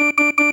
Bienvenue dans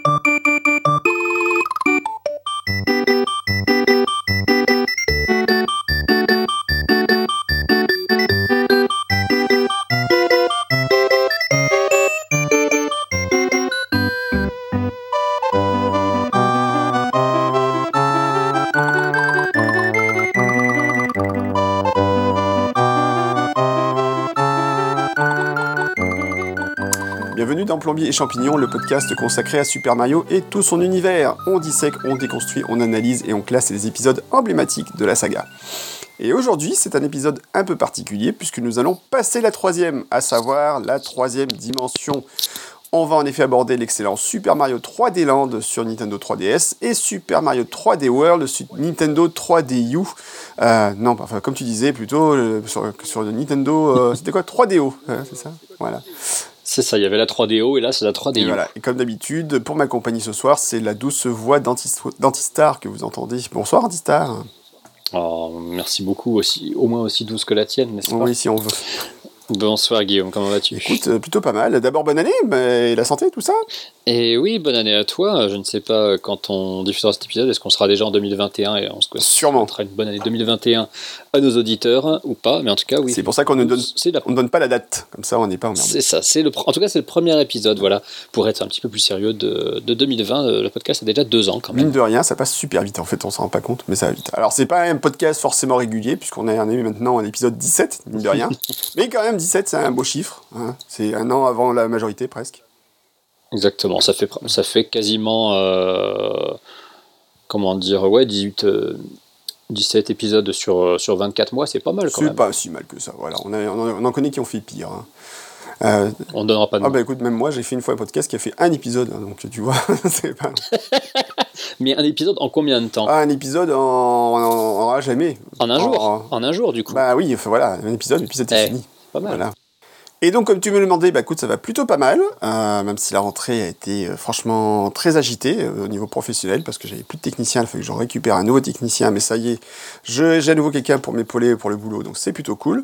Et Champignons, le podcast consacré à Super Mario et tout son univers. On dissèque, on déconstruit, on analyse et on classe les épisodes emblématiques de la saga. Et aujourd'hui, c'est un épisode un peu particulier puisque nous allons passer la troisième, à savoir la troisième dimension. On va en effet aborder l'excellent Super Mario 3D Land sur Nintendo 3DS et Super Mario 3D World sur Nintendo 3DU. Euh, non, enfin, comme tu disais, plutôt euh, sur, Nintendo. euh, C'était quoi? 3DO, hein, c'est ça? Voilà. C'est ça, il y avait la 3DO et là c'est la 3DO. Et voilà. Et comme d'habitude, pour ma compagnie ce soir, c'est la douce voix d'Antis- d'Antistar que vous entendez. Bonsoir Antistar. Oh, merci beaucoup, aussi, au moins aussi douce que la tienne, n'est-ce pas? Oui, si on veut. Bonsoir Guillaume, comment vas-tu? Écoute, euh, plutôt pas mal. D'abord, bonne année, la santé, tout ça? Et oui, bonne année à toi. Je ne sais pas quand on diffusera cet épisode, est-ce qu'on sera déjà en 2021 et on se Sûrement. une bonne année 2021 à nos auditeurs ou pas, mais en tout cas oui. C'est pour ça qu'on ne donne, C'est la on ne donne pas la date. Comme ça, on n'est pas emmerdé. C'est ça, c'est le, en tout cas c'est le premier épisode, voilà, pour être un petit peu plus sérieux de, de 2020. euh, Le podcast a déjà deux ans quand même. Mine de rien, ça passe super vite en fait, on s'en rend pas compte, mais ça va vite. Alors, c'est pas un podcast forcément régulier, puisqu'on est maintenant à l'épisode 17, mine de rien. mais quand même, 17, c'est un beau chiffre. hein. C'est un an avant la majorité presque. Exactement, ça fait, ça fait quasiment, euh, comment dire, ouais, 18, euh, 17 épisodes sur, euh, sur 24 mois, c'est pas mal quand C'est même. pas si mal que ça, voilà. On, a- on en- on en connaît qui ont fait pire. hein. Euh, On ne donnera pas de ah nom. bah écoute, même moi, j'ai fait une fois un podcast qui a fait un épisode, hein, donc tu vois, c'est pas... Mais un épisode en combien de temps? Ah, un épisode en, en, en- en jamais. En un jour en- un jour du coup. Bah oui, enfin voilà, un épisode, l'épisode est Eh, fini. Et donc, comme tu me le demandais, bah écoute, ça va plutôt pas mal, euh, même si la rentrée a été euh, franchement très agitée euh, au niveau professionnel, parce que j'avais plus de technicien, il fallait que je récupère un nouveau technicien, mais ça y est, j'ai à nouveau quelqu'un pour m'épauler pour le boulot, donc c'est plutôt cool.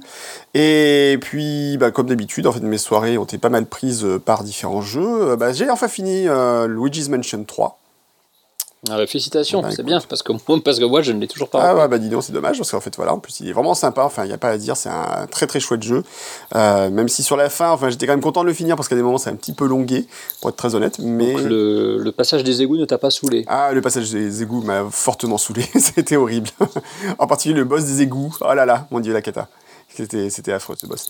Et puis, bah, comme d'habitude, en fait, mes soirées ont été pas mal prises par différents jeux. Bah, j'ai enfin fini Luigi's Mansion 3. Ah bah, félicitations, Bah, c'est bien, parce que, moi- parce que moi je ne l'ai toujours pas. Ah ouais, bah dis donc, c'est dommage, parce qu'en fait, voilà, en plus, il est vraiment sympa, enfin, il n'y a pas à dire, c'est un très très chouette jeu. Euh, même si sur la fin, enfin, j'étais quand même content de le finir, parce qu'à des moments, c'est un petit peu longué, pour être très honnête, mais... Donc, le, le passage des égouts ne t'a pas saoulé. Ah, le passage des égouts m'a fortement saoulé, c'était horrible. en particulier le boss des égouts, oh là là, mon dieu, la cata. C'était affreux, ce boss.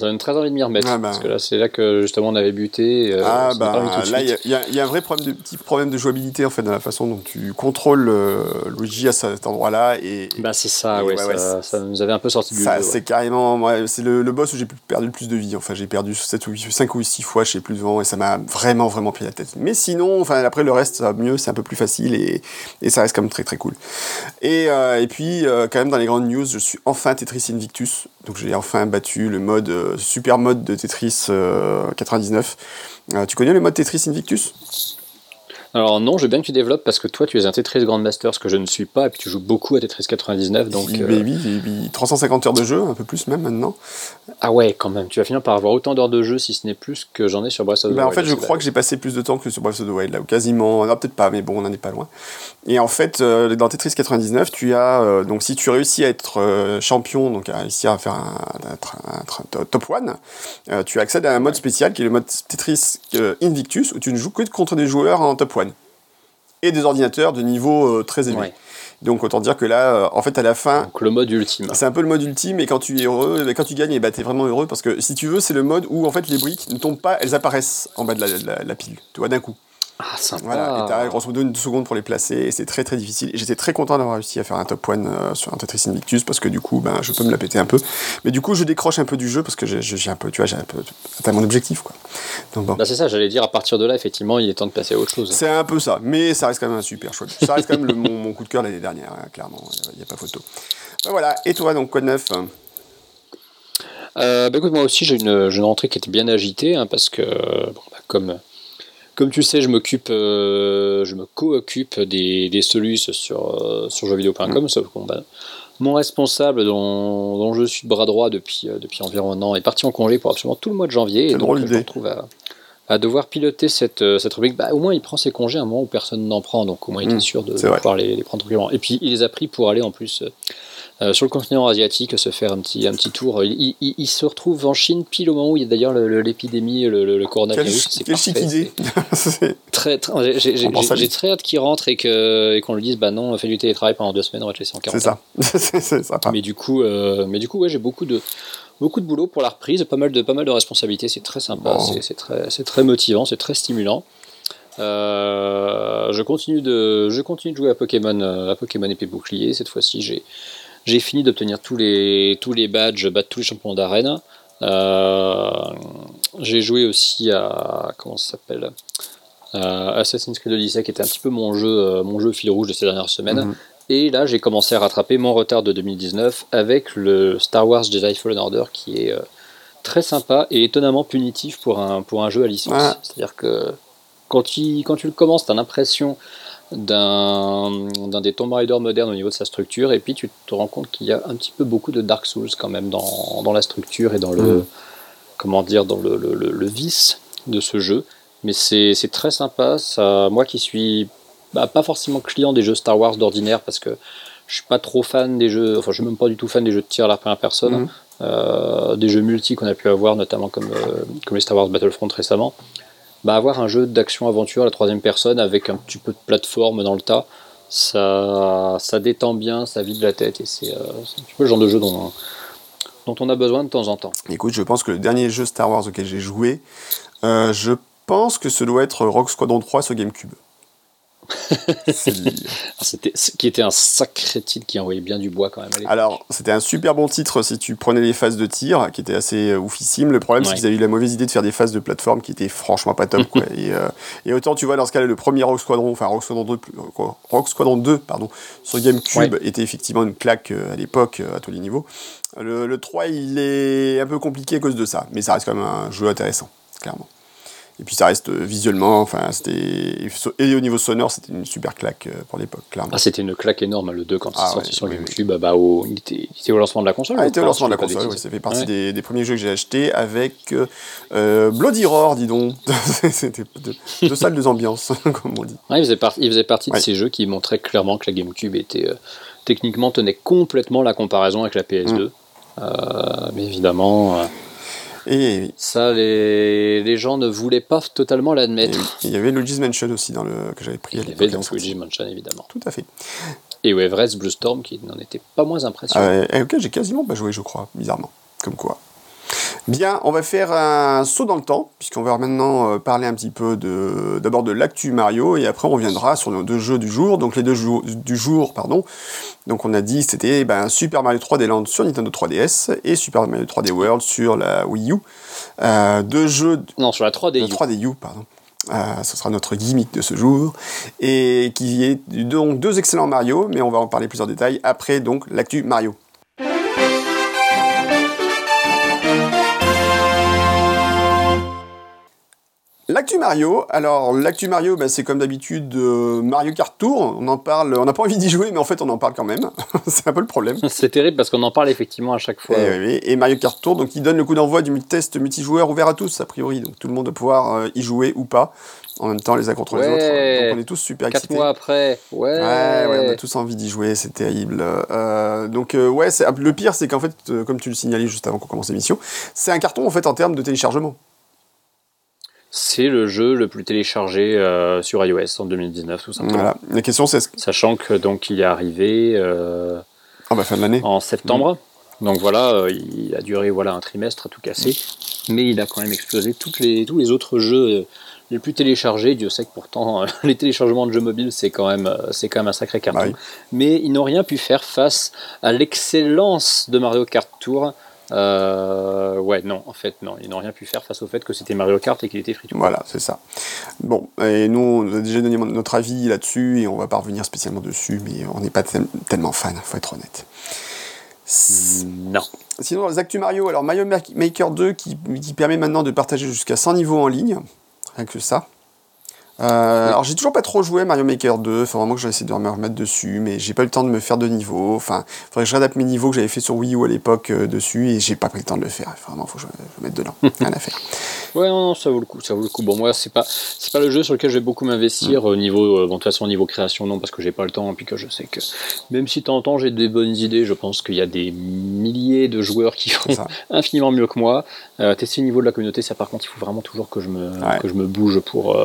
Ça donne très envie de m'y remettre, Ah bah. parce que là c'est là que justement on avait buté. euh, ah bah là, il y, a- y y un vrai problème de, petit problème de jouabilité, en fait, dans la façon dont tu contrôles euh, Luigi à cet endroit-là, et... Bah c'est ça, Et ouais, ouais, ouais, ça, nous avait un peu sorti du jeu. c'est carrément, c'est le, le boss où j'ai perdu le plus de vie. Enfin, j'ai perdu 7 ou 8, 5 ou 6 fois, je sais plus devant, et ça m'a vraiment, vraiment pris la tête. Mais sinon, enfin, après, le reste, ça va mieux, c'est un peu plus facile, et, et ça reste quand même très, très cool. Et, euh, et puis, quand même, dans les grandes news, je suis enfin Tetris Invictus. Donc, j'ai enfin battu le mode, super mode de Tetris euh, 99. Euh, tu connais le mode Tetris Invictus? Alors non, je veux bien que tu développes parce que toi tu es un Tetris Grandmaster, ce que je ne suis pas, et puis tu joues beaucoup à Tetris 99, donc... Oui, euh, oui, oui, oui, 350 heures de jeu, un peu plus même maintenant. Ah ouais, quand même, tu vas finir par avoir autant d'heures de jeu, si ce n'est plus que j'en ai sur Breath of the Bah, en Wild, fait, je crois que j'ai passé plus de temps que sur Breath of the Wild, là, ou quasiment. Non, peut-être pas, mais bon, on n'en est pas loin. Et en fait, euh, dans Tetris 99, tu as. euh, donc, si tu réussis à être champion, donc à réussir à faire un, un- top one, euh, tu accèdes à un mode spécial qui est le mode Tetris Invictus, où tu ne joues que contre des joueurs en top one. Et des ordinateurs de niveau euh, très élevé. Ouais. Donc, autant dire que là, euh, en fait, à la fin, Donc le mode ultime. c'est un peu le mode ultime et quand tu es heureux, eh quand tu gagnes, et bah, t'es vraiment heureux parce que si tu veux, c'est le mode où en fait les briques ne tombent pas, elles apparaissent en bas de la, la- la pile, tu vois, d'un coup. Ah, sympa Voilà, et t'as grosso modo une seconde pour les placer et c'est très très difficile. J'étais très content d'avoir réussi à faire un top one euh, sur un Tetris Invictus parce que du coup, ben, je peux me la péter un peu. Mais du coup, je décroche un peu du jeu parce que j'ai un peu, tu vois, j'ai un peu atteint mon objectif quoi. Donc bon. Bah c'est ça, j'allais dire, à partir de là, effectivement, il est temps de passer à autre chose. C'est un peu ça, mais ça reste quand même un super choix. Ça reste quand même le- mon, mon coup de cœur l'année dernière, hein, clairement, il n'y a pas photo. Ben voilà, et toi donc, quoi de neuf Euh, bah écoute, moi aussi, j'ai une, une rentrée qui était bien agitée, hein, parce que, bon, bah, comme, comme tu sais, je m'occupe, euh, je me co-occupe des, des solus sur, euh, sur jeuxvideo.com, sauf que bon, bah, mon responsable, dont, dont je suis le bras droit depuis, euh, depuis environ un an, est parti en congé pour absolument tout le mois de janvier, et donc je me retrouve à, à devoir piloter cette, euh, cette rubrique, bah, au moins il prend ses congés à un moment où personne n'en prend, donc au moins il Mm, sûr de, de pouvoir les, les prendre tranquillement. Et puis il les a pris pour aller en plus euh, sur le continent asiatique, se faire un petit, un petit tour. Il, il- il se retrouve en Chine pile au moment où il y a d'ailleurs le- le- l'épidémie, le, le- le coronavirus. C'est parfait, idée. C'est- c'est Très, très, j'ai- très hâte qu'il rentre et que- et qu'on lui dise bah non, on fait du télétravail pendant deux semaines, on va te laisser en c'est quarantaine. ça. C'est c'est sympa. Mais du coup, euh, mais du coup, ouais, j'ai beaucoup de beaucoup de boulot pour la reprise, pas mal de pas mal de responsabilités. C'est très sympa, c'est- c'est très c'est très motivant, c'est très stimulant. Euh, je continue de je continue de jouer à Pokémon à Pokémon épée bouclier. Cette fois-ci, j'ai j'ai fini d'obtenir tous les tous les badges, battre tous les champions d'arène. Euh, j'ai joué aussi à comment ça s'appelle Euh, Assassin's Creed Odyssey, qui était un petit peu mon jeu euh, mon jeu fil rouge de ces dernières semaines. Mhm. Et là, j'ai commencé à rattraper mon retard de 2019 avec le Star Wars Jedi Fallen Order qui est très sympa et étonnamment punitif pour un, pour un jeu à licence. Ah. C'est-à-dire que quand, il- quand tu le commences, tu as l'impression d'un des Tomb Raider modernes au niveau de sa structure, et puis tu te rends compte qu'il y a un petit peu beaucoup de Dark Souls quand même dans, dans la structure et dans le, Mhm. comment dire, dans le, le- le- le vice de ce jeu. Mais c'est très sympa. Ça, moi qui suis bah, pas forcément client des jeux Star Wars d'ordinaire parce que je suis pas trop fan des jeux, enfin je suis même pas du tout fan des jeux de tir à la première personne, Mhm. euh, des jeux multi qu'on a pu avoir notamment comme, euh, comme les Star Wars Battlefront récemment. Bah, avoir un jeu d'action-aventure à la troisième personne avec un petit peu de plateforme dans le tas, ça, ça détend bien, ça vide la tête et c'est euh, c'est un petit peu le genre de jeu dont, dont on a besoin de temps en temps. Écoute, je pense que le dernier jeu Star Wars auquel j'ai joué, euh, je pense que ce doit être Rock Squadron 3 sur GameCube. Dire. C'était, qui était un sacré titre qui envoyait bien du bois quand même. à. Alors, c'était un super bon titre si tu prenais les phases de tir, qui étaient assez euh, oufissimes. Le problème, c'est qu'ils avaient eu la mauvaise idée de faire des phases de plateforme qui étaient franchement pas top. quoi. et, euh, et autant, tu vois, dans ce cas-là, le premier Rock Squadron, enfin Rock Squadron 2, plus- euh, quoi, Rock Squadron 2 pardon, sur GameCube était effectivement une claque à l'époque, à tous les niveaux. Le, le 3, il est un peu compliqué à cause de ça, mais ça reste quand même un jeu intéressant, clairement. Et puis ça reste euh, visuellement, enfin, c'était. Et au niveau sonore, c'était une super claque euh, pour l'époque, clairement. Ah, c'était une claque énorme, hein, le 2, quand il Ah est sorti ouais, sur oui, GameCube. Bah, au, il, était, il était au lancement de la console. Ah, je était au lancement de la console, de oui, ça fait partie Ouais. des, des premiers jeux que j'ai achetés avec euh, Bloody Roar, dis donc. C'était deux, deux salles, deux ambiances, comme on dit. Ouais, il faisait, par- il faisait partie de ces jeux qui montraient clairement que la GameCube était euh, techniquement tenait complètement la comparaison avec la PS2. Mm. Euh, mais évidemment, Et, ça, les, les gens ne voulaient pas totalement et l'admettre. il y avait Luigi's Mansion aussi dans le que j'avais pris à Il y avait donc sortie. Luigi Mansion, évidemment. Tout à fait. Et Everest Blue Storm qui n'en était pas moins impressionnant. Euh, et auquel j'ai quasiment pas joué, je crois, bizarrement. Comme quoi. Bien, on va faire un saut dans le temps, puisqu'on va maintenant euh, parler un petit peu de d'abord de l'actu Mario, et après on reviendra sur nos deux jeux du jour. Donc les deux jeux du jour, pardon. Donc on a dit c'était ben, Super Mario 3D Land sur Nintendo 3DS et Super Mario 3D World sur la Wii U. Euh, deux jeux Non, sur la 3D. le 3DU, pardon. Euh, ce sera notre gimmick de ce jour. Et qui est donc deux excellents Mario, mais on va en parler plus en détail après donc l'actu Mario. L'actu Mario, alors l'actu Mario, bah, c'est comme d'habitude euh, Mario Kart Tour. On en parle, on n'a pas envie d'y jouer, mais en fait on en parle quand même. c'est un peu le problème. C'est terrible parce qu'on en parle effectivement à chaque fois. Et, oui. Et Mario Kart Tour, donc il donne le coup d'envoi du test multijoueur ouvert à tous, a priori. Donc tout le monde va pouvoir euh, y jouer ou pas, en même temps les uns contre les autres. Donc on est tous super Quatre excités. mois après, ouais. Ouais, ouais, on a tous envie d'y jouer, c'est terrible. Euh, donc ouais, le pire c'est qu'en fait, comme tu le signalais juste avant qu'on commence l'émission, c'est un carton en fait en termes de téléchargement. C'est le jeu le plus téléchargé euh, sur iOS en 2019, tout simplement. Voilà. La question c'est, que- Sachant que donc il est arrivé euh, ah bah fin de l'année. en septembre. Donc voilà, euh, il a duré voilà un trimestre à tout casser, mais il a quand même explosé toutes les, tous les autres jeux euh, les plus téléchargés. Dieu sait que pourtant les téléchargements de jeux mobiles c'est quand même c'est quand même un sacré carton. Bah oui. Mais ils n'ont rien pu faire face à l'excellence de Mario Kart Tour. Euh, ouais, non, en fait, non, ils n'ont rien pu faire face au fait que c'était Mario Kart et qu'il était free to play. Voilà, c'est ça. Bon, et nous, on a déjà donné notre avis là-dessus et on va pas revenir spécialement dessus, mais on n'est pas tel- tellement fan, faut être honnête. Non. Sinon, les Actu Mario, alors Mario Maker 2 qui, qui permet maintenant de partager jusqu'à 100 niveaux en ligne, rien que ça. Euh, alors j'ai toujours pas trop joué à Mario Maker 2, faut vraiment que j'essaie de me remettre dessus, mais j'ai pas eu le temps de me faire de niveau. Enfin, faudrait que je réadapte mes niveaux que j'avais fait sur Wii U à l'époque euh, dessus et j'ai pas pris le temps de le faire. Vraiment, faut que je me mette dedans. Rien à faire. Ouais, non, non, ça vaut le coup, ça vaut le coup. Bon, moi, c'est pas, c'est pas le jeu sur lequel je vais beaucoup m'investir au niveau, euh, bon, de toute façon, au niveau création, non, parce que j'ai pas le temps, et puis que je sais que, même si de temps en temps j'ai des bonnes idées, je pense qu'il y a des milliers de joueurs qui font ça. infiniment mieux que moi. Tester le niveau de la communauté, ça, par contre, il faut vraiment toujours que je me, Ouais. que je me bouge pour,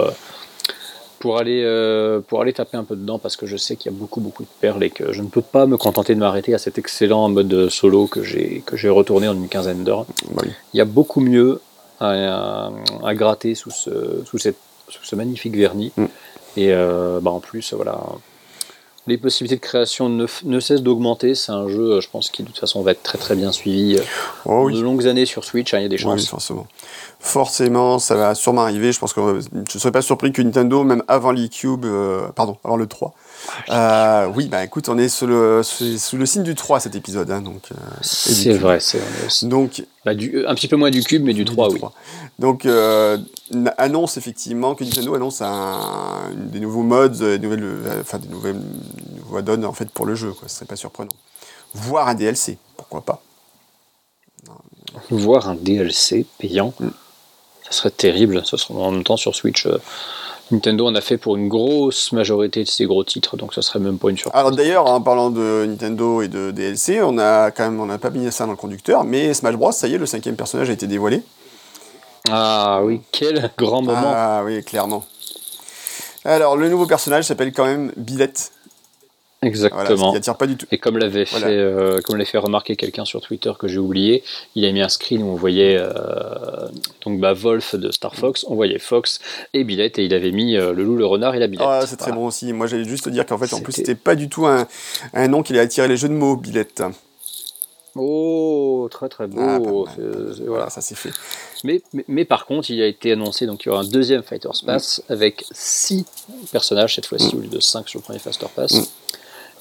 pour aller, euh, pour aller taper un peu dedans, parce que je sais qu'il y a beaucoup, beaucoup de perles et que je ne peux pas me contenter de m'arrêter à cet excellent mode solo que j'ai, que j'ai retourné en une quinzaine d'heures. Oui. Il y a beaucoup mieux à, à- à gratter sous ce, sous cette, sous ce magnifique vernis. Mm. Et euh, bah en plus, voilà, les possibilités de création ne, cessent d'augmenter. C'est un jeu, je pense, qui de toute façon va être très très bien suivi. Oh oui. De longues années sur Switch, hein, il y a des Oui, chances. forcément. Forcément, ça va sûrement arriver. Je pense que euh, je ne serais pas surpris que Nintendo, même avant l'eCube, euh, pardon, avant le 3. Euh, oui, bah écoute, on est sous le, sous, sous le signe du 3 cet épisode. hein, donc, euh, du c'est vrai, c'est. Donc, Bah, du, un petit peu moins du cube, mais du 3, oui. 3. Donc, euh, n- annonce effectivement que Nintendo annonce un, des nouveaux modes, euh, des nouvelles, euh, enfin des nouvelles, nouveaux add-ons en fait pour le jeu. Quoi. Ce serait pas surprenant. Voire un DLC, pourquoi pas. Voir un DLC payant, Mm. ça serait terrible. Ça serait en même temps sur Switch. Nintendo en a fait pour une grosse majorité de ses gros titres, donc ça serait même pas une surprise. Alors d'ailleurs, en parlant de Nintendo et de DLC, on a quand même, on n'a pas mis ça dans le conducteur, mais Smash Bros, ça y est, le cinquième personnage a été dévoilé. Ah oui, quel grand moment. Ah oui, clairement. Alors, le nouveau personnage s'appelle quand même Billette. Voilà, Exactement. qui attire pas du tout. Et comme l'avait Voilà. fait, euh, comme fait remarquer quelqu'un sur Twitter que j'ai oublié, il a mis un screen où on voyait euh, donc bah, Wolf de Star Fox, on voyait Fox et Billette et il avait mis euh, le loup, le renard et la Billette. Ah, c'est très Voilà. bon aussi. Moi, j'allais juste te dire qu'en fait, en plus, C'était- pas du tout un, un nom qui allait attirer les jeux de mots, Billette. Oh, très très beau. Ah, Voilà, voilà. ça c'est fait. Mais, mais, mais par contre, il a été annoncé donc il y aura un deuxième Fighter's Pass avec six personnages cette fois-ci au lieu de 5 sur le premier Fighter Pass. Mm.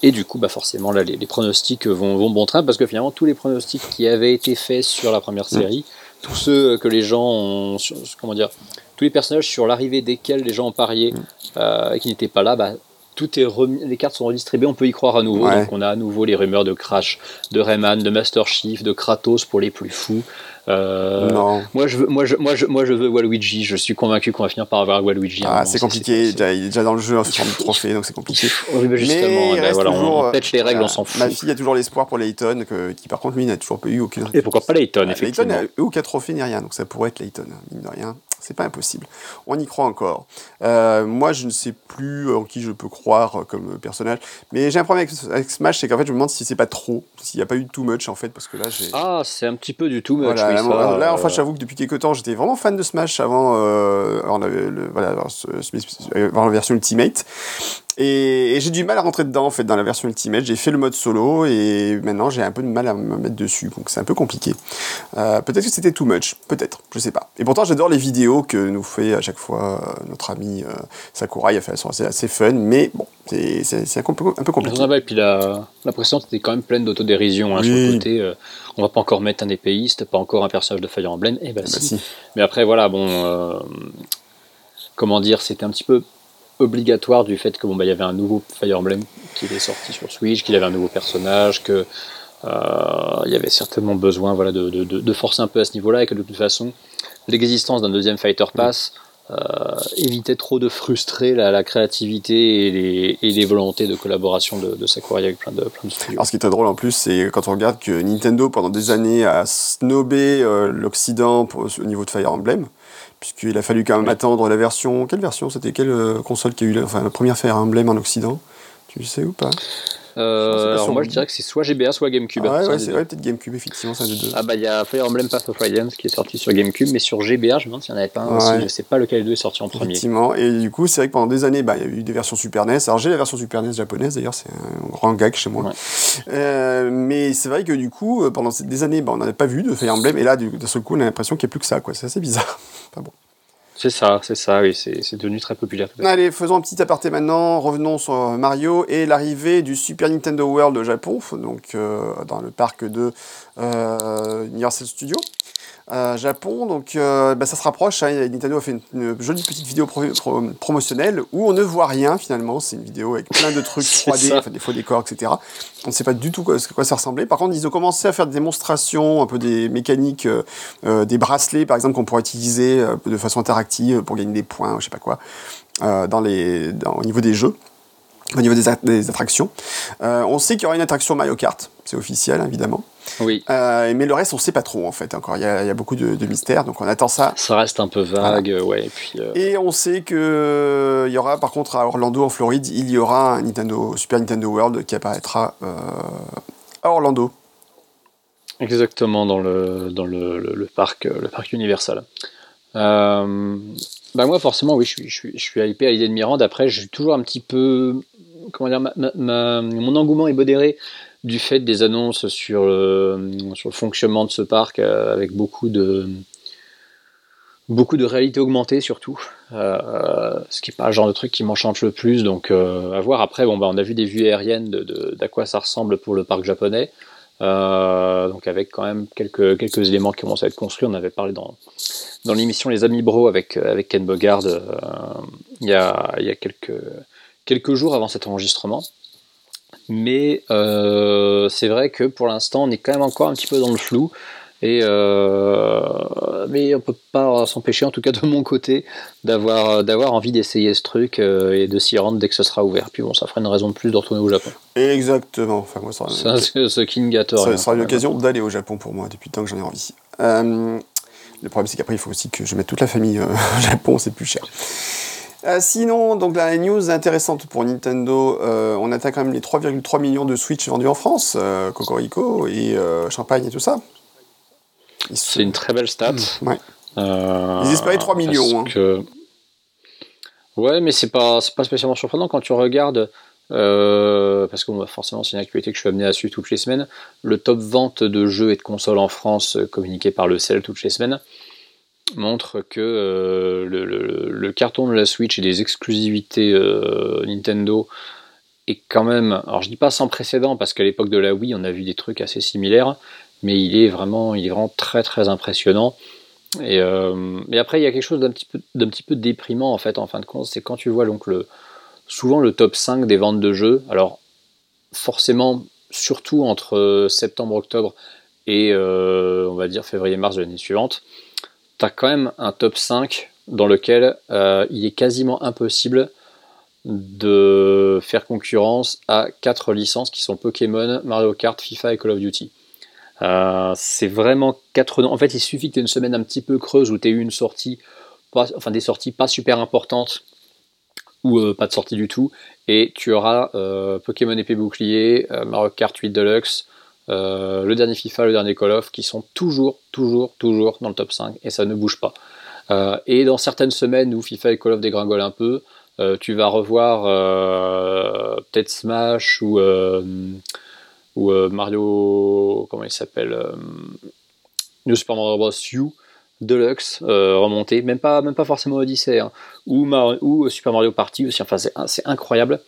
Et du coup, bah forcément, là, les, les pronostics vont, vont bon train parce que finalement, tous les pronostics qui avaient été faits sur la première série, tous ceux que les gens ont, comment dire, tous les personnages sur l'arrivée desquels les gens ont parié euh, et qui n'étaient pas là, bah, tout est remis, les cartes sont redistribuées, on peut y croire à nouveau. Ouais. Donc on a à nouveau les rumeurs de Crash, de Rayman, de Master Chief, de Kratos pour les plus fous. Euh, non. moi je, veux, moi, je, moi, je, moi, je veux Waluigi. Je suis convaincu qu'on va finir par avoir Waluigi. Ah, c'est compliqué. il est déjà dans le jeu en forme de trophée, donc c'est compliqué. Oui, mais justement, Mais il ben reste voilà, toujours, on pêche les règles, voilà, on s'en fout. Ma fille a toujours l'espoir pour Layton, que- qui par contre lui n'a toujours pas eu aucune. Et pourquoi pas Layton, Ah, effectivement. Layton n'a eu aucun trophée ni rien, donc ça pourrait être Layton, mine de rien. C'est pas impossible. On y croit encore. Euh, moi, je ne sais plus en qui je peux croire euh, comme personnage, mais j'ai un problème avec, avec Smash, c'est qu'en fait, je me demande si c'est pas trop, s'il n'y a pas eu too much en fait, parce que là, j'ai. Ah, c'est un petit peu du Voilà, oui, là, ça, là, euh, enfin, j'avoue que depuis quelques temps, j'étais vraiment fan de Smash avant, euh, le- voilà, ce- ce- avant la version Ultimate. Et, et j'ai du mal à rentrer dedans, en fait, dans la version Ultimate. J'ai fait le mode solo et maintenant j'ai un peu de mal à me mettre dessus, donc c'est un peu compliqué. Euh, peut-être que c'était too much, peut-être, je sais pas. Et pourtant, j'adore les vidéos que nous fait à chaque fois euh, notre ami euh, Sakurai. Elles sont assez, assez fun, mais bon, c'est c'est- c'est un, peu- un peu compliqué. Et puis la, la précédente était quand même pleine d'autodérision hein, sur le Oui. côté. euh, on va pas encore mettre un épéiste, pas encore un personnage de Fire Emblem. Eh ben si. si. Mais après, voilà, bon. comment dire, c'était un petit peu obligatoire du fait que bon bah il y avait un nouveau Fire Emblem qui était sorti sur Switch, qu'il avait un nouveau personnage, que euh, il y avait certainement besoin voilà de, de, de- forcer un peu à ce niveau-là et que de toute façon l'existence d'un deuxième Fighter Pass euh, évitait trop de frustrer la, la créativité et les, et les volontés de collaboration de, de Sakurai avec plein de, plein de studios. Alors, ce qui est très drôle en plus, c'est quand on regarde que Nintendo, pendant des années, a snobé euh, l'Occident au niveau de Fire Emblem, puisqu'il a fallu quand même attendre la version. Quelle version? C'était quelle euh, console qui a eu la, enfin, la première Fire Emblem en Occident? Tu le sais ou pas? Euh, alors moi je dirais que c'est soit GBA soit GameCube. Ah ouais, ouais, c'est ouais, peut-être GameCube, effectivement, c'est un des deux. Ah bah il y a Fire Emblem Path of Radiance qui est sorti sur GameCube, mais sur GBA je me demande s'il n'y en avait pas un aussi, Ouais. je sais pas lequel des deux est sorti en premier. Effectivement, et du coup, c'est vrai que pendant des années, bah, il y a eu des versions Super NES. Alors, j'ai la version Super NES japonaise, d'ailleurs, c'est un grand gag chez moi. Ouais. Euh, mais c'est vrai que du coup, euh, pendant des années, bah, on n'avait pas vu de Fire Emblem, et là, du- d'un seul coup, on a l'impression qu'il n'y a plus que ça, quoi. C'est assez bizarre. Enfin bon. C'est ça, c'est ça, oui, c'est devenu très populaire. Allez, faisons un petit aparté maintenant. Revenons sur Mario et l'arrivée du Super Nintendo World au Japon, donc euh, dans le parc de euh, Universal Studios. Japon. Donc bah, ça se rapproche. Hein. Nintendo a fait une, jolie petite vidéo promotionnelle où on ne voit rien finalement. C'est une vidéo avec plein de trucs 3D, des faux décors, etc. On ne sait pas du tout quoi, quoi ça ressemblait. Par contre, ils ont commencé à faire des démonstrations, un peu des mécaniques, des bracelets par exemple qu'on pourrait utiliser de façon interactive pour gagner des points, je sais pas quoi, dans les, au niveau des jeux au niveau des, attractions. Euh, on sait qu'il y aura une attraction Mario Kart, c'est officiel évidemment. Oui. Euh, mais le reste, on ne sait pas trop en fait. Encore, il y, a, beaucoup de, mystères, donc on attend ça. Ça reste un peu vague, ouais. Et, puis, euh, et on sait que il y aura, par contre, à Orlando, en Floride, il y aura un Nintendo Super Nintendo World qui apparaîtra à Orlando. Exactement dans le dans le, parc le parc Universal. bah moi forcément oui je suis je suis, je suis hypé à l'idée de Miranda. Après je suis toujours un petit peu comment dire, mon engouement est modéré du fait des annonces sur le, sur le fonctionnement de ce parc euh, avec beaucoup de beaucoup de réalité augmentée surtout euh, ce qui n'est pas le genre de truc qui m'enchante le plus donc euh, à voir. Après bon bah on a vu des vues aériennes de, d'à quoi ça ressemble pour le parc japonais donc avec quand même quelques quelques éléments qui commencent à être construits. On avait parlé dans dans l'émission les amis bro avec avec Ken Bogard il y a il y a quelques quelques jours avant cet enregistrement. Mais euh, c'est vrai que pour l'instant, on est quand même encore un petit peu dans le flou. Et euh, mais on peut pas s'empêcher, en tout cas de mon côté, d'avoir d'avoir envie d'essayer ce truc euh, et de s'y rendre dès que ce sera ouvert. Puis bon, ça fera une raison de plus de retourner au Japon. Exactement. Enfin, moi, ça, ça, ce King Ça sera une occasion d'aller au Japon pour moi depuis le temps que j'en ai envie. le problème, c'est qu'après, il faut aussi que je mette toute la famille au Japon, c'est plus cher. Euh, sinon, donc la news intéressante pour Nintendo, euh, on atteint quand même les 3,3 millions de Switch vendus en France, euh, Cocorico et Champagne et tout ça. C'est une très belle stat. Mmh, ouais. Ils espéraient 3 millions. Hein. Que... Ouais, mais c'est pas, pas spécialement surprenant quand tu regardes. parce que forcément c'est une actualité que je suis amené à suivre toutes les semaines. Le top vente de jeux et de consoles en France communiqué par le CEL toutes les semaines montre que euh, le, carton de la Switch et des exclusivités euh, Nintendo est quand même, alors je dis pas sans précédent parce qu'à l'époque de la Wii on a vu des trucs assez similaires, mais il est vraiment, très très impressionnant. Et, euh, après il y a quelque chose d'un petit peu, déprimant en fait en fin de compte, c'est quand tu vois donc le, souvent le top 5 des ventes de jeux. Alors forcément, surtout entre septembre, octobre et on va dire février-mars de l'année suivante tu quand même un top 5 dans lequel euh, il est quasiment impossible de faire concurrence à quatre licences qui sont Pokémon, Mario Kart, FIFA et Call of Duty. Euh, c'est vraiment quatre. En fait, il suffit que tu aies une semaine un petit peu creuse où tu aies eu une sortie, enfin des sorties pas super importantes ou euh, pas de sortie du tout, et tu auras Pokémon épée bouclier, Mario Kart 8 Deluxe, euh, le dernier FIFA, le dernier Call of, qui sont toujours, toujours, toujours dans le top 5 et ça ne bouge pas. Euh, et dans certaines semaines où FIFA et Call of dégringolent un peu, euh, tu vas revoir peut-être Smash ou, Mario, comment il s'appelle New Super Mario Bros. U Deluxe remonté, même pas, même pas forcément Odyssey, hein. ou, ou Super Mario Party aussi. Enfin, c'est incroyable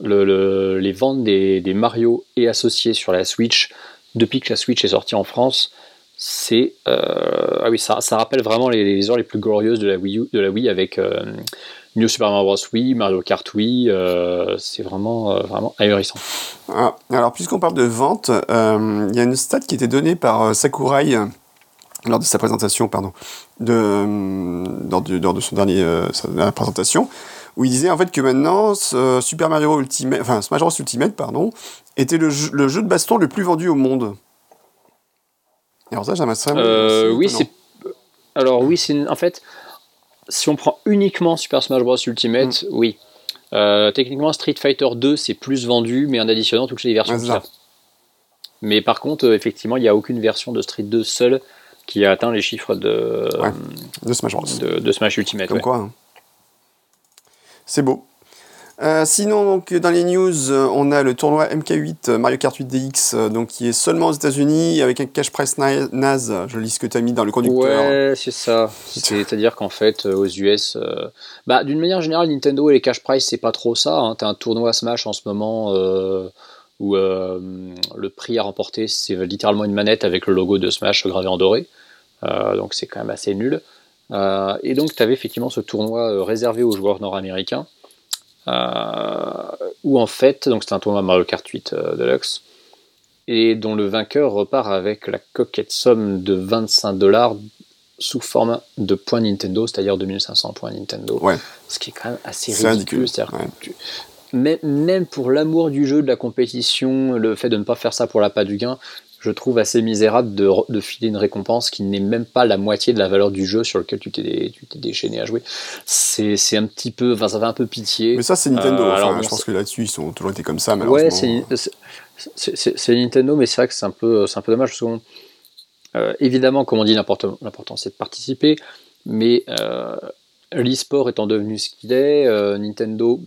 les ventes des, Mario et associés sur la Switch depuis que la Switch est sortie en France, c'est euh, ah oui ça, ça, rappelle vraiment les, heures les plus glorieuses de la Wii, de la Wii avec euh, New Super Mario Bros. Wii, Mario Kart Wii, euh, c'est vraiment vraiment ahurissant. Ah, alors puisqu'on parle de vente, il y a une stat qui était donnée par Sakurai lors de sa présentation, pardon, de, lors, de, son dernier, sa dernière présentation où il disait en fait que maintenant Super Mario Ultimate, enfin Smash Bros Ultimate pardon, était le jeu, le jeu de baston le plus vendu au monde. Et alors ça, j'aimerais ça. Euh, oui, c'est. Alors oui, c'est en fait, si on prend uniquement Super Smash Bros Ultimate, mm. oui. Euh, techniquement, Street Fighter 2 c'est plus vendu, mais en additionnant toutes les versions. Ouais, mais par contre, euh, effectivement, il n'y a aucune version de Street 2 seule qui a atteint les chiffres de, de Smash Bros. De, Smash Ultimate. Comme quoi. Hein. C'est beau. Euh, sinon, donc, dans les news, euh, on a le tournoi MK8 euh, Mario Kart 8 DX, donc, qui est seulement aux États-Unis avec un cash price naze. Je lis ce que tu as mis dans le conducteur. Ouais, c'est ça. C'est-à-dire qu'en fait, aux US, bah, d'une manière générale, Nintendo et les cash price, c'est pas trop ça. Hein. Tu as un tournoi Smash en ce moment où le prix à remporter, c'est littéralement une manette avec le logo de Smash gravé en doré. donc c'est quand même assez nul. Et donc tu avais effectivement ce tournoi réservé aux joueurs nord-américains, où en fait, donc c'était un tournoi Mario Kart 8 Deluxe, et dont le vainqueur repart avec la coquette somme de 25 dollars sous forme de points Nintendo, c'est-à-dire 2500 points Nintendo. Ce qui est quand même assez ridicule. même pour l'amour du jeu, de la compétition, le fait de ne pas faire ça pour la pas du gain, je trouve assez misérable de, de filer une récompense qui n'est même pas la moitié de la valeur du jeu sur lequel tu t'es déchaîné à jouer. C'est un petit peu, enfin ça fait un peu pitié. Mais ça c'est Nintendo, euh, alors, je pense que là-dessus ils ont toujours été comme ça malheureusement. Ouais, c'est Nintendo, mais c'est vrai que c'est un, peu, un peu dommage parce que euh, évidemment, comme on dit, l'important c'est de participer, mais euh, l'e-sport étant devenu ce qu'il est, euh, Nintendo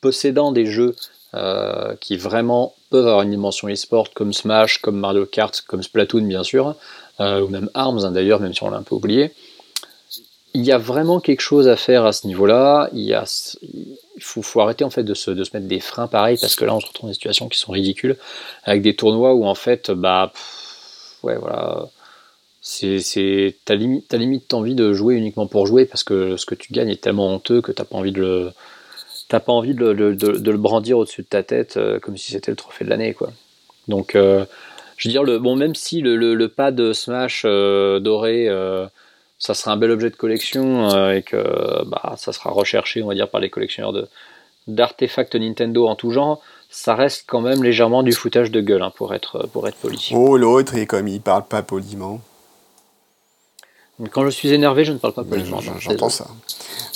possédant des jeux qui vraiment peuvent avoir une dimension e-sport comme Smash, comme Mario Kart, comme Splatoon bien sûr, ou même ARMS hein, d'ailleurs, même si on l'a un peu oublié. Il y a vraiment quelque chose à faire à ce niveau-là. Il, il faut, arrêter en fait de se, mettre des freins pareils parce que là on se retrouve dans des situations qui sont ridicules avec des tournois où en fait bah ouais voilà c'est ta limite ta limite envie de jouer uniquement pour jouer parce que ce que tu gagnes est tellement honteux que t'as pas envie de le t'as pas envie de le, de, le brandir au-dessus de ta tête euh, comme si c'était le trophée de l'année quoi donc euh, je veux dire le bon même si le, le, pad Smash euh, doré ça sera un bel objet de collection et que bah, ça sera recherché on va dire par les collectionneurs de d'artefacts Nintendo en tout genre ça reste quand même légèrement du foutage de gueule hein, pour être pour être poli. Oh l'autre et comme il parle pas poliment. Quand je suis énervé, je ne parle pas poliment. J'entends ça.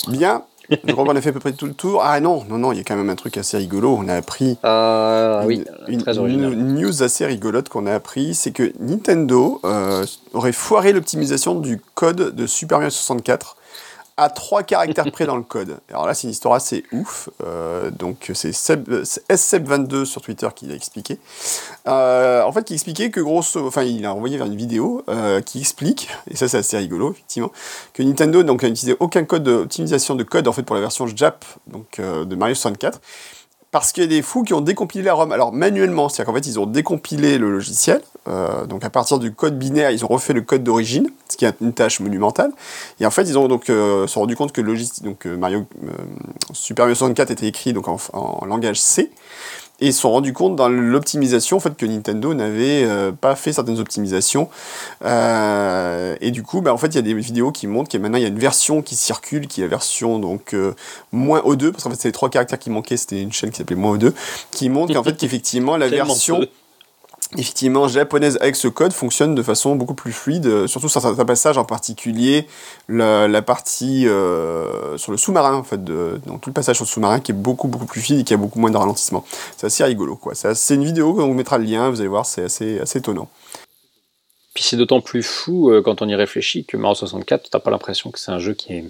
Bien. Je crois qu'on a fait à peu près tout le tour. Ah non, non, non, il y a quand même un truc assez rigolo. On a appris euh, oui, une, news assez rigolote qu'on a appris, c'est que Nintendo euh, aurait foiré l'optimisation du code de Super Mario 64 à trois caractères près dans le code. Alors là, c'est une histoire assez ouf. Euh, donc c'est SCEP22 sur Twitter qui l'a expliqué. Euh, en fait, qui expliquait que grosso, enfin, il a envoyé vers une vidéo euh, qui explique, et ça c'est assez rigolo effectivement, que Nintendo n'a utilisé aucun code d'optimisation de code en fait pour la version JAP donc de Mario 64 parce qu'il y a des fous qui ont décompilé la ROM. Alors manuellement, c'est-à-dire qu'en fait ils ont décompilé le logiciel, euh, donc à partir du code binaire, ils ont refait le code d'origine, ce qui est une tâche monumentale. Et en fait, ils ont donc euh, se sont rendu compte que le euh, Mario Super Mario 64 était écrit donc en langage C. Et ils se sont rendus compte dans l'optimisation en fait, que Nintendo n'avait euh, pas fait certaines optimisations. Euh, et du coup, bah, en fait, il y a des vidéos qui montrent qu'il maintenant il y a une version qui circule, qui est la version donc euh, moins O2, parce qu'en fait, c'est les trois caractères qui manquaient, c'était une chaîne qui s'appelait moins O2, qui montre qu'en fait, qu'effectivement, la version effectivement japonaise avec ce code fonctionne de façon beaucoup plus fluide, euh, surtout sur certains passages, en particulier la, partie euh, sur le sous-marin, en fait, de, donc tout le passage sur le sous-marin qui est beaucoup beaucoup plus fluide et qui a beaucoup moins de ralentissement. C'est assez rigolo, quoi. C'est une vidéo, on vous mettra le lien, vous allez voir, c'est assez, assez étonnant. Puis c'est d'autant plus fou euh, quand on y réfléchit que Mario 64, t'as pas l'impression que c'est un jeu qui est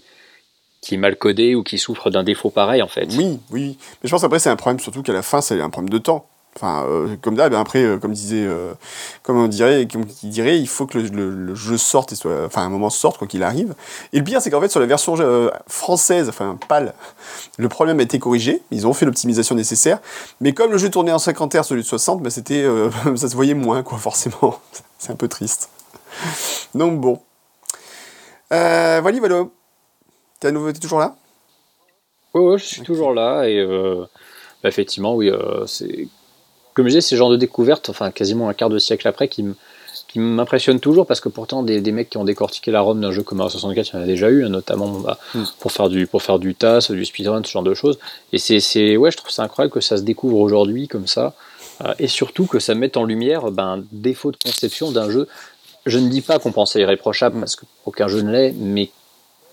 qui est mal codé ou qui souffre d'un défaut pareil en fait. Oui, oui. Mais je pense après c'est un problème surtout qu'à la fin c'est un problème de temps. Enfin, euh, comme d'hab, après, euh, comme disait, euh, comme on dirait, comme il dirait, il faut que le, jeu sorte et soit, enfin, un moment sorte quoi qu'il arrive. Et le pire, c'est qu'en fait, sur la version française, enfin PAL, le problème a été corrigé. Ils ont fait l'optimisation nécessaire, mais comme le jeu tournait en 50 Hz au lieu de 60, bah, c'était, ça se voyait moins, quoi, forcément. c'est un peu triste. Donc bon. Voilà, voilà. T'es à nouveau, t'es toujours là? Oui, ouais, je suis toujours là et bah, effectivement, oui, c'est comme je disais, c'est le genre de découverte, enfin quasiment un quart de siècle après, qui m'impressionne toujours parce que pourtant des, mecs qui ont décortiqué la ROM d'un jeu comme Mario 64 il y en a déjà eu hein, notamment bah, hmm. pour faire du pour faire du TAS du speedrun ce genre de choses et c'est ouais je trouve ça incroyable que ça se découvre aujourd'hui comme ça euh, et surtout que ça mette en lumière ben, un défaut de conception d'un jeu je ne dis pas qu'on pensait irréprochable parce qu'aucun jeu ne l'est mais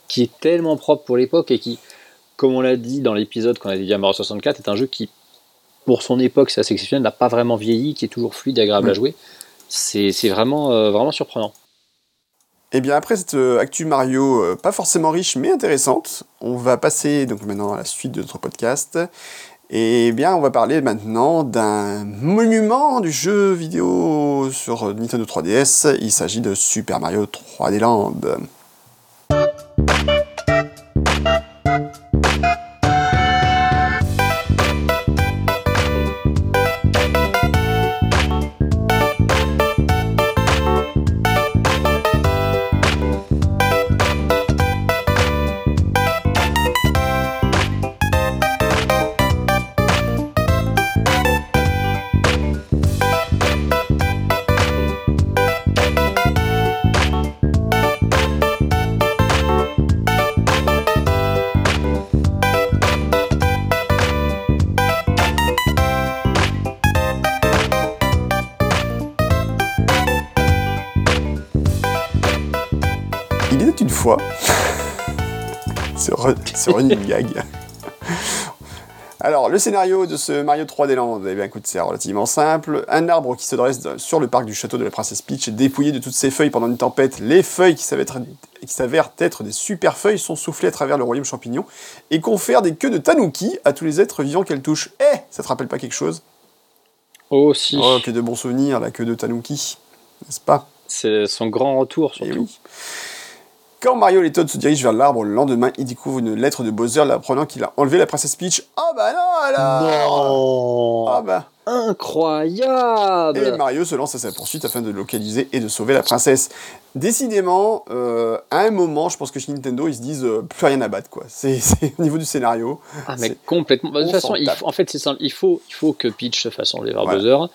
qui est tellement propre pour l'époque et qui comme on l'a dit dans l'épisode qu'on a dédié à Mario 64 est un jeu qui pour son époque, c'est assez exceptionnel, n'a pas vraiment vieilli, qui est toujours fluide et agréable à jouer. C'est vraiment, euh, vraiment surprenant. Et eh bien après cette euh, actu Mario, euh, pas forcément riche mais intéressante, on va passer donc maintenant à la suite de notre podcast. Et eh bien on va parler maintenant d'un monument du jeu vidéo sur Nintendo 3DS. Il s'agit de Super Mario 3D Land. C'est running gag. Alors, le scénario de ce Mario 3D Land, eh bien, écoute, c'est relativement simple. Un arbre qui se dresse sur le parc du château de la princesse Peach est dépouillé de toutes ses feuilles pendant une tempête. Les feuilles qui s'avèrent être, des super feuilles sont soufflées à travers le royaume champignon et confèrent des queues de tanuki à tous les êtres vivants qu'elles touchent. Eh, ça te rappelle pas quelque chose? Oh, si. Oh, que de bons souvenirs, la queue de tanuki, n'est-ce pas? C'est son grand retour, Eh surtout. oui. Quand Mario et Toad se dirigent vers l'arbre, le lendemain, ils découvrent une lettre de Bowser l'apprenant qu'il a enlevé la princesse Peach. Ah bah non alors Non Ah bah Incroyable Et Mario se lance à sa poursuite afin de localiser et de sauver la princesse. Décidément, euh, à un moment, je pense que chez Nintendo, ils se disent euh, plus rien à battre quoi. C'est au niveau du scénario. Ah, mais complètement. Bah, de toute façon, il faut- en fait, c'est simple. Il faut, il faut que Peach se fasse enlever par Voilà. Bowser.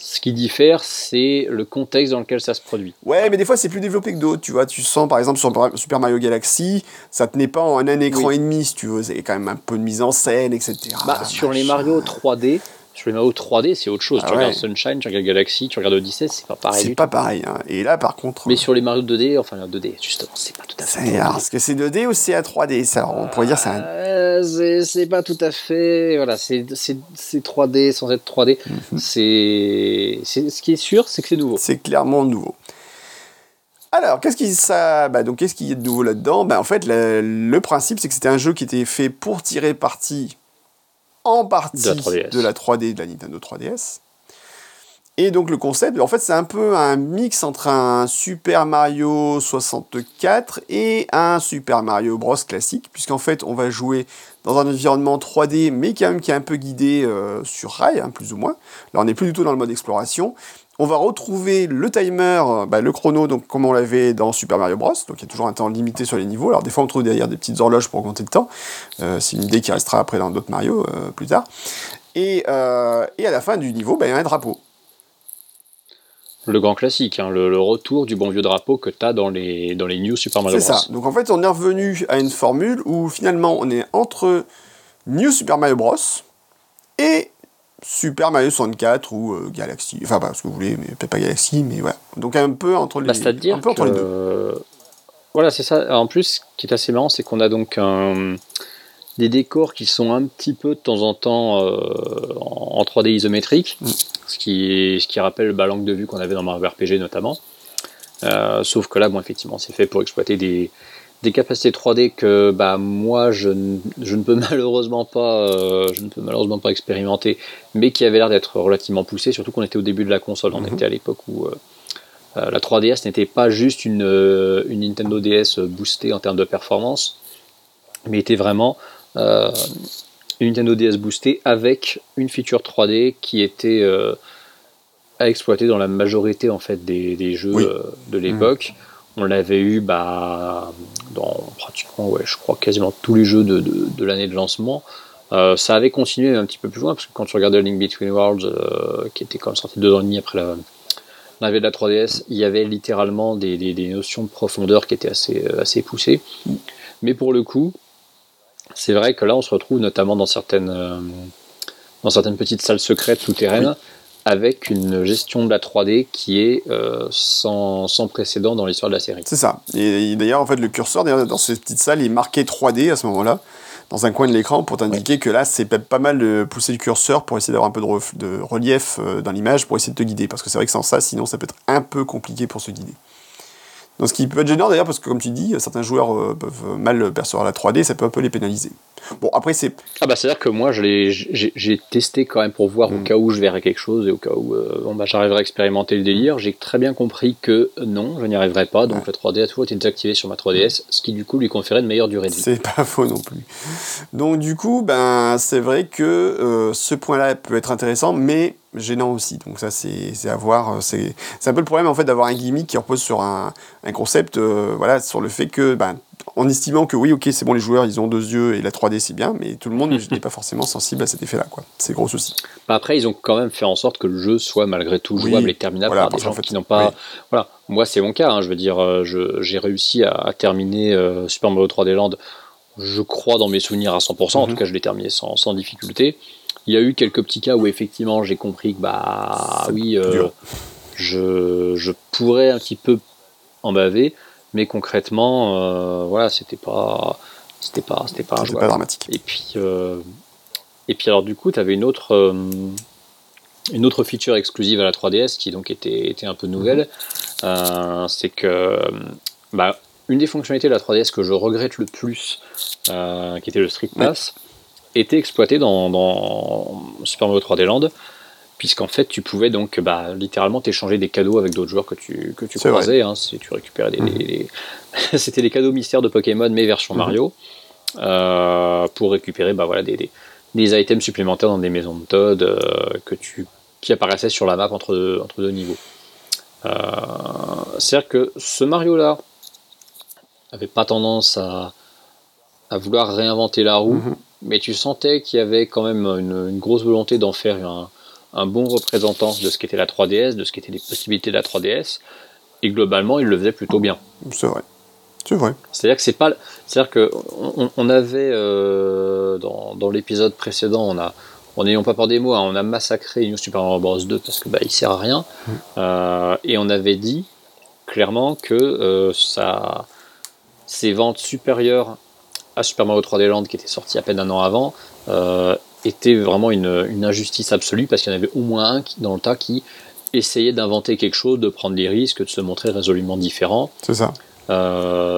Ce qui diffère, c'est le contexte dans lequel ça se produit. Ouais, mais des fois c'est plus développé que d'autres, tu vois. Tu sens par exemple sur Super Mario Galaxy, ça tenait pas en un écran Oui. et demi, si tu veux. C'est quand même un peu de mise en scène, etc. Bah, sur les. Mario 3D, sur les Mario 3D, c'est autre chose. Ah tu regardes. Sunshine, tu regardes Galaxy, tu regardes Odyssey, c'est pas pareil. C'est pas tout. pareil. hein. Et là, par contre. Mais sur les Mario 2D, enfin 2D, justement, c'est pas tout à fait. Alors, Est-ce que c'est 2D ou c'est un 3D ça Alors, On pourrait dire c'est un. Euh, c'est- pas tout à fait. Voilà, c'est c'est- c'est 3D sans être 3D. Mhm. C'est c'est- ce qui est sûr, c'est que c'est nouveau. C'est clairement nouveau. Alors, qu'est-ce qui ça bah, donc qu'est-ce qui est de nouveau là-dedans? Bah, En fait, le, le principe, c'est que c'était un jeu qui était fait pour tirer parti en partie De la 3DS. de la 3D de la Nintendo 3DS. Et donc le concept, en fait, c'est un peu un mix entre un Super Mario 64 et un Super Mario Bros classique, puisqu'en fait, on va jouer dans un environnement 3D, mais quand même qui est un peu guidé euh, sur rail, hein, plus ou moins. Là, on n'est plus du tout dans le mode exploration. On va retrouver le timer, bah, le chrono, donc comme on l'avait dans Super Mario Bros. Donc il y a toujours un temps limité sur les niveaux. Alors des fois on trouve derrière des petites horloges pour compter le temps. Euh, c'est une idée qui restera après dans d'autres Mario euh, plus tard. Et, euh, et à la fin du niveau, bah, il y a un drapeau. Le grand classique, hein, le, le retour du bon vieux drapeau que tu as dans les, dans les New Super Mario C'est Bros. ça. Donc en fait on est revenu à une formule où finalement on est entre New Super Mario Bros. et Super Mario 64 ou euh, Galaxy. Enfin pas ce que vous voulez, mais peut-être pas Galaxy, mais voilà. Donc un peu entre les, Bah, un peu entre les deux. Voilà, c'est ça. En plus, ce qui est assez marrant, c'est qu'on a donc un- des décors qui sont un petit peu de temps en temps euh, en en 3D isométrique, Mm. ce, qui, ce qui rappelle bah, l'angle de vue qu'on avait dans Mario RPG notamment. Euh, sauf que là, bon, effectivement, c'est fait pour exploiter des, des capacités 3D que bah, moi, je, ne- je ne peux malheureusement pas, euh, je ne peux malheureusement pas expérimenter, mais qui avait l'air d'être relativement poussé, surtout qu'on était au début de la console. On Mhm. était à l'époque où euh, euh, la 3DS n'était pas juste une, une Nintendo DS boostée en termes de performance, mais était vraiment euh, une Nintendo DS boostée avec une feature 3D qui était à exploiter dans la majorité en fait des, des jeux Oui. de l'époque. On l'avait eu bah, dans pratiquement, ouais, je crois, quasiment tous les jeux de, de, l'année de lancement. Euh, ça avait continué un petit peu plus loin, parce que quand tu regardais Link Between Worlds, euh, qui était quand même sorti deux ans et demi après la, l'arrivée de la 3DS, il y avait littéralement des, des, notions de profondeur qui étaient assez, euh, assez poussées. Mais pour le coup, c'est vrai que là, on se retrouve notamment dans certaines, dans certaines petites salles secrètes souterraines avec une gestion de la 3D qui est euh, sans, sans précédent dans l'histoire de la série. C'est ça. Et, et d'ailleurs, en fait, le curseur dans cette petite salle est marqué 3D à ce moment-là, dans un coin de l'écran, pour t'indiquer que là, c'est pas mal de pousser le curseur pour essayer d'avoir un peu de, de relief euh, dans l'image, pour essayer de te guider. Parce que c'est vrai que sans ça, sinon, ça peut être un peu compliqué pour se guider. Donc, ce qui peut être gênant d'ailleurs, parce que comme tu dis, certains joueurs euh, peuvent mal percevoir la 3D, ça peut un peu les pénaliser. Bon, après, c'est. Ah bah c'est-à-dire que moi j'ai testé quand même pour voir au Mm. cas où je verrais quelque chose et au cas où euh, bon, bah, j'arriverais à expérimenter le délire. J'ai très bien compris que non, je n'y arriverais pas, donc la 3D a toujours été désactivée sur ma 3DS, ce qui du coup lui conférait une meilleure durée de vie. C'est pas faux non plus. Donc du coup, ben c'est vrai que euh, ce point-là peut être intéressant, mais gênant aussi. Donc ça c'est c'est à voir. C'est un peu le problème en fait d'avoir un gimmick qui repose sur un, un concept, euh, voilà, sur le fait que ben en estimant que oui, ok, c'est bon, les joueurs ils ont deux yeux et la 3D c'est bien, mais tout le monde n'est pas forcément sensible à cet effet-là. C'est gros souci. Bah, Après ils ont quand même fait en sorte que le jeu soit malgré tout Oui, jouable et terminable voilà, par des gens fait, qui n'ont pas... oui. Voilà, moi c'est mon cas, hein, je veux dire, euh, j'ai réussi à, à terminer euh, Super Mario 3D Land, je crois dans mes souvenirs à 100%, en Mhm. tout cas je l'ai terminé sans, sans difficulté. Il y a eu quelques petits cas où effectivement j'ai compris que bah oui, euh, je, je pourrais un petit peu en baver, mais concrètement, voilà, c'était pas, c'était pas, c'était pas, pas dramatique. Et puis, et puis alors du coup, tu avais une autre une autre feature exclusive à la 3DS qui donc était, était un peu nouvelle, euh, c'est que bah, une des fonctionnalités de la 3DS que je regrette le plus, euh, qui était le Street Pass, était exploitée dans, dans, Super Mario 3D Land, puisqu'en fait tu pouvais donc bah, littéralement t'échanger des cadeaux avec d'autres joueurs que tu, que tu croisais. Hein, si tu récupérais des, mhm. c'était les cadeaux mystères de Pokémon mais version mhm. Mario euh, pour récupérer bah, voilà, des, des, items supplémentaires dans des maisons de Todd que tu qui apparaissait sur la map entre deux, entre deux niveaux. Euh, c'est-à-dire que ce Mario-là avait pas tendance à, à, vouloir réinventer la roue, mhm. Mais tu sentais qu'il y avait quand même une, grosse volonté d'en faire un, un, bon représentant de ce qu'était la 3DS, de ce qu'étaient les possibilités de la 3DS, et globalement, il le faisait plutôt bien. C'est vrai. C'est vrai. C'est-à-dire que c'est pas, c'est-à-dire que on, avait euh, dans, dans l'épisode précédent, on a en n'ayant pas peur des mots, hein, on a massacré New Super Mario Bros 2 parce que bah, il sert à rien. Mm. Euh, et on avait dit clairement que euh, ça, ses ventes supérieures à Super Mario 3D Land qui était sorti à peine un an avant euh, étaient vraiment une, injustice absolue parce qu'il y en avait au moins un dans le tas qui essayait d'inventer quelque chose, de prendre des risques, de se montrer résolument différent. C'est ça.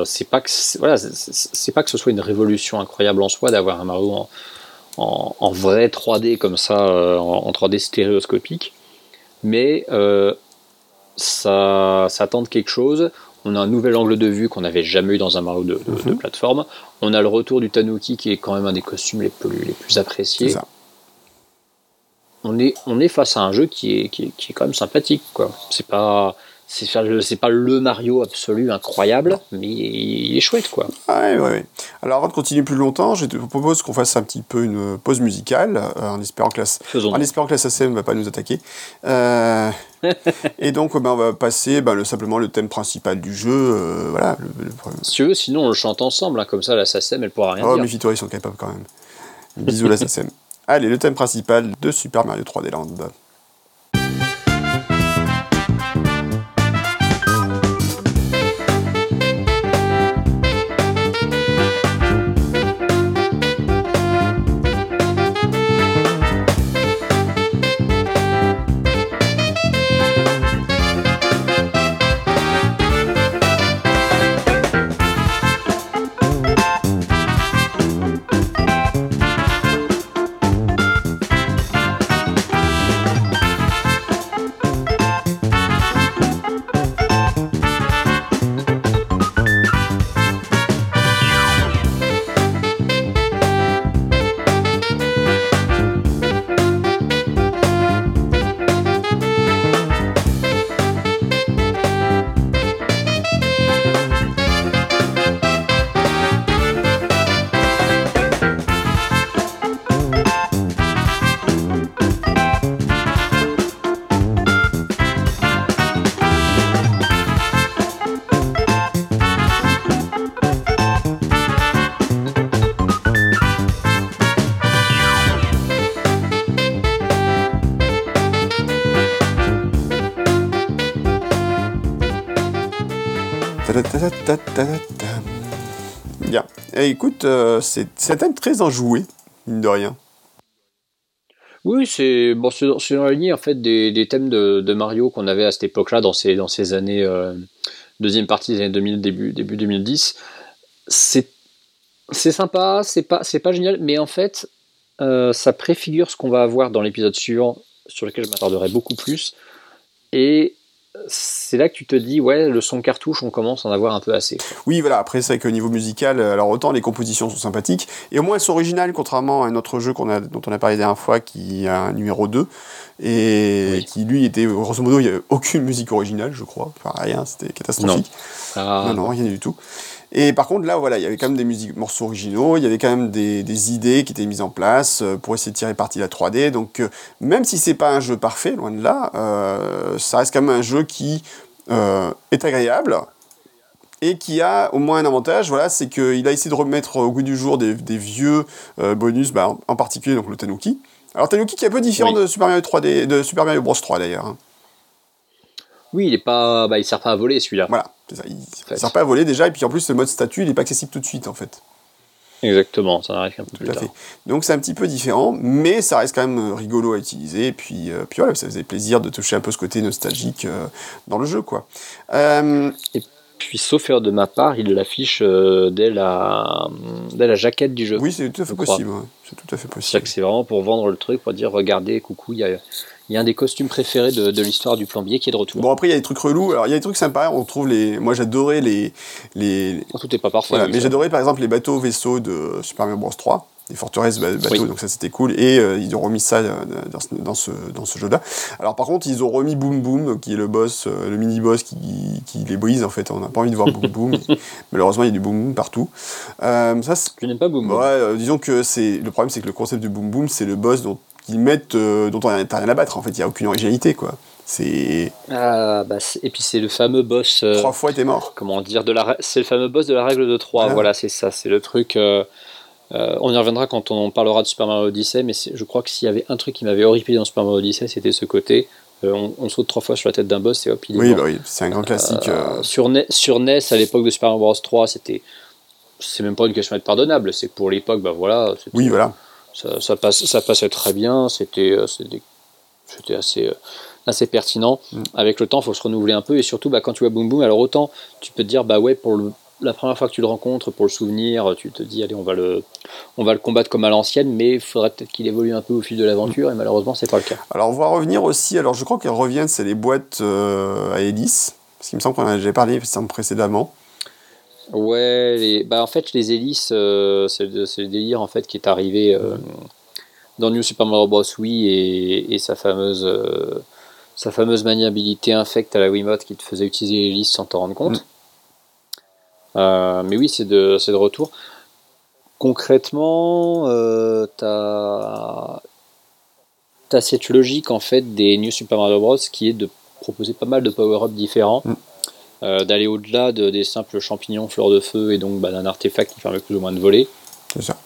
c'est pas que voilà, c'est pas que ce soit une révolution incroyable en soi d'avoir un Mario en, en, vrai 3D comme ça, euh, en, 3D stéréoscopique, mais euh, ça, ça tente quelque chose. On a un nouvel angle de vue qu'on n'avait jamais eu dans un Mario de, de, mhm. plateforme. On a le retour du Tanuki qui est quand même un des costumes les plus, les plus appréciés. On est, on est face à un jeu qui est, qui est, qui est quand même sympathique. Quoi. C'est pas, c'est pas le Mario absolu incroyable, mais il est chouette quoi. Ouais, ouais. Alors avant de continuer plus longtemps, je te propose qu'on fasse un petit peu une pause musicale, euh, en espérant que la, en espérant que la SACM va pas nous attaquer. Euh, et donc ben, on va passer ben, le, simplement le thème principal du jeu. Euh, voilà. Si tu veux, sinon on le chante ensemble, hein, comme ça la SACM elle pourra rien oh, dire. Oh, mes ils sont capables quand même. Bisous la. Allez, le thème principal de Super Mario 3D Land. Euh, c'est un thème très enjoué, mine de rien. Oui, c'est bon, dans la ligne en fait des, thèmes de, Mario qu'on avait à cette époque-là, dans ces, dans ces années euh, deuxième partie des années 2000, début, début 2010. C'est sympa, c'est pas, pas génial, mais en fait, euh, ça préfigure ce qu'on va avoir dans l'épisode suivant, sur lequel je m'attarderai beaucoup plus. Et c'est là que tu te dis, ouais, le son cartouche, on commence à en avoir un peu assez. Oui, voilà, après, c'est qu'au niveau musical, euh, alors autant les compositions sont sympathiques, et au moins elles sont originales, contrairement à un autre jeu a, dont on a parlé la dernière fois, qui a un numéro 2, et qui lui était, grosso modo, il n'y avait aucune musique originale, je crois, enfin rien, c'était catastrophique. Non. Ah. non, non, rien du tout. Et par contre, là, voilà, il y avait quand même des musiques, morceaux originaux, il y avait quand même des, des idées qui étaient mises en place euh, pour essayer de tirer parti de la 3D. Donc, euh, même si c'est pas un jeu parfait, loin de là, euh, ça reste quand même un jeu qui est agréable et qui a au moins un avantage, voilà, c'est qu'il a essayé de remettre au goût du jour des, des vieux bonus, bah, en, particulier donc le Tanuki. Alors Tanuki qui est un peu différent de Super Mario 3D, de Super Mario Bros 3 d'ailleurs. Hein. Oui, il est pas, bah, il sert pas à voler celui-là. Voilà. Ça, il ne sert pas à voler déjà, et puis en plus, le mode statut, il n'est pas accessible tout de suite, en fait. Exactement, ça arrive un peu plus Tout à tard. fait. Donc c'est un petit peu différent, mais ça reste quand même euh, rigolo à utiliser. Et puis, euh, puis voilà, ça faisait plaisir de toucher un peu ce côté nostalgique euh, dans le jeu, quoi. Euh, Puis, sauf erreur de ma part, il l'affiche dès, la, dès la jaquette du jeu. oui, c'est tout à fait possible. ouais. C'est tout à fait possible. c'est vraiment pour vendre le truc, pour dire regardez, coucou, il y a, il y a un des costumes préférés de, de l'histoire du plombier qui est de retour. Bon après il y a des trucs relous. Alors il y a des trucs sympas. On trouve les. Moi j'adorais les les. Tout n'est pas parfait. Voilà. Mais j'adorais par exemple les bateaux vaisseaux de Super Mario Bros 3. Les forteresses ba- bateaux, Oui. donc ça c'était cool. Et euh, ils ont remis ça euh, dans ce, dans ce, dans ce jeu-là. Alors par contre, ils ont remis Boom Boom, qui est le boss, euh, le mini-boss qui, qui les brise en fait. On n'a pas envie de voir Boom Boom. malheureusement, il y a du Boom Boom partout. Ça, Tu n'aimes pas Boom Boom? Ouais, disons que c'est le problème, c'est que le concept du boom boom, c'est le boss dont ils mettent, euh, dont on n'a rien à battre. En fait, il y a aucune originalité, quoi. C'est Ah, bah, et puis c'est le fameux boss. euh, trois fois t'es mort. comment dire de la c'est le fameux boss de la règle de 3 Voilà. voilà, c'est ça c'est le truc euh, on y reviendra quand on parlera de Super Mario Odyssey mais je crois que s'il y avait un truc qui m'avait horripilé dans Super Mario Odyssey c'était ce côté on, on saute trois fois sur la tête d'un boss et hop il est Oui, mort. bah oui, c'est un grand classique. sur, NES, sur NES à l'époque de Super Mario Bros 3 c'était c'est même pas une question d'être pardonnable c'est pour l'époque bah voilà oui, voilà. Ça, ça, passe, ça passait très bien, c'était euh, assez, euh, assez pertinent. Mm. Avec le temps, il faut se renouveler un peu, et surtout bah, quand tu vois Boom Boom, alors autant tu peux te dire, bah ouais, pour le- la première fois que tu le rencontres, pour le souvenir, tu te dis, allez, on va le, on va le combattre comme à l'ancienne, mais il faudrait peut-être qu'il évolue un peu au fil de l'aventure, et malheureusement, c'est pas le cas. Alors, on va revenir aussi. Alors, je crois qu'elles reviennent, c'est les boîtes euh, à hélice. Parce qu'il me semble qu'on en a déjà parlé précédemment. Ouais, les, bah en fait, les hélices, euh, c'est le, délire en fait qui est arrivé euh, dans New Super Mario Bros. Wii et, et sa fameuse euh, sa fameuse maniabilité infecte à la Wiimote qui te faisait utiliser l'hélice sans t'en rendre compte. Euh, mais oui, c'est de, de retour. Concrètement, t'as as cette logique en fait des New Super Mario Bros. qui est de proposer pas mal de power-up différents Mm. Euh, d'aller au-delà de, des simples champignons fleurs de feu et donc bah, d'un artefact qui permet plus ou moins de voler. C'est ça.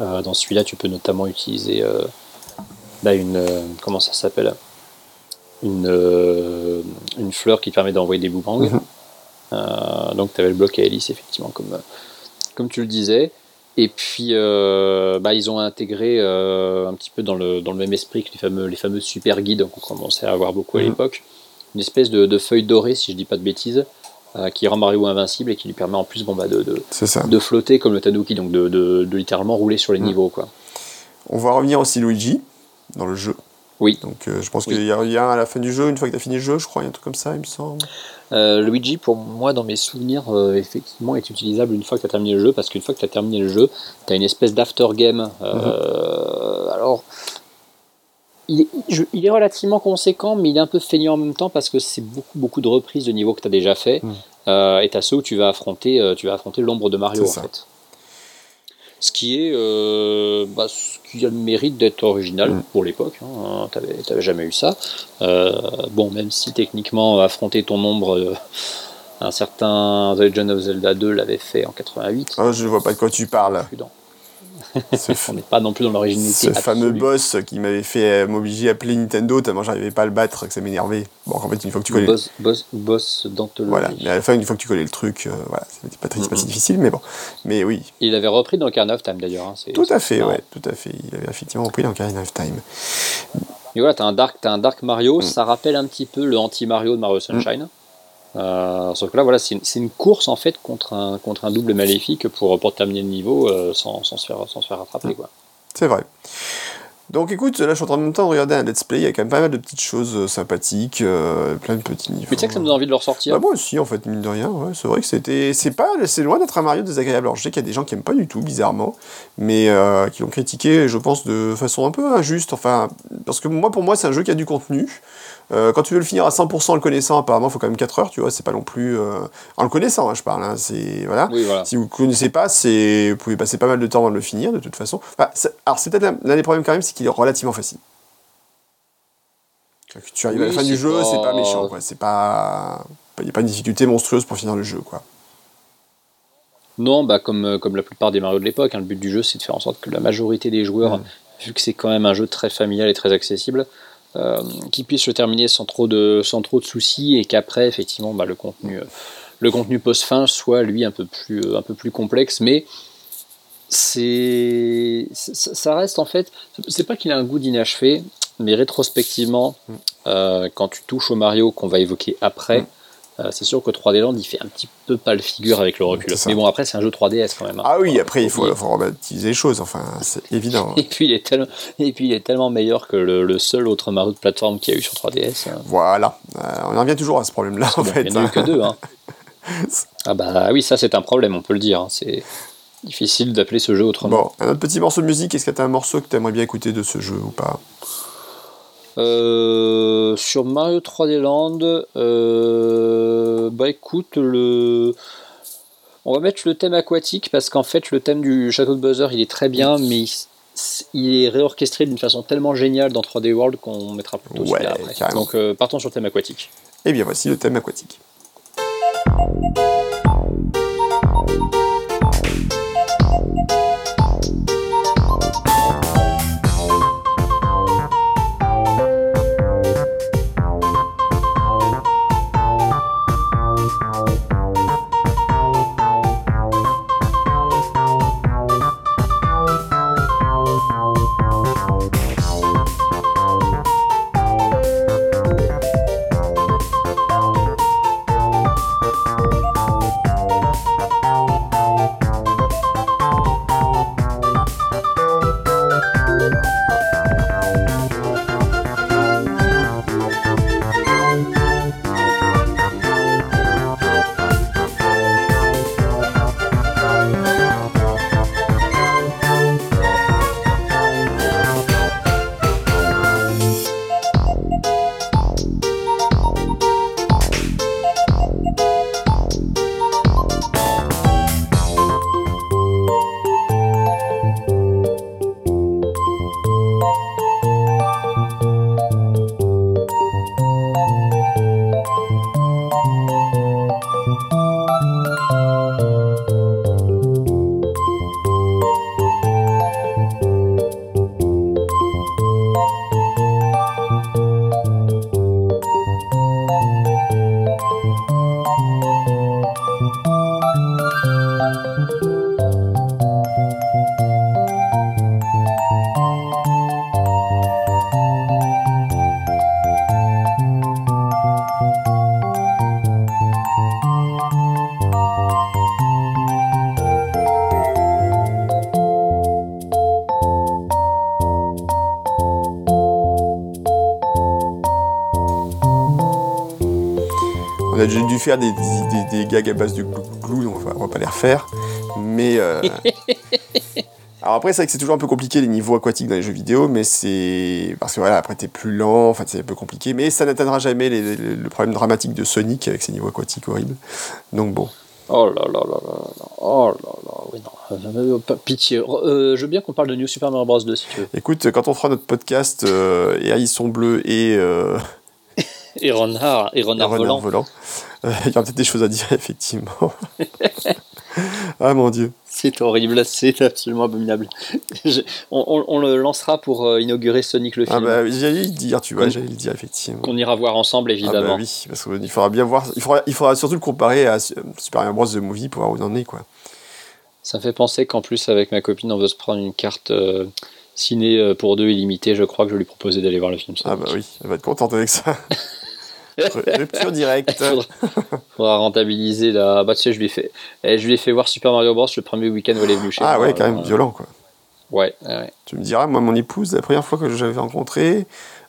Euh, dans celui-là, tu peux notamment utiliser euh, bah, une. comment ça s'appelle? Une, une fleur qui te permet d'envoyer des boomerangs. Mhm. Donc, tu avais le bloc à hélice, effectivement, comme, comme tu le disais. Et puis, euh, bah, ils ont intégré euh, un petit peu dans le, dans le même esprit que les fameux, les fameux super guides qu'on commençait à avoir beaucoup à Mhm. l'époque. Une espèce de, de feuille dorée, si je dis pas de bêtises, euh, qui rend Mario invincible et qui lui permet en plus bon, bah, de, de, C'est ça. de flotter comme le Tanuki, donc de, littéralement rouler sur les Mhm. niveaux. Quoi. On va revenir aussi Luigi dans le jeu. Oui. Donc, euh, je pense Oui. qu'il y a rien à la fin du jeu, une fois que tu as fini le jeu, je crois, il y a un truc comme ça, il me semble. Euh, Luigi, pour moi, dans mes souvenirs, euh, effectivement, est utilisable une fois que tu as terminé le jeu, parce qu'une fois que tu as terminé le jeu, tu as une espèce d'aftergame. Euh, Alors, il est, je- il est relativement conséquent, mais il est un peu feignant en même temps, parce que c'est beaucoup, beaucoup de reprises de niveaux que tu as déjà fait. Mhm. Euh, et tu as ceux où tu vas affronter, euh, tu vas affronter l'ombre de Mario, en ça. fait. Ce qui est, euh, bah, ce qui a le mérite d'être original Mm. pour l'époque. Hein, T'avais t'avais jamais eu ça. Euh, bon, même si techniquement affronter ton ombre, un certain The Legend of Zelda 2 l'avait fait en 88. Ah, je vois pas de quoi tu parles. Prudent. On n'est pas non plus dans l'originalité. ce fameux boss qui m'avait fait euh, m'obliger à appeler Nintendo tellement j'arrivais pas à le battre, que ça m'énervait. Bon, en fait, une fois que tu connais. Boss, boss, boss d'anthologie. Voilà, mais à la fin, une fois que tu connais le truc, euh, voilà, c'est pas, très- pas si difficile, mais bon. Mais oui, Il l'avait repris dans Ocarina of Time d'ailleurs. hein, tout à fait, ouais, tout à fait. Il avait effectivement repris dans Ocarina of Time. Et voilà, t'as un Dark, un Dark Mario, Mm. ça rappelle un petit peu le anti-Mario de Mario Sunshine. Euh, sauf que là, voilà, c'est une, course en fait contre un, contre un double maléfique pour, pour terminer le niveau euh, sans, sans, se faire, sans se faire rattraper. C'est vrai. Donc écoute, là je suis en train de même temps de regarder un let's play, il y a quand même pas mal de petites choses euh, sympathiques, euh, plein de petits niveaux. Mais tu sais que ça me donne envie de le ressortir. Bah moi aussi en fait mine de rien ouais, c'est vrai que c'était c'est pas c'est loin d'être un Mario désagréable alors je sais qu'il y a des gens qui aiment pas du tout bizarrement mais euh, qui l'ont critiqué je pense de façon un peu injuste enfin parce que moi pour moi c'est un jeu qui a du contenu Euh, quand tu veux le finir à 100% en le connaissant apparemment il faut quand même 4 heures tu vois c'est pas non plus euh, en le connaissant hein, je parle hein, c'est voilà Oui, voilà. si vous ne connaissez pas, vous pouvez passer pas mal de temps avant de le finir, de toute façon. Enfin, alors, c'est peut-être l'un des problèmes quand même, c'est qu'il est relativement facile. Quand tu arrives à la fin du jeu, pas- c'est pas méchant, quoi. C'est pas. Il n'y a pas une difficulté monstrueuse pour finir le jeu, quoi. Non, bah comme, euh, comme la plupart des Mario de l'époque, hein, le but du jeu c'est de faire en sorte que la majorité des joueurs, Mm. vu que c'est quand même un jeu très familial et très accessible, euh, qu'ils puissent le terminer sans trop de, sans trop de soucis et qu'après, effectivement, bah, le, contenu, euh, le contenu post-fin soit lui un peu plus, un peu plus complexe, mais c'est ça reste en fait c'est pas qu'il a un goût d'inachevé mais rétrospectivement Mm. euh, quand tu touches au Mario qu'on va évoquer après Mm. Euh, c'est sûr que 3D Land il fait un petit peu pas le figure avec le recul mais bon après c'est un jeu 3DS quand même hein. Ah oui, après, il faut, rebaptiser les choses, enfin, c'est évident. et puis il est tellement et puis il est tellement meilleur que le, le seul autre Mario de plateforme qu'il y a eu sur 3DS hein. Voilà, Euh, on en revient toujours à ce problème-là, en Bon, fait. il n'y en a eu que deux hein. ah bah oui ça c'est un problème on peut le dire c'est difficile d'appeler ce jeu autrement Bon, un autre petit morceau de musique, est-ce que tu as un morceau que tu aimerais bien écouter de ce jeu ou pas? Euh, sur Mario 3D Land, euh, bah écoute, le... on va mettre le thème aquatique parce qu'en fait le thème du château de Bowser il est très bien, mais il, il est réorchestré d'une façon tellement géniale dans 3D World qu'on mettra plutôt Ouais, celui-là après. Donc euh, partons sur le thème aquatique. Eh bien, voici le thème aquatique. Faire des, des, des gags à base de glou, on va, on va pas les refaire. Mais. euh, Alors après, c'est vrai que c'est toujours un peu compliqué les niveaux aquatiques dans les jeux vidéo, mais c'est. Parce que voilà, après t'es plus lent, enfin c'est un peu compliqué, mais ça n'atteindra jamais les- les- le problème dramatique de Sonic avec ses niveaux aquatiques horribles. Donc bon. Oh là là là là là, oh là là, oui non, Euh, pitié. Euh, je veux bien qu'on parle de New Super Mario Bros 2 si tu veux. Écoute, quand on fera notre podcast euh, et Hérisson bleu et, euh, Et Renard, et Renard Renard volant. volant, il y aura peut-être des choses à dire, effectivement. ah mon dieu. C'est horrible, c'est absolument abominable. Je- on, on- on le lancera pour euh, inaugurer Sonic le Ah film, bah j'allais le dire, tu vois, j'allais le dire, effectivement. qu'on ira voir ensemble Ah évidemment. bah oui, parce qu'il faudra bien voir, il faudra, il faudra surtout le comparer à Su- Super Mario Bros. The Movie pour voir où il en est, quoi. Ça me fait penser qu'en plus avec ma copine on veut se prendre une carte euh, ciné euh, pour deux illimitée. Je crois que je lui proposais d'aller voir le film. Ah bah oui, elle va être contente avec ça. Rupture directe. Faudra, faudra rentabiliser la. Bah tu sais, je lui ai fait, eh, je lui ai fait voir Super Mario Bros le premier week-end où elle est venue chez Ah moi. ouais, quand même Euh, violent, quoi. Ouais. Tu me diras, moi, mon épouse, la première fois que j'avais rencontré,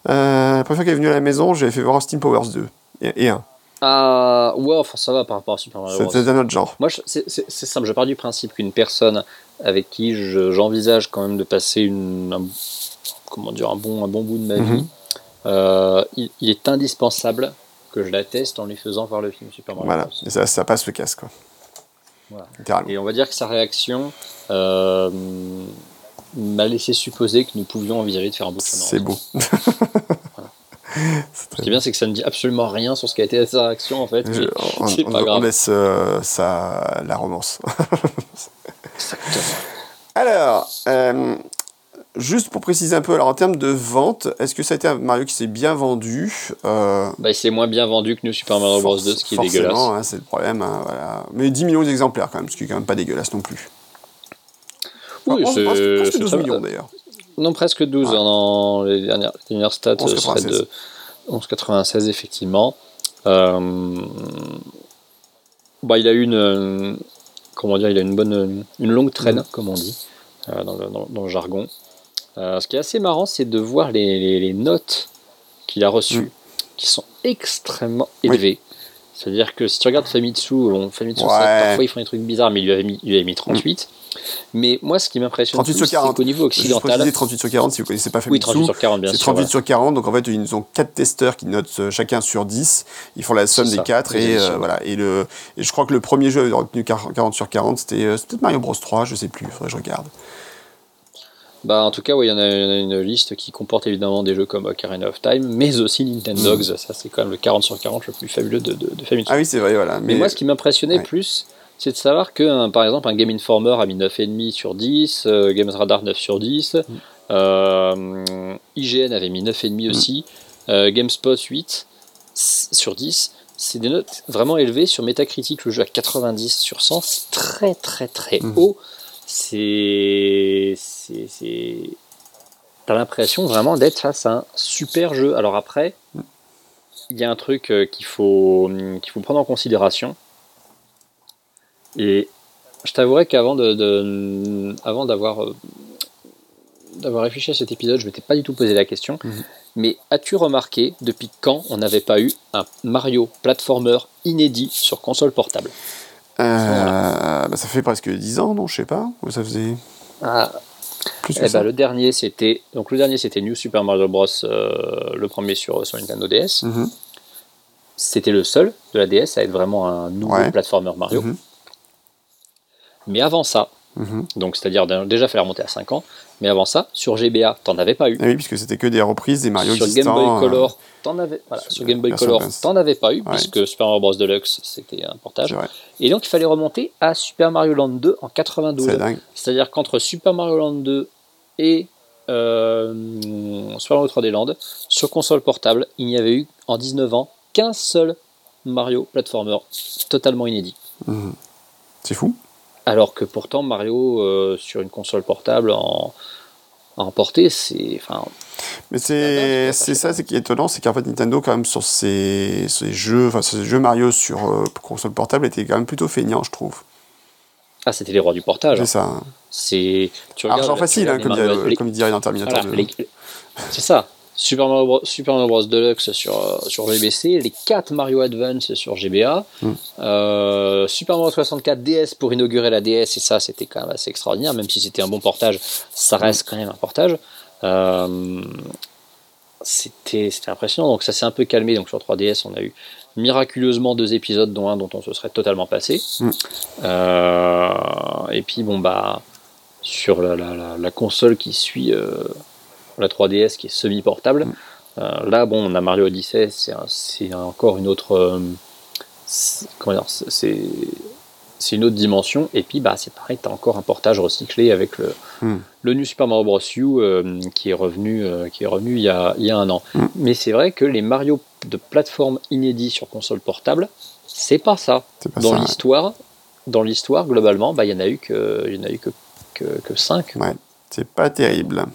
euh, la première fois qu'elle est venue à la maison, j'avais fait voir Austin Powers 2 et, et 1. Ah ouais, enfin ça va par rapport à Super Mario Bros. C'était d'un autre genre. Moi, c'est c'est- c'est simple. Je pars du principe qu'une personne avec qui je- j'envisage quand même de passer une, un, comment dire, un, bon, un bon bout de ma Mhm. vie, il, il est indispensable que je la teste en lui faisant voir le film Super Mario Voilà, et ça, ça passe le casque, quoi. Voilà. Et on va dire que sa réaction euh, m'a laissé supposer que nous pouvions envisager de faire un de chemin. C'est beau. Ce qui est bien, c'est que ça ne dit absolument rien sur ce qu'a été sa réaction en fait. Je- on, on- pas on grave. laisse euh, ça, la romance. Exactement. Alors, euh, juste pour préciser un peu, alors en termes de vente, est-ce que ça a été un Mario qui s'est bien vendu euh, bah, Il s'est moins bien vendu que New Super Mario Bros. 2, ce qui est dégueulasse. Hein, c'est le problème. Hein, voilà. Mais 10 millions d'exemplaires quand même, ce qui est quand même pas dégueulasse non plus. Oui, c'est presque 12 millions d'ailleurs. Non, presque 12 ouais. dans les dernières, les dernières stats seraient de 11,96 effectivement. Euh, bah, il a eu une, comment dire, il a une bonne, une longue traîne, mm. comme on dit, euh, dans, le, dans, dans, le, jargon. Euh, ce qui est assez marrant, c'est de voir les, les, les notes qu'il a reçues, mm. qui sont extrêmement élevées. Oui. C'est-à-dire que si tu regardes Famitsu, bon, Famitsu ouais. parfois ils font des trucs bizarres, mais il lui avait mis, il lui avait mis 38. Mm. Mais moi, ce qui m'impressionne c'est qu'au niveau occidental. Je 38 sur 40 si vous connaissez pas Famitsu. Oui, 38 sur 40, bien sûr. C'est 38 ouais. sur 40, donc en fait, ils ont 4 testeurs qui notent euh, chacun sur 10. Ils font la somme des 4 et, euh, voilà. Et, le, et je crois que le premier jeu a retenu 40 sur 40, c'était peut-être Mario Bros 3, je sais plus, faudrait que je regarde. Bah, en tout cas, il y, en a une liste qui comporte évidemment des jeux comme Ocarina of Time, mais aussi Nintendogs. Mmh. Ça, c'est quand même le 40 sur 40 le plus fabuleux de, de, de Famitsu. Ah oui, c'est vrai, voilà. Mais, mais, moi, ce qui m'impressionnait ouais. plus, c'est de savoir que, un, par exemple, un Game Informer a mis 9,5 sur 10, euh, Games Radar 9 sur 10, mmh. euh, IGN avait mis 9,5 mmh. aussi, euh, GameSpot 8 sur 10. C'est des notes vraiment élevées. Sur Metacritic, le jeu à 90 sur 100, c'est très très très mmh. haut. C'est. T'as l'impression vraiment d'être face à un super jeu. Alors après, il y a un truc euh, qu'il faut, qu'il faut prendre en considération. Et je t'avouerai qu'avant de, de, avant d'avoir euh, d'avoir réfléchi à cet épisode, je m'étais pas du tout posé la question. Mhm. Mais as-tu remarqué depuis quand on n'avait pas eu un Mario platformer inédit sur console portable? Euh, voilà. bah ça fait presque 10 ans, non Je sais pas. Ça faisait. Ah. Plus eh bah, le dernier c'était donc le dernier c'était New Super Mario Bros euh, le premier sur, sur Nintendo DS. Mm -hmm. C'était le seul de la DS à être vraiment un nouveau Ouais. platformer Mario. Mhm. Mais avant ça, Mhm. donc c'est-à-dire déjà faire remonter à 5 ans, mais avant ça, sur GBA, t'en avais pas eu. Ah oui, puisque c'était que des reprises des Mario sur Game existants. Boy euh, Color, t'en avais, voilà, sur Game Boy Color, t'en avais pas eu, Ouais. puisque Super Mario Bros. Deluxe, c'était un portage. Et donc il fallait remonter à Super Mario Land 2 en 92. C'est dingue. C'est-à-dire qu'entre Super Mario Land 2 et euh, Super Mario 3D Land, sur console portable, il n'y avait eu en 19 ans qu'un seul Mario platformer totalement inédit. Mhm. C'est fou. Alors que pourtant Mario euh, sur une console portable en, en portée, c'est Mais c'est ça, c'est qui est étonnant, c'est qu'en fait Nintendo quand même sur ses, ses jeux, enfin ses jeux Mario sur euh, console portable était quand même plutôt feignant, je trouve. ah c'était les rois du portage. C'est hein. ça. C'est Argent facile, hein, comme, dirait, les- comme il dirait dans Terminator Voilà, 2. les- c'est ça. Super Mario, Bros, Super Mario Bros. Deluxe sur, euh, sur GBC, les 4 Mario Advance sur GBA, Mm. euh, Super Mario 64 DS pour inaugurer la DS, et ça c'était quand même assez extraordinaire, même si c'était un bon portage, ça reste quand même un portage. Euh, c'était c'était impressionnant, donc ça s'est un peu calmé, donc sur 3DS on a eu miraculeusement deux épisodes, dont un dont on se serait totalement passé. Mm. Euh, et puis bon bah sur la, la, la, la console qui suit la 3DS qui est semi-portable. Mm. Euh, là, bon, on a Mario Odyssey, c'est un- encore une autre. euh, c'est- comment dire C'est une autre dimension. Et puis, bah, c'est pareil, tu as encore un portage recyclé avec le, Mm. le New Super Mario Bros. U euh, qui est revenu, euh, qui est revenu il, y a, il y a un an. Mm. Mais c'est vrai que les Mario de plateforme inédits sur console portable, c'est pas ça. Pas Dans ouais. l'histoire, dans l'histoire, globalement, bah, il y en a eu que, y en a eu que, que, que 5. Ouais, c'est pas terrible.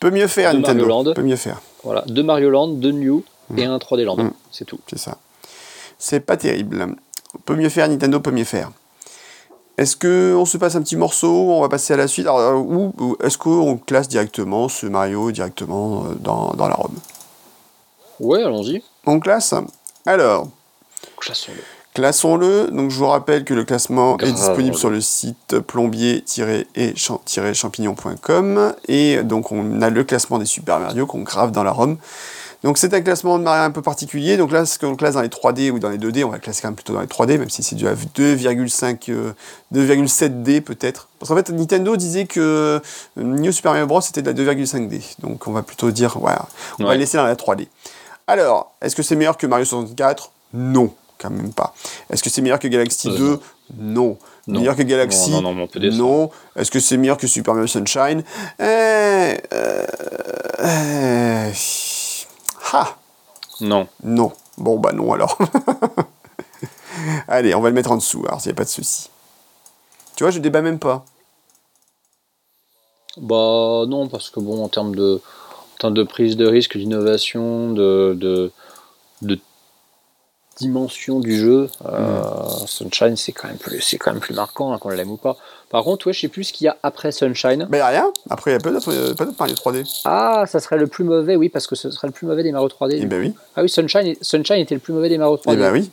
Peut mieux faire, De Nintendo. Mario Land. Peut mieux faire, Voilà, deux Mario Land, deux New et un 3D Land. Mm. C'est tout. c'est ça. C'est pas terrible. Peut mieux faire, Nintendo peut mieux faire. Est-ce que on se passe un petit morceau, on va passer à la suite, Alors, euh, ou, ou est-ce qu'on classe directement ce Mario directement euh, dans, dans la ROM? Ouais, allons-y. On classe Alors, Classons-le. Classons-le. Donc, je vous rappelle que le classement Grave. est disponible sur le site plombier-champignon.com. Et donc, on a le classement des Super Mario qu'on grave dans la ROM. Donc, c'est un classement de Mario un peu particulier. Donc, là, ce qu'on classe dans les 3D ou dans les 2D, on va le classer quand même plutôt dans les 3D, même si c'est du 2,5, euh, 2,7D peut-être. Parce qu'en fait, Nintendo disait que New Super Mario Bros. c'était de la 2,5D. Donc, on va plutôt dire, voilà, on va Ouais. le laisser dans la 3D. Alors, est-ce que c'est meilleur que Mario 64 Non, quand même pas. Est-ce que c'est meilleur que Galaxy Euh, 2 Non. Non. Meilleur que Galaxy Non. Est-ce que c'est meilleur que Super Mario Sunshine euh, euh, euh, Ah Non. Non. Bon, bah non alors. Allez, on va le mettre en dessous, alors s'il n'y a pas de souci. Tu vois, je débat même pas. Bah non, parce que bon, en termes de, en termes de prise de risque, d'innovation, de, de, de dimension du jeu, euh, Sunshine c'est quand même plus, c'est quand même plus marquant hein, qu'on l'aime ou pas. Par contre, ouais, je sais plus ce qu'il y a après Sunshine. Mais rien. Après, il y a pas d'autres euh, Mario 3D. Ah, ça serait le plus mauvais, oui, parce que ce serait le plus mauvais des Mario 3D. Eh ben oui. Ah oui, Sunshine, Sunshine était le plus mauvais des Mario 3D. Eh ben oui.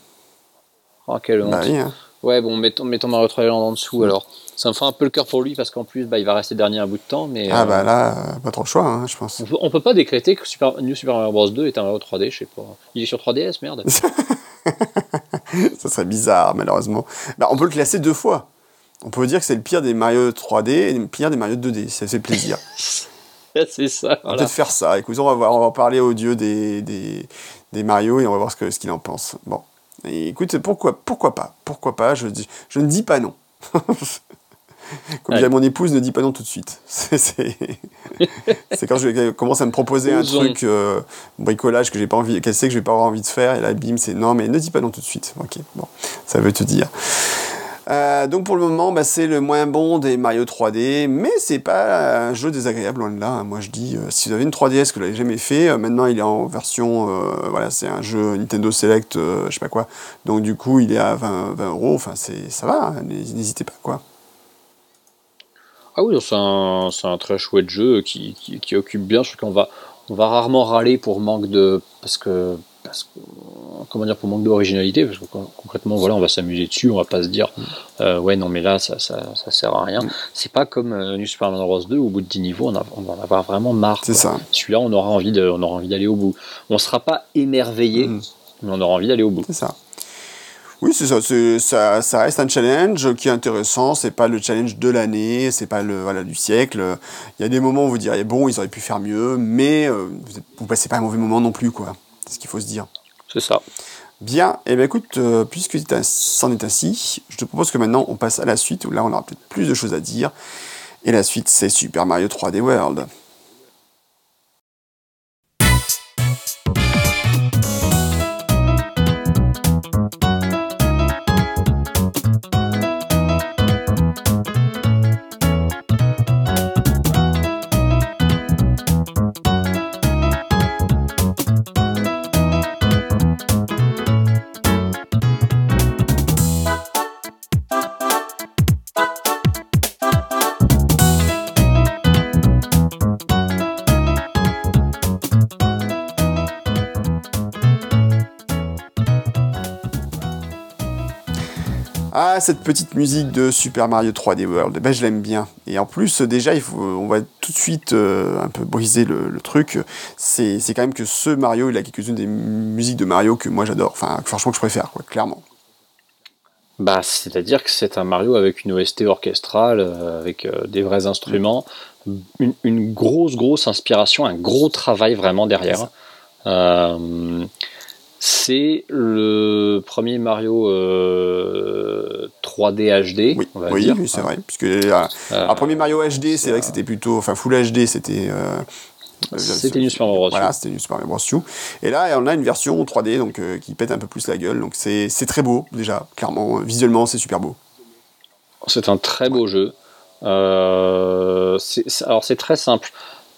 Oh, quelle honte. Bah oui. hein. Ouais, bon, mettons, mettons Mario 3D en dessous alors. Ça me fait un peu le cœur pour lui parce qu'en plus, bah, il va rester dernier un bout de temps. Mais, Ah euh, bah là, pas trop le choix, hein, je pense. on, peut, on peut pas décréter que Super, New Super Mario Bros 2 est un Mario 3D, je sais pas. Il est sur 3DS, merde. Ça serait bizarre, malheureusement. Bah, on peut le classer deux fois. On peut dire que c'est le pire des Mario 3D et le pire des Mario 2D. Ça fait plaisir. c'est ça. On va Voilà. peut-être faire ça. Écoute, on va voir, on va parler au dieu des, des, des Mario et on va voir ce que- ce qu'il en pense. Bon. Et écoute, pourquoi, pourquoi pas? Pourquoi pas? Je, dis- je ne dis pas non. Comme Ouais. mon épouse, ne dis pas non tout de suite. C'est quand je commence à me proposer un truc, euh, bricolage que j'ai pas envie, qu'elle sait que je vais pas avoir envie de faire, et là, bim, c'est non, mais ne dis pas non tout de suite. Ok, bon, ça veut te dire. Euh, donc pour le moment, bah, c'est le moins bon des Mario 3D, mais c'est pas un jeu désagréable loin de là. hein. Moi je dis, euh, si vous avez une 3DS que vous l'avez jamais fait, euh, maintenant il est en version, voilà, c'est un jeu Nintendo Select, je sais pas quoi. Donc du coup il est à 20, 20 euros. Enfin c'est, ça va, hein, n'hésitez pas quoi. Ah oui, c'est un, très chouette jeu qui, qui, qui occupe bien. Je crois qu'on va, on va rarement râler pour manque de. Parce que. Parce que comment dire, pour manque d'originalité, parce que con- concrètement, voilà, on va s'amuser dessus, on va pas se dire, euh, ouais, non, mais là, ça, ça, ça sert à rien. Mm. C'est pas comme euh, New Super Mario Bros 2, au bout de 10 niveaux, on, a- on va en avoir vraiment marre. C'est ça. Celui-là, on aura envie de, on aura envie d'aller au bout. On sera pas émerveillé, Mm. mais on aura envie d'aller au bout. C'est ça. Oui, c'est ça, ça. Ça reste un challenge qui est intéressant. C'est pas le challenge de l'année, c'est pas le voilà du siècle. Il y a des moments où vous diriez bon, ils auraient pu faire mieux, mais euh, vous, passez pas un mauvais moment non plus, quoi. C'est ce qu'il faut se dire. C'est ça. Bien, et bien écoute, euh, puisque c'en est ainsi, je te propose que maintenant on passe à la suite où là on aura peut-être plus de choses à dire. Et la suite, c'est Super Mario 3D World. Ah, cette petite musique de Super Mario 3D World, ben, je l'aime bien. Et en plus, euh, déjà, il faut, on va tout de suite euh, un peu briser le, le truc. C'est quand même que ce Mario, il a quelques-unes des musiques de Mario que moi j'adore. Enfin, franchement, que je préfère, quoi, clairement. Bah, c'est-à-dire que c'est un Mario avec une OST orchestrale, euh, avec euh, des vrais instruments, une, une grosse, grosse inspiration, un gros travail vraiment derrière. Euh, c'est le premier Mario euh, 3D HD, Oui, on va oui, dire. oui, c'est vrai. Puisque euh, Euh, un premier Mario HD, c'est vrai que c'était plutôt. Enfin, Full HD, c'était. euh, C'était New Super Mario Bros. Voilà, c'était New Super Mario Bros. U. Et là, on a une version 3D donc, euh, qui pète un peu plus la gueule. Donc c'est très beau, déjà, clairement. Visuellement, c'est super beau. C'est un très beau jeu. Euh, alors c'est très simple.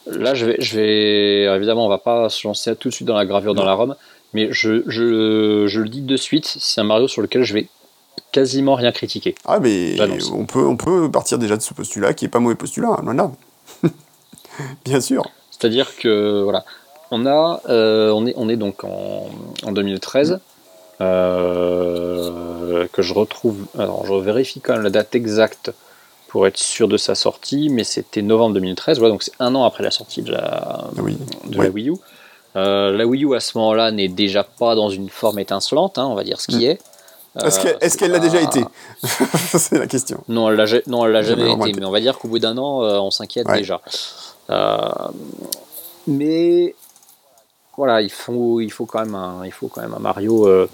Là, je vais, je vais, évidemment, on va pas se lancer tout de suite dans la gravure dans la Rome, mais je, je, je le dis de suite, c'est un Mario sur lequel je vais quasiment rien critiquer. Ah, mais on peut, on peut partir déjà de ce postulat qui est pas mauvais postulat, hein, de là. Bien sûr. C'est-à-dire que voilà, on a, euh, on est, on est donc en, en 2013. euh, que je retrouve. Alors, je vérifie quand même la date exacte pour être sûr de sa sortie, mais c'était novembre 2013. Voilà, donc c'est un an après la sortie de la, Oui. de la Wii U. Euh, la Wii U à ce moment-là n'est déjà pas dans une forme étincelante, hein, on va dire ce qui est. Est-ce qu'elle l'a déjà été C'est la question. Non, elle l'a jamais été, été. mais on va dire qu'au bout d'un an, euh, on s'inquiète Ouais. déjà. Euh, mais voilà, il faut, il faut quand même un, il faut quand même un Mario, euh,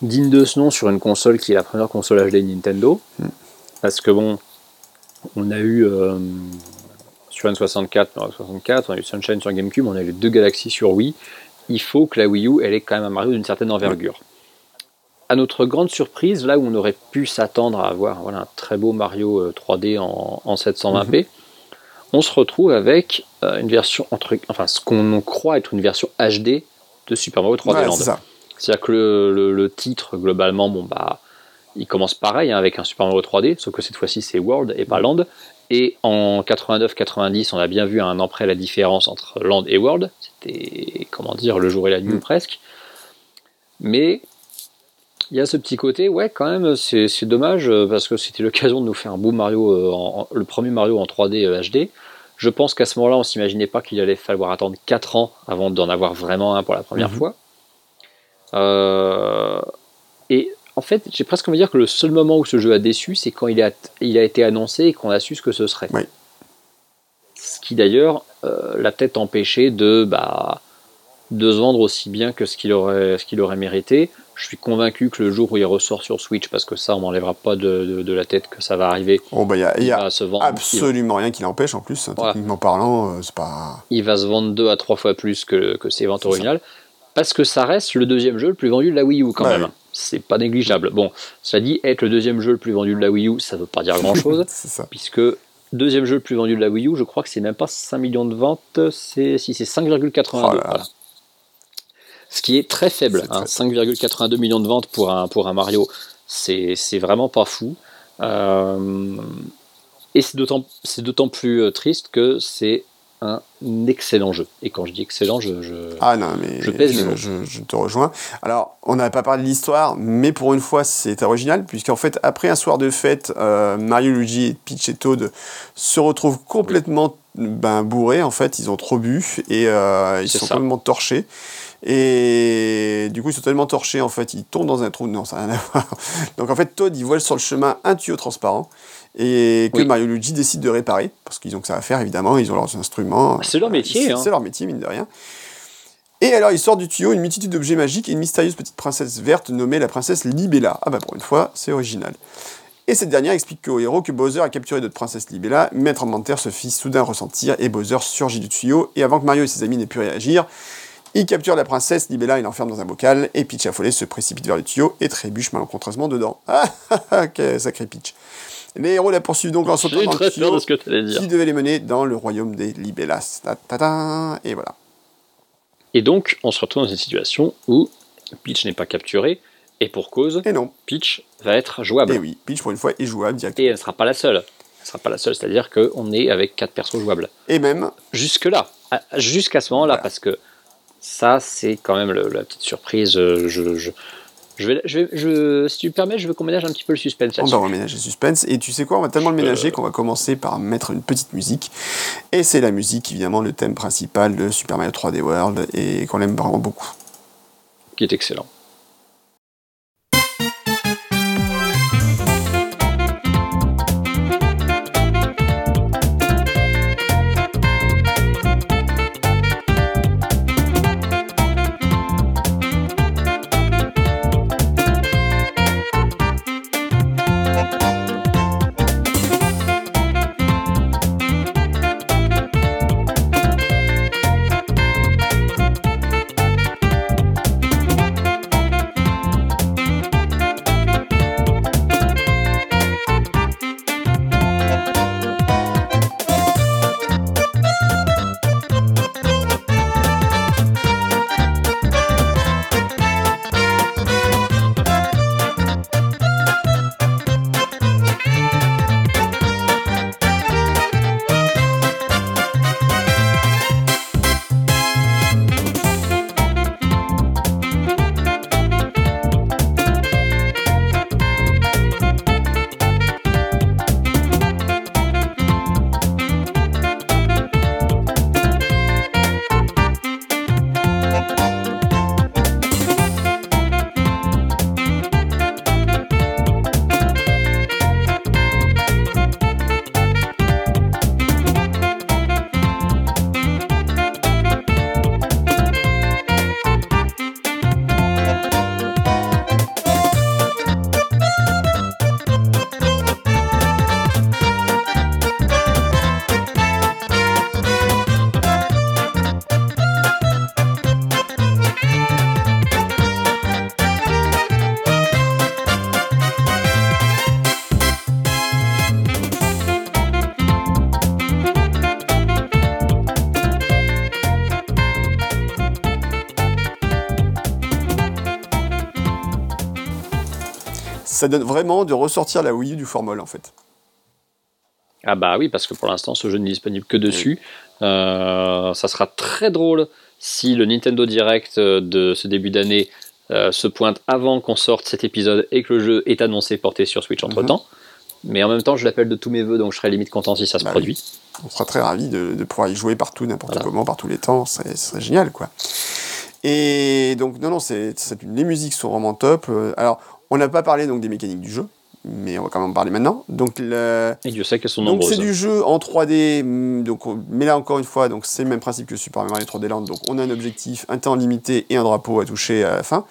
digne de ce nom sur une console qui est la première console HD Nintendo. Mm. Parce que bon, on a eu euh, sur N64, Mario 64, on a eu Sunshine sur GameCube, on a eu les deux Galaxies sur Wii. Il faut que la Wii U, elle ait quand même un Mario d'une certaine envergure. À notre grande surprise, là où on aurait pu s'attendre à avoir voilà, un très beau Mario euh, 3D en, en 720p, on se retrouve avec euh, une version entre, enfin ce qu'on croit être une version HD de Super Mario 3D Ouais, Land. C'est-à-dire que le, le- le titre, globalement, bon, bah, il commence pareil hein, avec un Super Mario 3D, sauf que cette fois-ci c'est World et pas Land. Et en 89-90, on a bien vu à un an près la différence entre Land et World. C'était, comment dire, le jour et la nuit Mm. presque. Mais il y a ce petit côté, ouais, quand même, c'est dommage euh, parce que c'était l'occasion de nous faire un beau Mario, euh, en- en- le premier Mario en 3D euh, HD. Je pense qu'à ce moment-là, on s'imaginait pas qu'il allait falloir attendre 4 ans avant d'en avoir vraiment un pour la première Mhm. fois. Euh, et en fait, j'ai presque envie de dire que le seul moment où ce jeu a déçu, c'est quand il a, il a été annoncé et qu'on a su ce que ce serait. Oui. Ce qui d'ailleurs euh, l'a peut-être empêché de, bah, de se vendre aussi bien que ce qu'il aurait, ce qu'il aurait mérité. Je suis convaincu que le jour où il ressort sur Switch, parce que ça, on m'enlèvera pas de, de- de la tête que ça va arriver, Bon, bah, il y a, il y a va se vendre. absolument rien qui l'empêche en plus. Voilà. Techniquement parlant, euh, c'est pas. il va se vendre deux à trois fois plus que, que ses ventes originales, parce que ça reste le deuxième jeu le plus vendu de la Wii U quand Ouais, même. C'est pas négligeable. Bon, ça dit être le deuxième jeu le plus vendu de la Wii U, ça veut pas dire grand chose, c'est ça. puisque deuxième jeu le plus vendu de la Wii U, je crois que c'est même pas 5 millions de ventes, c'est si c'est 5,82. Oh là là. voilà. Ce qui est très faible, hein, très 5,82 millions de ventes pour un, pour un Mario, c'est c'est vraiment pas fou. Euh, et c'est d'autant c'est d'autant plus euh, triste que c'est un excellent jeu. Et quand je dis excellent, je, je- Ah non, mais Je pèse je- je te rejoins. Alors, on n'avait pas parlé de l'histoire, mais pour une fois, c'est original, puisqu'en fait, après un soir de fête, euh, Mario, Luigi, et Peach et Toad se retrouvent complètement ben, bourrés, en fait, ils ont trop bu, et euh, ils sont ça. complètement torchés. Et du coup, ils sont tellement torchés, en fait, ils tombent dans un trou. Non, ça n'a rien à voir. Donc, en fait, Toad, il voile sur le chemin un tuyau transparent, et que Oui. Mario Luigi décident de réparer, parce qu'ils ont que ça à faire, évidemment, ils ont leurs instruments. C'est leur métier, C'est hein. c'est leur métier, mine de rien. Et alors, il sort du tuyau une multitude d'objets magiques et une mystérieuse petite princesse verte nommée la princesse Libella. Ah bah pour une fois, c'est original. Et cette dernière explique au héros que Bowser a capturé notre princesse Libella, de terre se fit soudain ressentir et Bowser surgit du tuyau, et avant que Mario et ses amis n'aient pu réagir, il capture la princesse Libella et l'enferme dans un bocal, et Peach affolé se précipite vers le tuyau et trébuche malencontreusement dedans. Ah ah ah, quel sacré Peach. Les héros la poursuivent donc en sautant dans le tuyau de ce que dire. qui devait les mener dans le royaume des Libellas. Ta ta ta, et voilà. Et donc, on se retrouve dans une situation où Peach n'est pas capturée, et pour cause, Et non, Peach va être jouable. et oui, Peach pour une fois est jouable directement. Et elle ne sera pas la seule. Elle ne sera pas la seule, c'est-à-dire qu'on est avec quatre persos jouables. Et même, Jusque-là, à- jusqu'à ce moment-là, Voilà. parce que ça, c'est quand même le- la petite surprise. euh, Je, je, je vais, je vais- je- si tu me permets, je veux qu'on ménage un petit peu le suspense on va reménager le suspense. Et tu sais quoi, on va tellement le ménager Euh. qu'on va commencer par mettre une petite musique. Et c'est la musique, évidemment, le thème principal de Super Mario 3D World, et qu'on aime vraiment beaucoup. qui est excellent. Ça donne vraiment de ressortir la Wii U du formol en fait. Ah bah oui, parce que pour l'instant, ce jeu n'est disponible que dessus. Euh, ça sera très drôle si le Nintendo Direct de ce début d'année euh, se pointe avant qu'on sorte cet épisode et que le jeu est annoncé porté sur Switch entre temps. Mais en même temps, je l'appelle de tous mes voeux, donc je serais limite content si ça se Bah produit. On sera très ravis de, de pouvoir y jouer partout, n'importe comment, par tous les temps. Ce serait, génial, quoi. Et donc, non, non, c'est, les musiques sont vraiment top. Euh, Alors, on n'a pas parlé donc des mécaniques du jeu, mais on va quand même en parler maintenant. Donc, le, Et Dieu sait qu'elles sont donc nombreuses. c'est du jeu en 3D, hum, donc, on- mais là encore une fois, donc c'est le même principe que Super Mario 3D Land. Donc on a un objectif, un temps limité et un drapeau à toucher à la fin.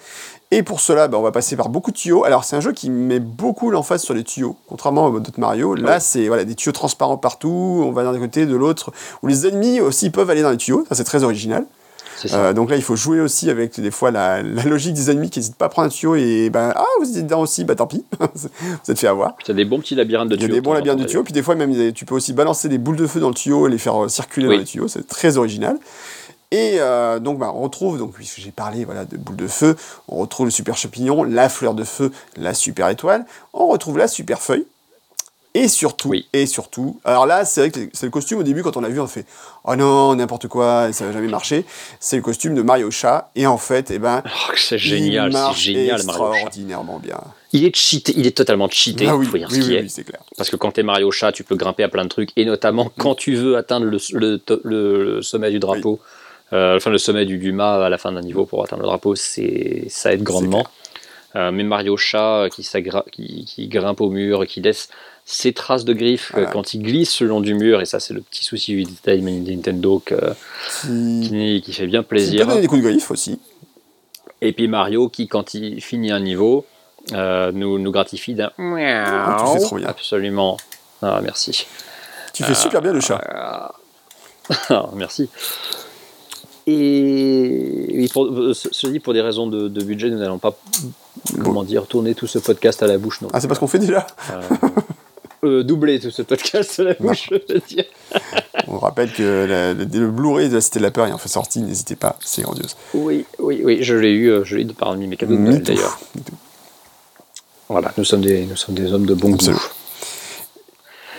Et pour cela, bah, on va passer par beaucoup de tuyaux. Alors c'est un jeu qui met beaucoup l'emphase sur les tuyaux, contrairement à d'autres Mario. Là, c'est voilà des tuyaux transparents partout. On va d'un côté, de l'autre, où les ennemis aussi peuvent aller dans les tuyaux. Ça c'est très original. C'est. Euh, donc là, il faut jouer aussi avec des fois la, la logique des ennemis qui n'hésitent pas à prendre un tuyau et ben ah vous êtes dedans aussi, bah tant pis, vous êtes fait avoir. Tu as des bons petits labyrinthes de Il y a tuyaux. des bons labyrinthes de tuyaux, puis des fois même tu peux aussi balancer des boules de feu dans le tuyau et les faire euh, circuler Oui. dans les tuyaux, c'est très original. Et euh, donc bah, on retrouve, donc puisque j'ai parlé voilà, de boules de feu, on retrouve le super champignon, la fleur de feu, la super étoile, on retrouve la super feuille. Et surtout, Oui. et surtout, alors là, c'est vrai que c'est le costume au début, quand on l'a vu, on fait Oh non, n'importe quoi, ça va jamais marcher. C'est le costume de Mario Chat, et en fait, eh ben, Oh, c'est génial, c'est génial Mario extraordinairement bien. Il est cheaté, il est totalement cheaté, Ah oui, faut dire oui, ce oui, est. clair. Parce que quand t'es Mario Chat, tu peux grimper à plein de trucs, et notamment quand tu veux atteindre le, le, le- le sommet du drapeau, euh, enfin le sommet du, du mât à la fin d'un niveau pour atteindre le drapeau, c'est ça aide grandement. Euh, mais Mario Chat euh, qui, qui grimpe au mur, qui laisse ses traces de griffes euh, Voilà. quand il glisse le long du mur, et ça c'est le petit souci du détail de Nintendo que- Qui, qui, qui fait bien qui peut plaisir. donner des coups de griffe aussi. Et puis Mario qui, quand il finit un niveau, euh, nous, nous gratifie d'un Ah, tu fais trop bien. Absolument. Ah, merci. Tu fais super bien le chat. Ah, merci. Et oui, pour, euh, ce ce dit, pour des raisons de, de budget, nous n'allons pas, comment dire, tourner tout ce podcast à la bouche. Non. Ah, c'est parce qu'on fait déjà Euh, doubler tout ce podcast à la bouche, je veux dire. On rappelle que la- le, le Blu-ray de la Cité de la Peur est enfin sorti, n'hésitez pas, c'est grandiose. Oui, oui, oui, je l'ai eu, euh, je l'ai eu parmi mes cadeaux de Noël d'ailleurs. Voilà, nous sommes des, nous sommes des hommes de bon Absolument. goût.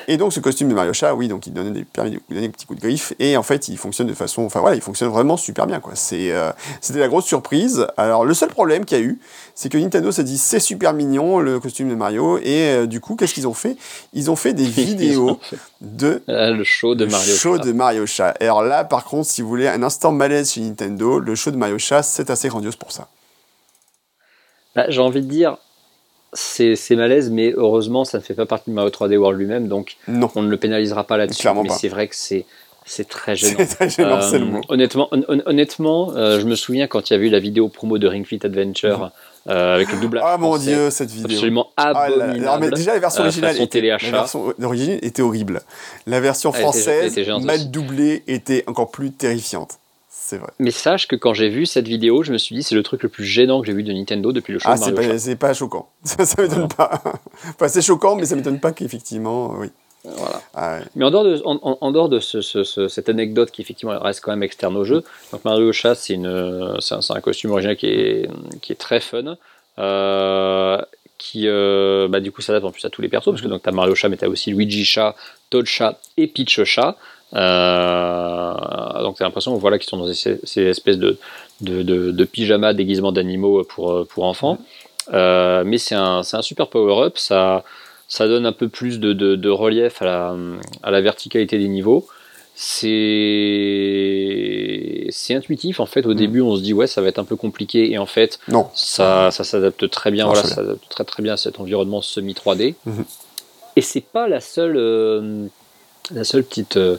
Et donc ce costume de Mario Chat, oui, donc il donne des, permet de donner des petits coups de griffe, et en fait il fonctionne de façon, enfin voilà, il fonctionne vraiment super bien quoi. C'est, euh, c'était la grosse surprise. Alors le seul problème qu'il y a eu, c'est que Nintendo s'est dit c'est super mignon le costume de Mario, et euh, du coup qu'est-ce qu'ils ont fait? Ils ont fait des vidéos de Ah, le show de Mario show de Mario Chat. Et alors là, par contre, si vous voulez un instant malaise chez Nintendo, le show de Mario Chat, c'est assez grandiose pour ça. Bah, J'ai envie de dire, c'est c'est malaise, mais heureusement, ça ne fait pas partie de Mario 3D World lui-même, donc Non, on ne le pénalisera pas là-dessus. Clairement Mais pas. c'est vrai que c'est c'est très gênant. c'est très gênant, c'est le Euh, mot. honnêtement, hon- hon- honnêtement euh, je me souviens quand il y a eu la vidéo promo de Ring Fit Adventure euh, avec le doublage. Ah mon dieu, cette vidéo. Absolument Ah, la- abominable. mais déjà la version euh, originale façon était, la version d'origine était horrible. La version était- française, était mal doublée, était encore plus terrifiante. C'est vrai. Mais sache que quand j'ai vu cette vidéo, je me suis dit c'est le truc le plus gênant que j'ai vu de Nintendo depuis le show Ah, c'est pas, choquant. Ça, ça m'étonne pas. enfin, c'est choquant, mais ça m'étonne pas qu'effectivement, euh, oui. Voilà. Ah, ouais. Mais en dehors de, en, en- en dehors de ce- ce- ce- cette anecdote qui effectivement reste quand même externe au jeu, donc Mario Chat c'est une c'est un, costume original qui est qui est très fun, euh, qui euh, bah, du coup s'adapte en plus à tous les persos parce que donc t'as Mario Chat mais t'as aussi Luigi Chat, Toad Chat et Peach Chat. Euh, donc t'as l'impression voilà qu'ils sont dans ces, ces espèces de de, de, de pyjamas déguisements d'animaux pour pour enfants. Euh, mais c'est un c'est un super power up ça ça donne un peu plus de, de- de relief à la, à la verticalité des niveaux. C'est c'est intuitif. En fait, au Mm. début, on se dit ouais, ça va être un peu compliqué, et en fait, Non. ça, ça s'adapte très bien. Marche Voilà, ça s'adapte très très bien à cet environnement semi 3D. Mhm. Et c'est pas la seule euh, la seule petite euh,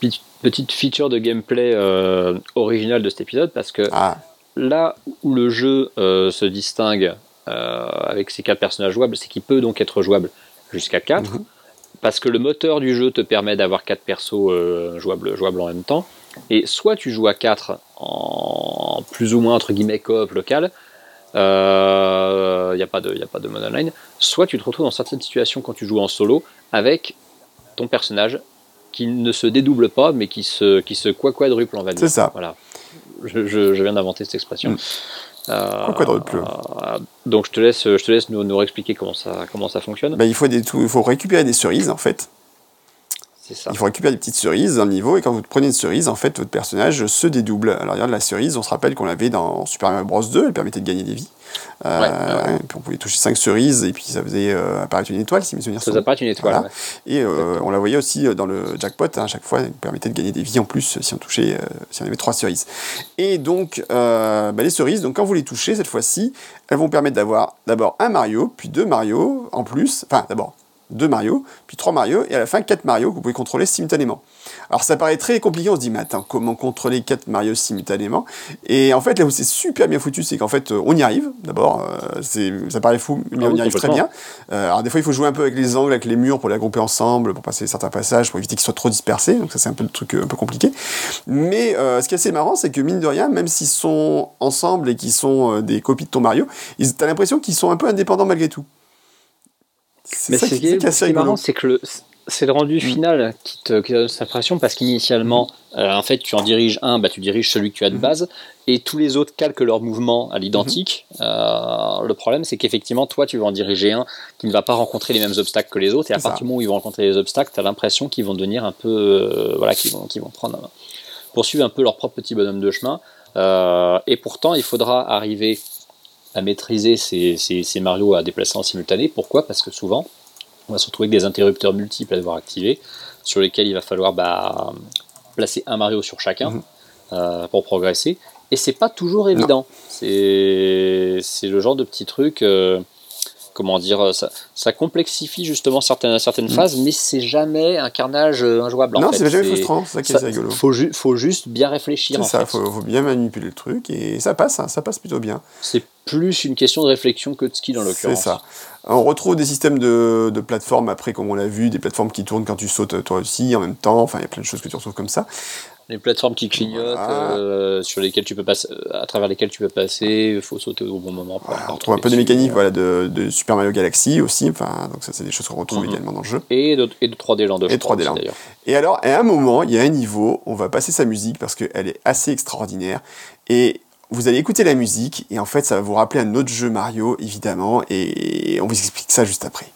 petite- petite feature de gameplay euh, originale de cet épisode parce que Ah, là où le jeu se distingue avec ses quatre personnages jouables, c'est qu'il peut donc être jouable jusqu'à 4, Mhm. parce que le moteur du jeu te permet d'avoir quatre persos euh, jouables, jouables en même temps. Et soit tu joues à 4 en plus ou moins entre guillemets coop local, il n'y a pas de, y a pas de mode online, soit tu te retrouves dans certaines situations quand tu joues en solo avec ton personnage qui ne se dédouble pas mais qui se, qui se quadruple on va dire. C'est ça. Voilà. Je, je- je viens d'inventer cette expression. Mm. Euh, quadruple Donc je te laisse, je te laisse nous, nous expliquer comment ça, comment ça fonctionne. Bah, il, faut des, il faut récupérer des cerises en fait. Ça. Il faut récupérer des petites cerises dans le niveau, et quand vous prenez une cerise, en fait, votre personnage se dédouble. Alors, regarde, la cerise, on se rappelle qu'on l'avait dans Super Mario Bros 2, elle permettait de gagner des vies. Euh, ouais, Puis on pouvait toucher 5 cerises, et puis ça faisait euh, apparaître une étoile, si mes souvenirs Ça faisait apparaître une étoile, voilà. Et euh, on la voyait aussi dans le jackpot, hein, à chaque fois, elle permettait de gagner des vies en plus si on touchait, euh, si on avait 3 cerises. Et donc, euh, bah, les cerises, donc quand vous les touchez, cette fois-ci, elles vont permettre d'avoir d'abord un Mario, puis deux Mario en plus, enfin, d'abord deux Mario, puis trois Mario, et à la fin quatre Mario que vous pouvez contrôler simultanément. Alors ça paraît très compliqué, on se dit, mais attends, comment contrôler quatre Mario simultanément? Et en fait, là où c'est super bien foutu, c'est qu'en fait, on y arrive, d'abord, euh, ça paraît fou, mais Ah on oui, y arrive très bien. Euh, alors des fois, il faut jouer un peu avec les angles, avec les murs, pour les grouper ensemble, pour passer certains passages, pour éviter qu'ils soient trop dispersés, donc ça c'est un peu le truc euh, un peu compliqué. Mais ce qui est assez marrant, c'est que mine de rien, même s'ils sont ensemble et qu'ils sont des copies de ton Mario, t'as l'impression qu'ils sont un peu indépendants malgré tout. Mais c'est ce marrant, c'est que le- c'est le rendu final qui te, qui te donne cette impression parce qu'initialement, euh, en fait, tu en diriges un, bah, tu diriges celui que tu as de Mhm. base, et tous les autres calquent leur mouvement à l'identique. Euh, le problème, c'est qu'effectivement, toi, tu vas en diriger un qui ne va pas rencontrer les mêmes obstacles que les autres, et à partir du moment où ils vont rencontrer les obstacles, tu as l'impression qu'ils vont devenir un peu, euh, voilà, qu'ils vont, vont prendre, poursuivre un peu leur propre petit bonhomme de chemin. Et pourtant, il faudra arriver à maîtriser ces, ces, ces Mario à déplacer en simultané. Pourquoi? Parce que souvent, on va se retrouver avec des interrupteurs multiples à devoir activer, sur lesquels il va falloir bah, placer un Mario sur chacun Mhm. euh, pour progresser. Et c'est pas toujours évident. C'est c'est le genre de petit truc. euh, comment dire ça, ça complexifie justement certaines, certaines phases, mais c'est jamais un carnage euh, injouable. non, c'est jamais C'est- frustrant, c'est ça qui est ça- rigolo. faut, ju- faut juste bien réfléchir. C'est ça, fait. faut, faut bien manipuler le truc et ça passe, hein, ça passe plutôt bien. C'est plus une question de réflexion que de skill en C'est l'occurrence. ça. On retrouve des systèmes de, de plateformes après, comme on l'a vu, des plateformes qui tournent quand tu sautes toi aussi en même temps. Enfin, il y a plein de choses que tu retrouves comme ça. Les plateformes qui clignotent, Voilà. euh, sur lesquelles tu peux passer, à travers lesquelles tu peux passer, il faut sauter au bon moment. pour Voilà, on retrouve un peu dessus. mécaniques voilà, de, de Super Mario Galaxy aussi. Enfin, donc ça, c'est des choses qu'on retrouve Mhm. également dans le jeu. Et de, et de 3D Land, Et crois 3D aussi, Land. Et alors, à un moment, il y a un niveau, on va passer sa musique parce qu'elle est assez extraordinaire. Et vous allez écouter la musique, et en fait, ça va vous rappeler un autre jeu Mario, évidemment, et on vous explique ça juste après.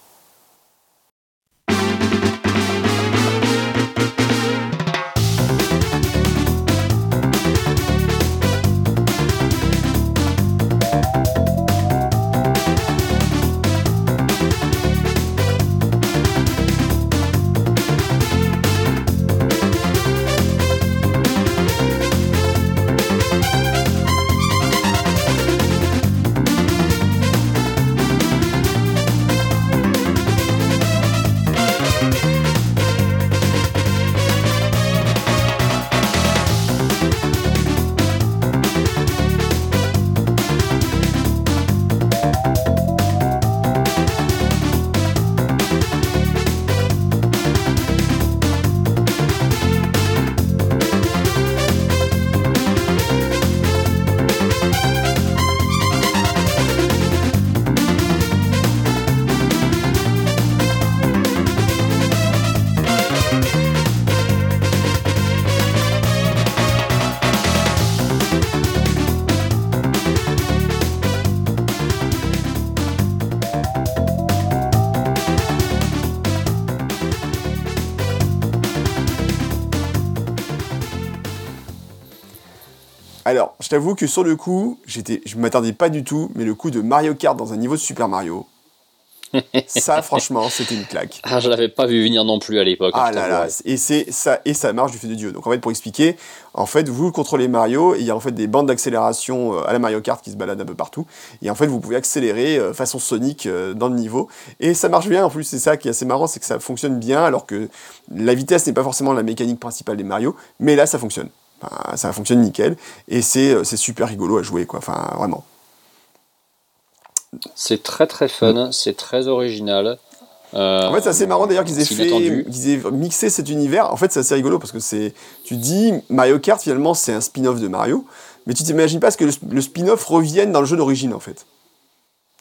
T'avoue que sur le coup, j'étais, je m'attendais pas du tout, mais le coup de Mario Kart dans un niveau de Super Mario, ça, franchement, c'était une claque. Ah, je l'avais pas vu venir non plus à l'époque. Ah je là là, et c'est ça et ça marche du fait de Dieu. Donc en fait pour expliquer, en fait vous contrôlez Mario et il y a en fait des bandes d'accélération euh, à la Mario Kart qui se baladent un peu partout et en fait vous pouvez accélérer euh, façon Sonic euh, dans le niveau et ça marche bien en plus c'est ça qui est assez marrant c'est que ça fonctionne bien alors que la vitesse n'est pas forcément la mécanique principale des Mario mais là ça fonctionne. Enfin, ça fonctionne nickel et c'est euh, c'est super rigolo à jouer quoi. Enfin vraiment. C'est très très fun, c'est très original. Euh, En fait, c'est assez marrant d'ailleurs qu'ils aient fait, qu'ils aient mixé cet univers. En fait, c'est assez rigolo parce que c'est, tu dis Mario Kart finalement c'est un spin-off de Mario, mais tu t'imagines pas ce que le, le spin-off revienne dans le jeu d'origine en fait.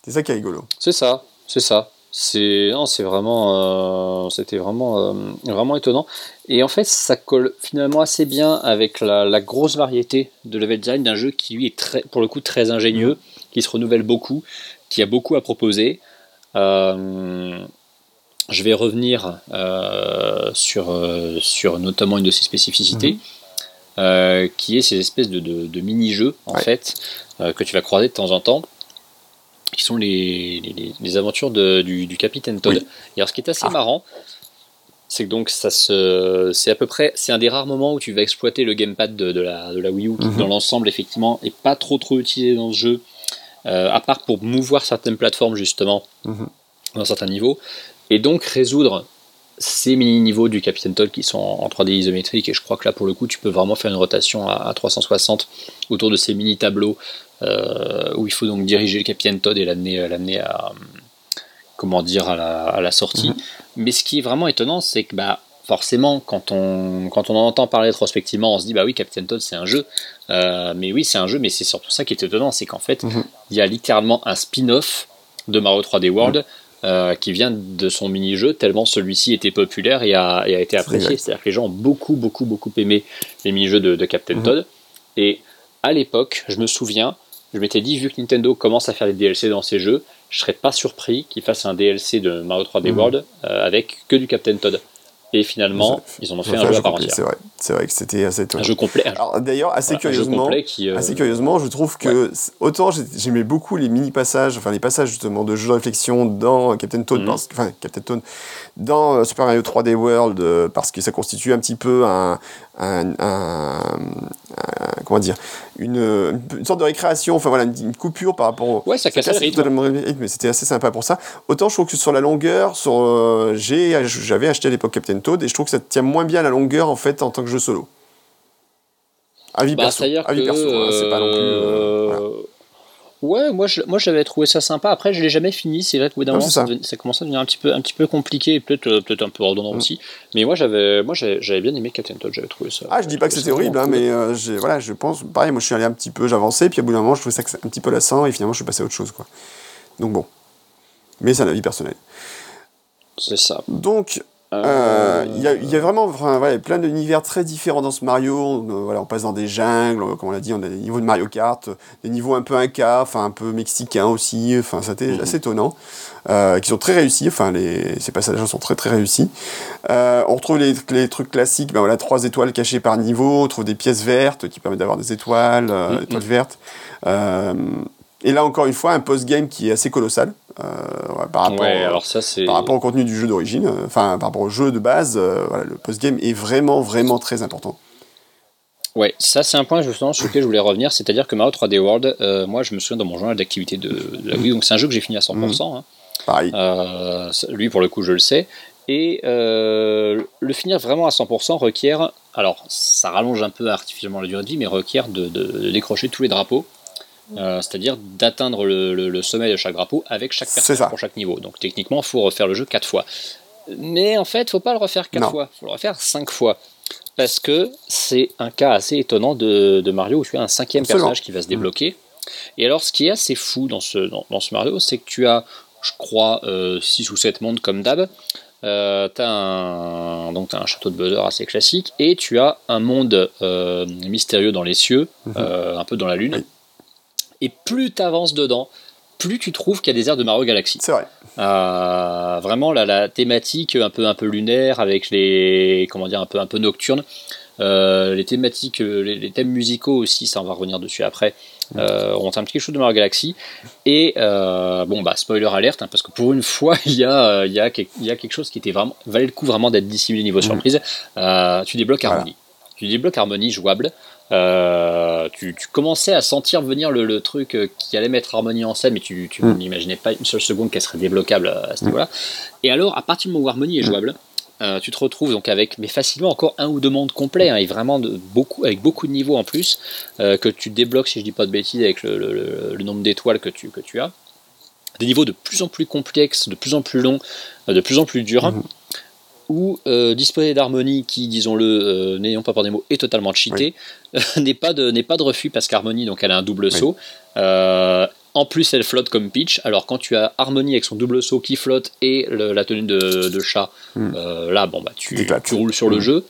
C'est ça qui est rigolo. C'est ça, c'est ça. C'est non, c'est vraiment, euh, c'était vraiment, euh, vraiment étonnant. Et en fait, ça colle finalement assez bien avec la, grosse variété de level design d'un jeu qui lui est très, pour le coup très ingénieux, qui se renouvelle beaucoup, qui a beaucoup à proposer. Euh, je vais revenir sur, sur notamment une de ses spécificités, mhm. qui est ces espèces de, de, mini-jeux en fait que tu vas croiser de temps en temps qui sont les, les, aventures de, du, du, capitaine Todd. Et alors, ce qui est assez ah. marrant, c'est que donc ça se, c'est à peu près, c'est un des rares moments où tu vas exploiter le gamepad de, de la, de la Wii U, qui mhm. dans l'ensemble effectivement est pas trop trop utilisé dans ce jeu, euh, à part pour mouvoir certaines plateformes justement mhm. dans certains niveaux, et donc résoudre ces mini-niveaux du Capitaine Todd qui sont en 3D isométrique et je crois que là pour le coup tu peux vraiment faire une rotation à, 360 autour de ces mini-tableaux euh, où il faut donc diriger le Capitaine Todd et l'amener, euh, l'amener à comment dire à la, sortie. Mhm. Mais ce qui est vraiment étonnant c'est que bah forcément quand on, quand on en entend parler rétrospectivement on se dit bah oui Captain Todd c'est un jeu euh, mais oui c'est un jeu mais c'est surtout ça qui est étonnant c'est qu'en fait mhm. il y a littéralement un spin-off de Mario 3D World mhm. Euh, qui vient de son mini-jeu, tellement celui-ci était populaire et a, été apprécié. C'est-à-dire que les gens ont beaucoup, beaucoup, beaucoup aimé les mini-jeux de, Captain mhm. Todd. Et à l'époque, je me souviens, je m'étais dit, vu que Nintendo commence à faire des DLC dans ses jeux, je serais pas surpris qu'ils fassent un DLC de Mario 3D mhm. World euh, avec que du Captain Todd. Et finalement, ils en ont fait un jeu à part entière. C'est vrai, c'est vrai que c'était assez Un jeu complet. D'ailleurs, assez curieusement, euh, assez curieusement, je trouve que autant j'aimais beaucoup les mini passages, enfin les passages justement de jeux de réflexion dans Captain Toad, mhm. enfin Captain Toad, dans euh, Super Mario 3D World, euh, parce que ça constitue un petit peu un, comment dire, une, une, sorte de récréation, enfin voilà, une, coupure par rapport au. Ouais, ça casse le rythme. Mais c'était assez sympa pour ça. Autant je trouve que sur la longueur, sur, euh, j'avais acheté à l'époque Captain Toad et je trouve que ça tient moins bien la longueur en fait en tant que jeu solo. Avis bah, perso. Avis perso, hein, c'est pas non plus. Euh, Ouais, moi je, moi j'avais trouvé ça sympa. Après, je l'ai jamais fini. C'est vrai qu'au bout d'un moment, ça. ça, commençait à devenir un petit peu, un petit peu compliqué et peut-être euh, peut-être un peu redondant mm. aussi. Mais moi j'avais moi j'avais bien aimé Captain Todd. J'avais trouvé ça. Ah, je dis pas que c'était horrible, hein, mais euh, voilà, je pense. Pareil, moi je suis allé un petit peu, j'avançais, puis au bout d'un moment, je trouvais ça un petit peu lassant et finalement je suis passé à autre chose, quoi. Donc bon. Mais c'est un avis personnel. C'est ça. Donc, euh, il y, a, y, a vraiment voilà, plein d'univers très différents dans ce Mario. On, euh, voilà, on passe dans des jungles, comme on l'a dit, on a des niveaux de Mario Kart, des niveaux un peu inca, enfin un peu mexicains aussi. Enfin, c'était mhm. assez étonnant. Euh, qui sont très réussis. Enfin, les, ces passages sont très très réussis. Euh, on retrouve les, les, trucs classiques. Ben voilà, trois étoiles cachées par niveau. On trouve des pièces vertes qui permettent d'avoir des étoiles, euh, mhm. étoiles vertes. Et là, encore une fois, un post-game qui est assez colossal euh, par, rapport, alors ça, par rapport au contenu du jeu d'origine, euh, enfin par rapport au jeu de base. Euh, voilà, le post-game est vraiment, vraiment très important. Ouais, ça c'est un point justement sur lequel je voulais revenir, c'est-à-dire que Mario 3D World, moi je me souviens dans mon journal d'activité de, la Wii, donc c'est un jeu que j'ai fini à 100%. Mhm. Hein. Pareil. lui pour le coup je le sais. Et le finir vraiment à 100% requiert, alors ça rallonge un peu artificiellement la durée de vie, mais requiert de décrocher tous les drapeaux. Euh, c'est-à-dire d'atteindre le, sommet de chaque drapeau avec chaque personne pour chaque niveau. Donc techniquement, il faut refaire le jeu 4 fois. Mais en fait, il faut pas le refaire 4 fois, il faut le refaire 5 fois. Parce que c'est un cas assez étonnant de, Mario où tu as un cinquième personnage qui va se débloquer. Et alors, ce qui est assez fou dans ce, dans, ce Mario, c'est que tu as, je crois, 6 euh, ou 7 mondes comme d'hab. Euh, tu as, un, donc as un château de Bowser assez classique et tu as un monde mystérieux dans les cieux, mhm. un peu dans la lune et plus tu avances dedans, plus tu trouves qu'il y a des airs de Mario Galaxy. C'est vrai. Euh, vraiment la, la, thématique un peu un peu lunaire avec les comment dire un peu un peu nocturne. Euh, les thématiques, les, thèmes musicaux aussi, ça on va revenir dessus après. Euh, ont un petit quelque chose de Mario Galaxy et bon bah spoiler alerte hein, parce que pour une fois il y a il y a, il y a quelque chose qui était vraiment valait le coup vraiment d'être dissimulé niveau mm. surprise. tu débloques Harmony. Tu débloques Harmony jouable. Euh, tu, commençais à sentir venir le, truc euh, qui allait mettre Harmony en scène, mais tu, mm. n'imaginais pas une seule seconde qu'elle serait débloquable à ce niveau-là. Et alors, à partir du moment où Harmony est mm. jouable, euh, tu te retrouves donc avec, mais facilement encore un ou deux mondes complets, hein, et vraiment de, beaucoup, avec beaucoup de niveaux en plus, que tu débloques, si je dis pas de bêtises, avec le, nombre d'étoiles que tu, que tu as. Des niveaux de plus en plus complexes, de plus en plus longs, de plus en plus durs. Mm où euh, disposer d'harmonie qui, disons-le, euh, n'ayons pas par des mots, est totalement cheaté, n'est pas, de, pas de refus parce qu'harmonie, donc elle a un double saut. Euh, En plus, elle flotte comme Peach. Alors, quand tu as Harmony avec son double saut qui flotte et le- la tenue de, de chat, Hmm. euh, là, bon, bah, tu, tu roules sur le Hmm. jeu.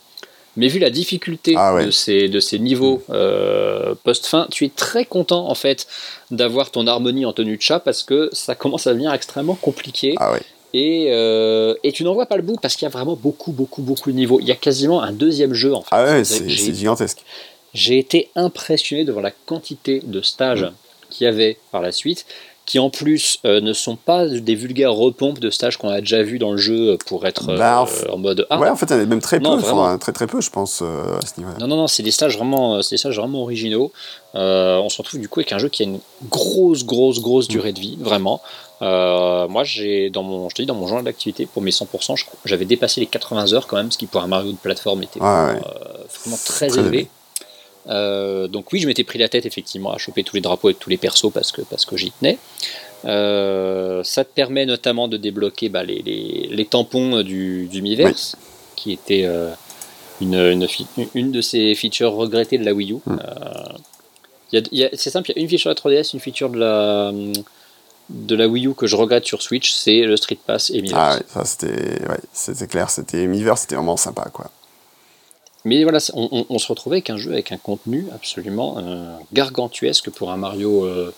Mais vu la difficulté Ah ouais. de, ces, de ces niveaux euh, post-fin, tu es très content en fait d'avoir ton harmonie en tenue de chat parce que ça commence à devenir extrêmement compliqué Ah ouais. Et, euh, et tu n'en vois pas le bout parce qu'il y a vraiment beaucoup, beaucoup, beaucoup de niveaux. Il y a quasiment un deuxième jeu en fait. Ah ouais, C'est- gigantesque. j'ai été impressionné devant la quantité de stages qu'il y avait par la suite, qui en plus euh, ne sont pas des vulgaires repompes de stages qu'on a déjà vus dans le jeu pour être euh, Bah, en fait- en mode ah ouais, en fait, il y en a même très peu, enfin, très très peu, je pense, euh, à ce niveau-là. non non non c'est des stages vraiment euh, c'est des stages vraiment originaux. Euh, on se retrouve du coup avec un jeu qui a une grosse grosse grosse durée de vie vraiment. Euh, moi j'ai dans mon je te dis dans mon journal d'activité pour mes 100% je crois- j'avais dépassé les 80 heures quand même ce qui pour un Mario de plateforme était vraiment, ouais. euh, vraiment très, Très élevé. Euh, donc oui, je m'étais pris la tête effectivement à choper tous les drapeaux avec tous les persos parce que, parce que j'y tenais. Ça te permet notamment de débloquer bah, les, les- les tampons du, du Miiverse, qui était une, une, de ces features regrettées de la Wii U. Mm. Euh, a- c'est simple, il y a une feature de la 3DS, une feature de la, de la Wii U que je regrette sur Switch, c'est le Street Pass et Miiverse. Ah ouais, ça c'était ouais, c'était clair, c'était Miiverse, c'était vraiment sympa quoi. Mais voilà, on, on- on se retrouvait avec un jeu avec un contenu absolument euh, gargantuesque pour un Mario euh,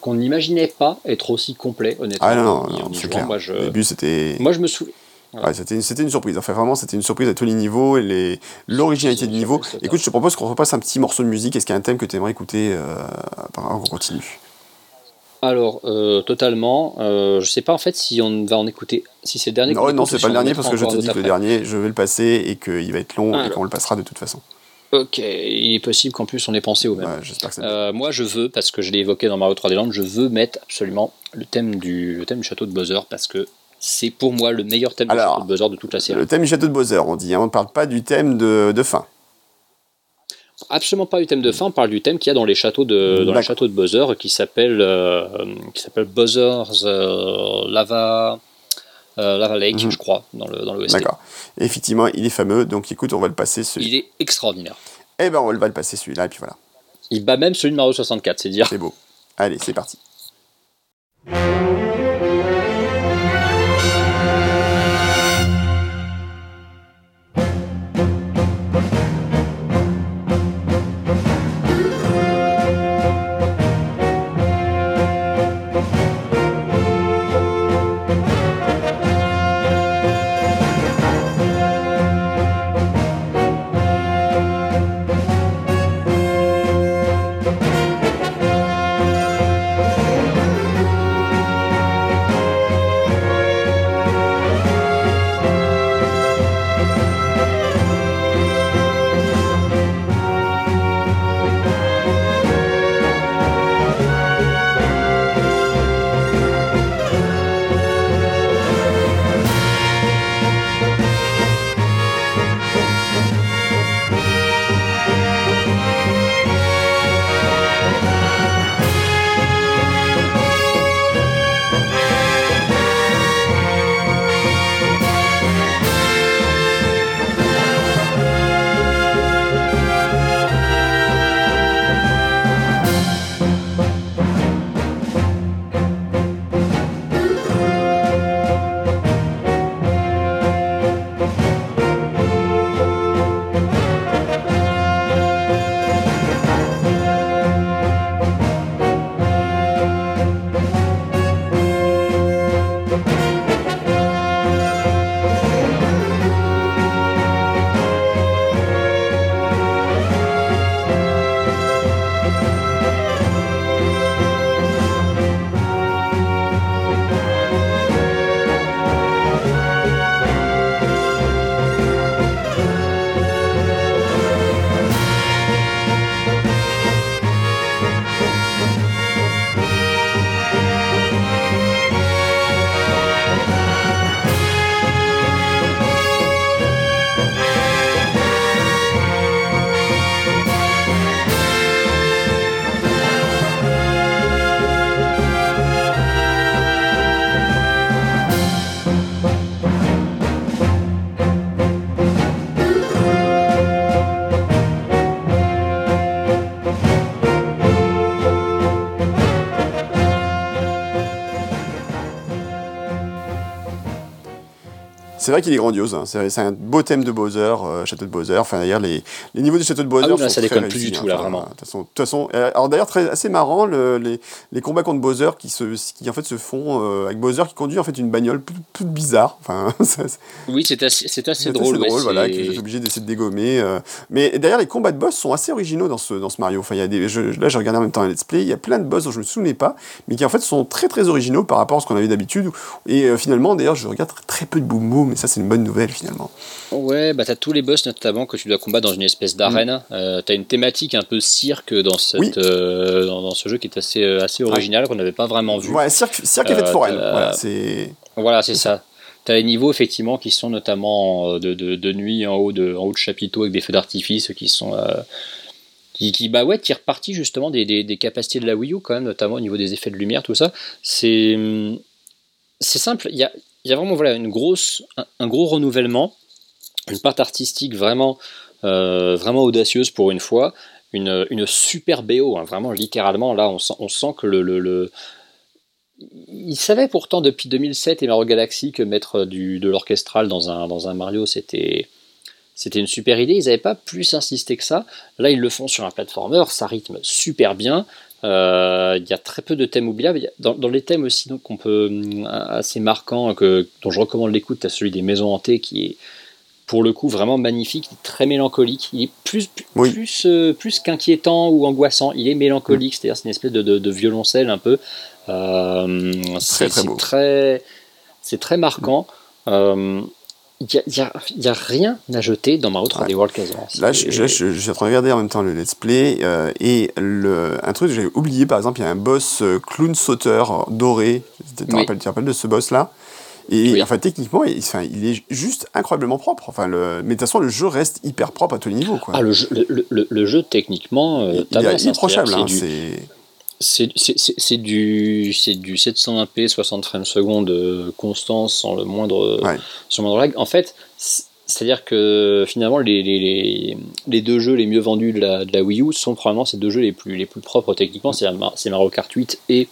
qu'on n'imaginait pas être aussi complet, honnêtement. Ah non, non, non, au c'est clair. Moi, je, Au début c'était moi, je me souviens. ouais, c'était c'était une surprise. Enfin vraiment, c'était une surprise à tous les niveaux et les l'originalité du une niveau. Écoute, je te propose qu'on repasse un petit morceau de musique. Est-ce qu'il y a un thème que tu aimerais écouter euh, qu'on continue? Alors, euh, totalement. euh, je sais pas en fait si on va en écouter. Si c'est le dernier. Non, non, c'est pas le dernier parce que je te dis que le dernier, je vais le passer et qu'il va être long Ah, et alors. qu'on le passera de toute façon. Ok, il est possible qu'en plus on ait pensé au même. Ouais, J'espère que ça. Euh, moi, je veux, parce que je l'ai évoqué dans Mario 3D Land, je veux mettre absolument le thème du, le thème du château de Bowser parce que c'est pour moi le meilleur thème Alors, du château de Bowser de toute la série. Le thème du château de Bowser, on dit. hein, on ne parle pas du thème de, de fin. Absolument pas du thème de fin, on parle du thème qu'il y a dans les châteaux de, dans les D'accord. châteaux de Bowser qui s'appelle euh, qui s'appelle Bowser's euh, Lava, euh, Lava Lake, Mhm. je crois, dans le, dans le. D'accord. Effectivement, il est fameux. Donc écoute, on va le passer celui. Il est extraordinaire. Eh ben, on va le passer celui-là et puis voilà. Il bat même celui de Mario 64, c'est dire. C'est beau. Allez, c'est parti. C'est vrai qu'il est grandiose. Hein. C'est un beau thème de Bowser, euh, château de Bowser. Enfin, d'ailleurs, les, les niveaux du château de Bowser ah oui, là, sont ça très déconne plus réussis, du hein. tout, là, Enfin, vraiment. De toute façon, euh, alors d'ailleurs, très assez marrant, le- les, les combats contre Bowser qui se, qui en fait se font euh, avec Bowser qui conduit en fait une bagnole toute bizarre. Enfin, ça, c'est- Oui, c'est assez, c'est assez c'est drôle. assez ouais, drôle, voilà, c'est- que obligé d'essayer de dégommer. euh. Mais d'ailleurs, les combats de boss sont assez originaux dans ce, dans ce Mario. Enfin, il y a des, je- là, j'ai regardé en même temps un let's play. Il y a plein de boss dont je me souvenais pas, mais qui en fait sont très très originaux par rapport à ce qu'on avait d'habitude. Et finalement, d'ailleurs, je regarde très peu de boom boom, ça, c'est une bonne nouvelle finalement. Ouais, bah t'as tous les boss notamment que tu dois combattre dans une espèce d'arène. Euh, t'as une thématique un peu cirque dans, cette, Mm. Oui. euh, dans, dans ce jeu qui est assez, euh, assez original, qu'on n'avait pas vraiment vu. Ouais, cirque, cirque et fête foraine. Voilà, c'est. Voilà, ça. T'as les niveaux effectivement qui sont notamment de, de, de nuit en haut de, en haut de chapiteau avec des feux d'artifice qui sont qui, qui bah ouais tirent parti justement des, des, des capacités de la Wii U quand même notamment au niveau des effets de lumière tout ça. C'est hum, c'est simple. Il y a, il y a vraiment voilà une grosse un, gros renouvellement, une part artistique vraiment euh, vraiment audacieuse pour une fois. Une, une super BO, hein, vraiment littéralement là on sent, on sent que le, le, le, il savait pourtant depuis 2007 et Mario Galaxy que mettre du, de l'orchestral dans un, dans un Mario c'était c'était une super idée. Ils n'avaient pas plus insisté que ça. Là, ils le font sur un platformer, ça rythme super bien. Euh, Il y a très peu de thèmes oubliables. Dans, dans les thèmes aussi donc, qu'on peut, hum, assez marquants, que, dont je recommande l'écoute, tu as celui des maisons hantées qui est pour le coup vraiment magnifique, très mélancolique. Il est plus, plus, Oui. plus, euh, plus qu'inquiétant ou angoissant. Il est mélancolique, c'est-à-dire c'est une espèce de, de- de violoncelle un peu. Euh, c'est très très, c'est très marquant. Euh, Il n'y a, il y a- y a rien à jeter dans Mario 3D World quasiment. Là, je, je, je- je suis en train de regarder en même temps le let's play euh, et le, un truc que j'avais oublié, par exemple, il y a un boss euh, clown sauteur doré. Tu te Oui. rappelles, de ce boss-là? Et Oui. enfin, techniquement, il, enfin, il est juste incroyablement propre. Enfin, le, mais de toute façon, le jeu reste hyper propre à tous les niveaux. Quoi. Ah, le jeu, le, le- jeu techniquement, euh, il, est hein, irréprochable. hein, c'est c'est- du, c'est du 720p, 60 frames secondes euh, constant sans le moindre, Ouais. sans le moindre lag. En fait, c'est- c'est-à-dire que finalement, les, les, les, deux jeux les mieux vendus de la, de la Wii U sont probablement ces deux jeux les plus, les plus propres techniquement, c'est c'est Mario Kart 8 et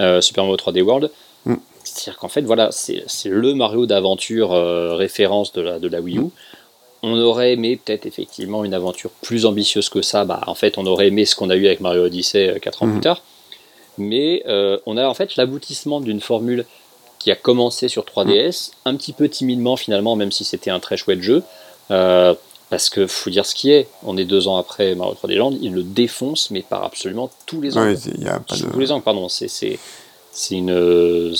euh, Super Mario 3D World. Mm. C'est-à-dire qu'en fait, voilà, c'est le Mario d'aventure euh, référence de la, de la Wii U. On aurait aimé peut-être effectivement une aventure plus ambitieuse que ça. Bah, en fait, on aurait aimé ce qu'on a eu avec Mario Odyssey 4 ans Mhm. plus tard. Mais euh, on a en fait l'aboutissement d'une formule qui a commencé sur 3DS, un petit peu timidement finalement, même si c'était un très chouette jeu. Euh, parce que faut dire ce qui est, on est deux ans après Mario 3D Land, il le défonce, mais par absolument tous les ans. ouais, y a pas de. tous les ans, pardon. C'est une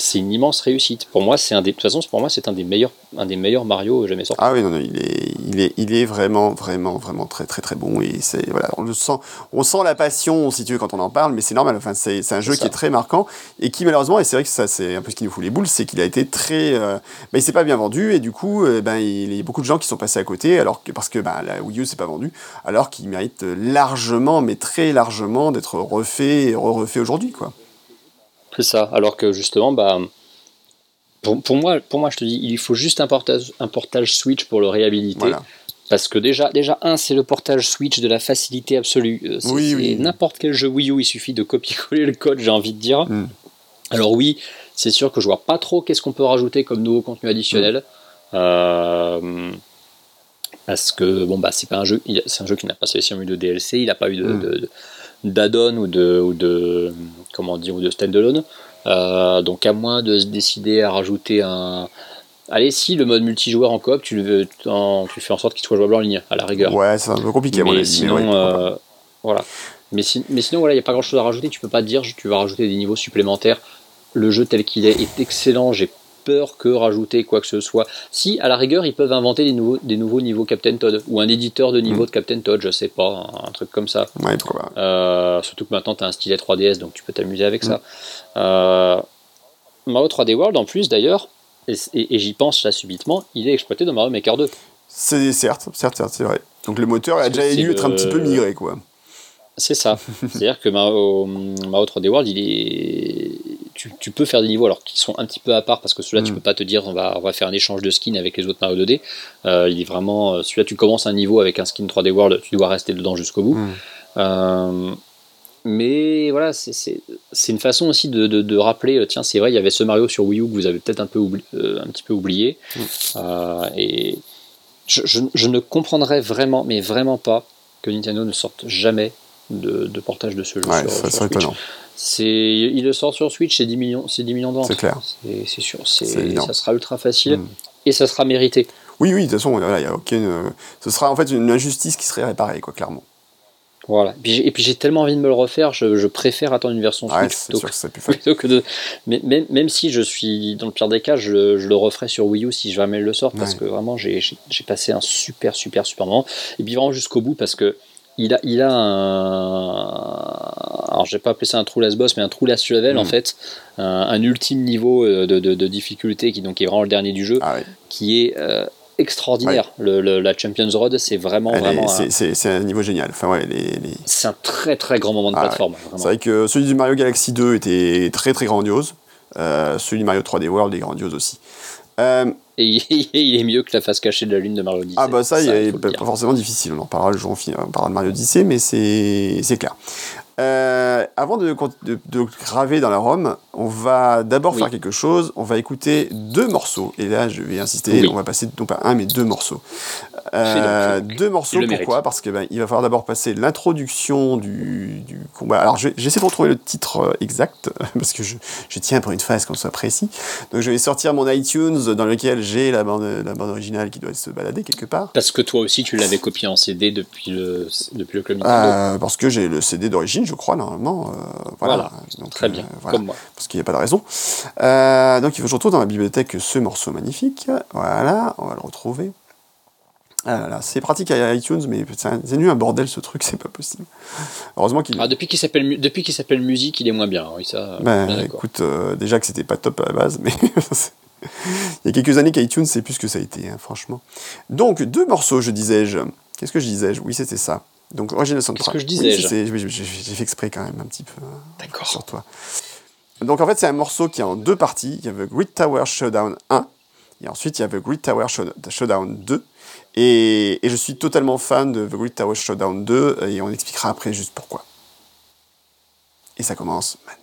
c'est une immense réussite. Pour moi, c'est un des de toute façon, pour moi, c'est un des meilleurs un des meilleurs Mario jamais sortis. Ah oui, non, non, il est, il est, il est vraiment, vraiment, vraiment très, très, très bon. Et c'est, voilà, on le sent, on sent la passion, si tu veux, quand on en parle, mais c'est normal. Enfin, c'est, c'est un jeu qui est très marquant et qui, malheureusement, et c'est vrai que ça, c'est un peu ce qui nous fout les boules, c'est qu'il a été très, euh, ben, il s'est pas bien vendu et du coup, euh, ben, il y a beaucoup de gens qui sont passés à côté, alors que, parce que, ben, la Wii U s'est pas vendue, alors qu'il mérite largement, mais très largement, d'être refait et refait aujourd'hui, quoi. C'est ça. Alors que justement, bah, pour, pour moi, pour moi, je te dis, il faut juste un portage, un portage Switch pour le réhabiliter. Voilà. Parce que déjà, déjà un, c'est le portage Switch de la facilité absolue. Euh, C'est Oui, oui. n'importe quel jeu Wii U, il suffit de copier-coller le code, j'ai envie de dire. Mm. Alors oui, c'est sûr que je vois pas trop qu'est-ce qu'on peut rajouter comme nouveau contenu additionnel. Euh, parce que bon bah c'est pas un jeu, c'est un jeu qui n'a pas spécialement eu de DLC, il n'a pas eu de, Mm. de- de- d'add-on ou de, ou de comment dire ou de standalone. Euh, donc à moins de se décider à rajouter un Allez, si le mode multijoueur en coop, tu, le, en- tu fais en sorte qu'il soit jouable en ligne, à la rigueur. Ouais, c'est un peu compliqué, mais sinon, ouais, euh, voilà. Mais, si- mais sinon, voilà, il n'y a pas grand chose à rajouter. Tu peux pas dire, tu vas rajouter des niveaux supplémentaires. Le jeu tel qu'il est est excellent. J'ai peur que rajouter quoi que ce soit. Si, à la rigueur, ils peuvent inventer des nouveaux, des nouveaux niveaux Captain Todd ou un éditeur de niveau Mm. de Captain Todd, je sais pas, un, truc comme ça. Ouais. Euh, surtout que maintenant tu as un stylet 3DS, donc tu peux t'amuser avec Mm. ça. Euh, Mario 3D World, en plus d'ailleurs, et, et- et j'y pense là subitement, il est exploité dans Mario Maker 2. C'est certes, certes, certes, c'est vrai. Donc le moteur a déjà dû être un le- petit peu migré, quoi. C'est ça. C'est-à-dire que Mario, Mario 3D World, il est... tu, tu peux faire des niveaux alors qui sont un petit peu à part parce que celui-là, tu Mm. peux pas te dire on va, on va faire un échange de skins avec les autres Mario 2D. Euh, il est vraiment. euh, Celui-là, tu commences un niveau avec un skin 3D World, tu dois rester dedans jusqu'au bout. Mm. Euh, mais voilà, c'est- une façon aussi de, de- de rappeler, tiens, c'est vrai, il y avait ce Mario sur Wii U que vous avez peut-être un, peu oubli- euh, un petit peu oublié. Mm. Euh, et je, je- je ne comprendrais vraiment, mais vraiment pas, que Nintendo ne sorte jamais de, de portage de ce jeu Ouais, sur, ça sur Switch. Il le sort sur Switch, c'est 10 millions, c'est 10 millions de ventes. C'est clair. C'est sûr, évident. ça sera ultra facile Mm. et ça sera mérité. Oui, oui, de toute façon, voilà, il y a aucune. euh, ce sera en fait une injustice qui serait réparée, quoi, clairement. Voilà. Et puis j'ai tellement envie de me le refaire, je, je préfère attendre une version Ouais, Switch c'est plutôt sûr que- que plutôt que de. Mais même, même si je suis dans le pire des cas, je, je le referai sur Wii U si jamais le sort, parce Ouais. que vraiment j'ai passé un super super super moment. Et puis vraiment jusqu'au bout parce que il a, il a un. Alors je vais pas appeler ça un true last boss, mais un true last level en Mm. fait, un, un ultime niveau euh, de, de- de difficulté qui donc est vraiment le dernier du jeu, Ah qui est euh, extraordinaire. Le, le- la Champions Road, c'est vraiment est- c'est- un niveau génial. Enfin, ouais, les- les, C'est un très très grand moment de Ah ouais. plateforme. C'est vrai que celui du Mario Galaxy 2 était très très grandiose. Euh, celui du Mario 3D World est grandiose aussi. Euh, Et il- est mieux que la face cachée de la lune de Mario Odyssey. ah bah ça, il est faut le pas forcément difficile. On en parlera le jour on parlera de Mario Odyssey, mais c'est clair. Euh, avant de, de, de graver dans la ROM, on va d'abord Oui. faire quelque chose. On va écouter deux morceaux. Et là, je vais insister, Oui. on va passer non pas un, mais deux morceaux. Euh, donc, deux morceaux, pourquoi? Parce que ben, il va falloir d'abord passer l'introduction du, du combat. Alors, j'essaie de retrouver le titre euh, exact, parce que je, je tiens pour une phase qu'on soit précis. Donc, je vais sortir mon iTunes dans lequel j'ai la bande, la bande originale qui doit se balader quelque part. Parce que toi aussi, tu l'avais copié en CD depuis le, depuis le club Nintendo. Euh, parce que j'ai le CD d'origine, je crois, normalement. euh, voilà. Voilà. Donc, Très bien, voilà. comme moi. Parce qu'il n'y a pas de raison. Donc il faut que je retrouve dans ma bibliothèque ce morceau magnifique. Voilà, on va le retrouver. Ah c'est pratique à iTunes, mais c'est devenu un bordel ce truc, c'est pas possible. Heureusement qu'il. Ah, depuis qu'il s'appelle depuis qu'il s'appelle musique, il est moins bien. Oui, ça. Ben, bien écoute, euh, déjà que c'était pas top à la base, mais il y a quelques années qu'iTunes, c'est plus ce que ça a été, hein, franchement. Donc, deux morceaux, je disais-je. Qu'est-ce que je disais-je? Oui, c'était ça. Donc, Original Soundtrack. que je disais-je? j'ai fait exprès quand même un petit peu. D'accord. sur toi. Donc en fait, c'est un morceau qui est en deux parties. Il y a The Great Tower Showdown 1, et ensuite il y a The Great Tower Show- Showdown 2. Et, je suis totalement fan de The Great Tower Showdown 2, et on expliquera après juste pourquoi. Et ça commence maintenant.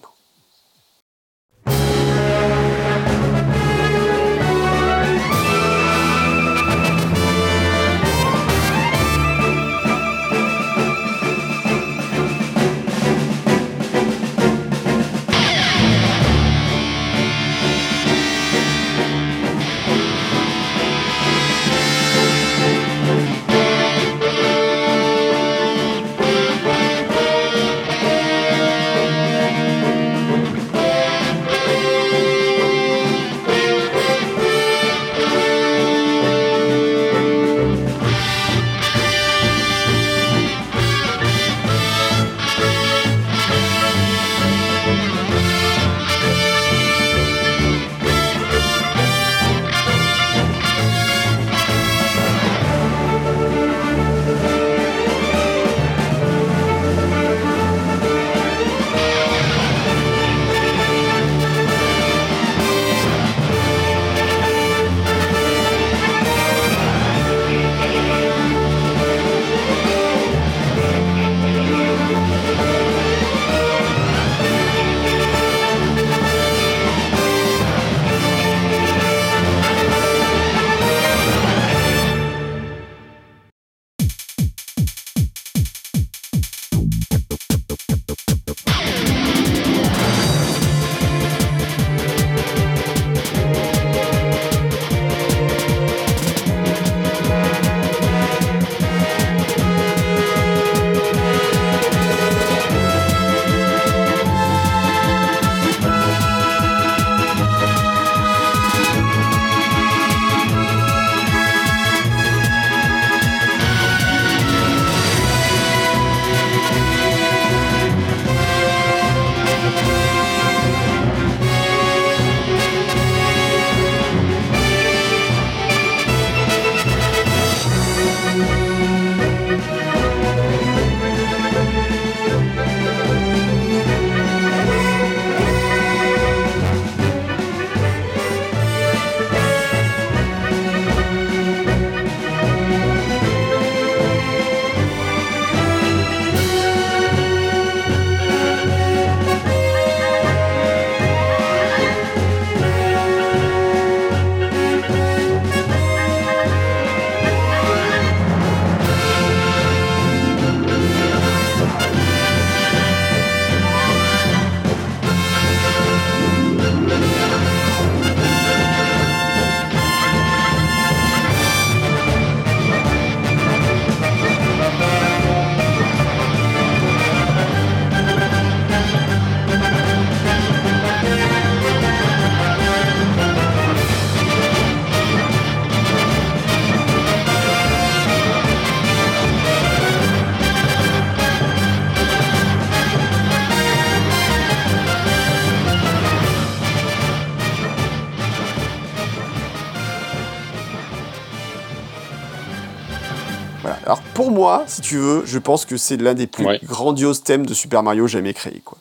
Moi, si tu veux, je pense que c'est l'un des plus grandioses thèmes de Super Mario jamais créés, quoi.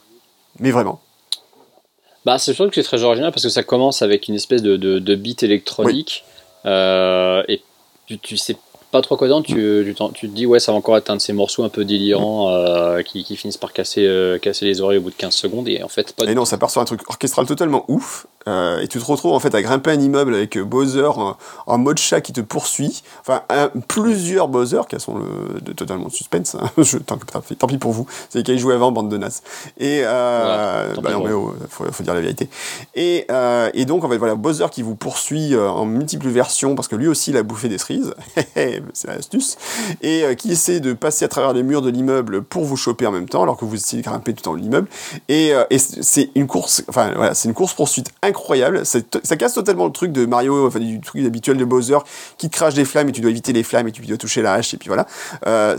Mais vraiment. Bah, c'est sûr que c'est très original parce que ça commence avec une espèce de, de, beat électronique. Euh, et tu, tu sais pas trop quoi tu, tu, tu, te dis, ouais, ça va encore être un de ces morceaux un peu délirants euh, qui, qui, finissent par casser, euh, casser les oreilles au bout de 15 secondes. Et en fait, pas Et non, ça part sur un truc orchestral totalement ouf. Euh, et tu te retrouves en fait à grimper un immeuble avec Bowser en, mode chat qui te poursuit. Enfin, plusieurs Bowser qui sont le, de, totalement suspense. Hein. Je, tant, tant, pis pour vous. C'est qui joué avant, bande de nas. Et euh, bah non, mais oh, faut, faut, dire la vérité. Et, et donc en fait voilà Bowser qui vous poursuit en multiples versions parce que lui aussi il a bouffé des cerises. c'est l'astuce, et euh, qui essaie de passer à travers les murs de l'immeuble pour vous choper en même temps, alors que vous essayez de grimper tout en l'immeuble. Et, euh, et c'est une course, enfin voilà, c'est une course poursuite incroyable. Ça, casse totalement le truc de Mario, enfin du truc habituel de Bowser, qui crache des flammes et tu dois éviter les flammes et tu dois toucher la hache et puis voilà. Euh,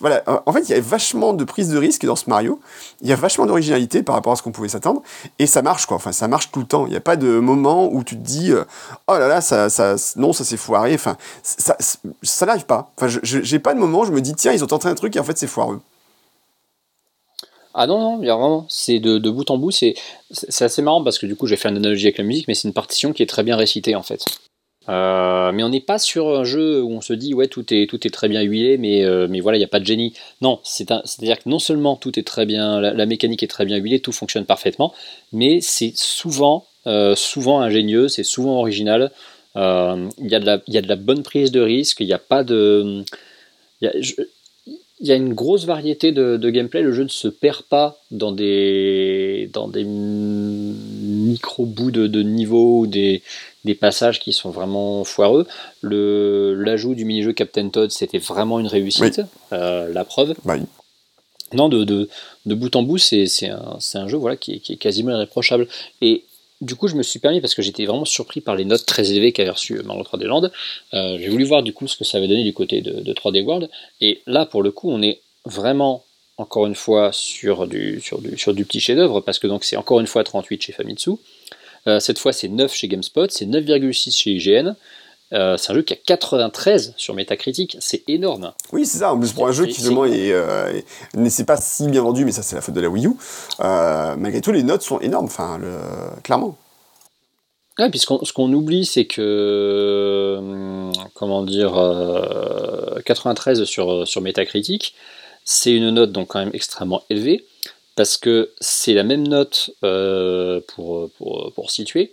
voilà. En fait, il y a vachement de prise de risque dans ce Mario. Il y a vachement d'originalité par rapport à ce qu'on pouvait s'attendre, et ça marche quoi. Enfin, ça marche tout le temps. Il n'y a pas de moment où tu te dis, oh là là, ça, ça, non, ça s'est foiré. Enfin, ça, ça n'arrive pas. Enfin, j'ai pas de moment où je me dis, tiens, ils ont tenté un truc et en fait, c'est foireux. Ah non, non, vraiment, c'est de, bout en bout, c'est assez marrant parce que du coup, j'ai fait une analogie avec la musique, mais c'est une partition qui est très bien récitée en fait. Euh, mais on n'est pas sur un jeu où on se dit ouais tout est tout est très bien huilé mais euh, mais voilà il n'y a pas de génie non c'est à dire que non seulement tout est très bien la, mécanique est très bien huilée tout fonctionne parfaitement mais c'est souvent euh, souvent ingénieux c'est souvent original il y, y a de la bonne prise de risque, il n'y a pas de. Il y, a, une grosse variété de, gameplay. Le jeu ne se perd pas dans des, dans des micro-bouts de, de niveau ou des, des passages qui sont vraiment foireux. L'ajout du mini-jeu Captain Todd, c'était vraiment une réussite, euh, la preuve. Bah non, de, bout en bout, c'est un, un, jeu voilà, qui, qui, est quasiment irréprochable. Et du coup, je me suis permis, parce que j'étais vraiment surpris par les notes très élevées qu'avait reçues Mario 3D Land, euh, j'ai voulu voir du coup ce que ça avait donné du côté de, 3D World. Et là, pour le coup, on est vraiment, encore une fois, sur du petit chef-d'œuvre, parce que donc c'est encore une fois 38 chez Famitsu. Euh, cette fois, c'est 9 chez GameSpot, c'est 9,6 chez IGN. Euh, c'est un jeu qui a 93 sur Metacritic, c'est énorme. Oui, c'est ça. En plus, pour un jeu qui finalement est, euh, ne s'est pas si bien vendu, mais ça, c'est la faute de la Wii U. Euh, malgré tout, les notes sont énormes, enfin, le... clairement. Ouais, puis ce qu'on oublie, c'est que, comment dire, 93 sur, sur Metacritic, c'est une note donc quand même extrêmement élevée, parce que c'est la même note pour, pour, pour situer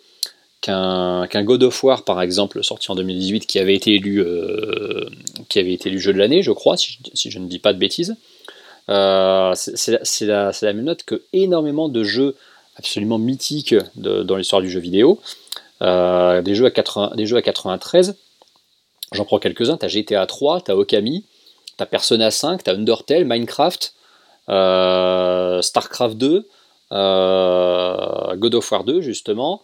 qu'un God of War, par exemple, sorti en 2018, qui avait été élu, euh, qui avait été élu jeu de l'année, je crois, si je, ne dis pas de bêtises. Euh, c'est la, même note que énormément de jeux absolument mythiques dans l'histoire du jeu vidéo. Euh, des, jeux à 80, des jeux à 93, j'en prends quelques-uns. T'as GTA 3, t'as Okami, t'as Persona 5, t'as Undertale, Minecraft, StarCraft 2, God of War 2, justement.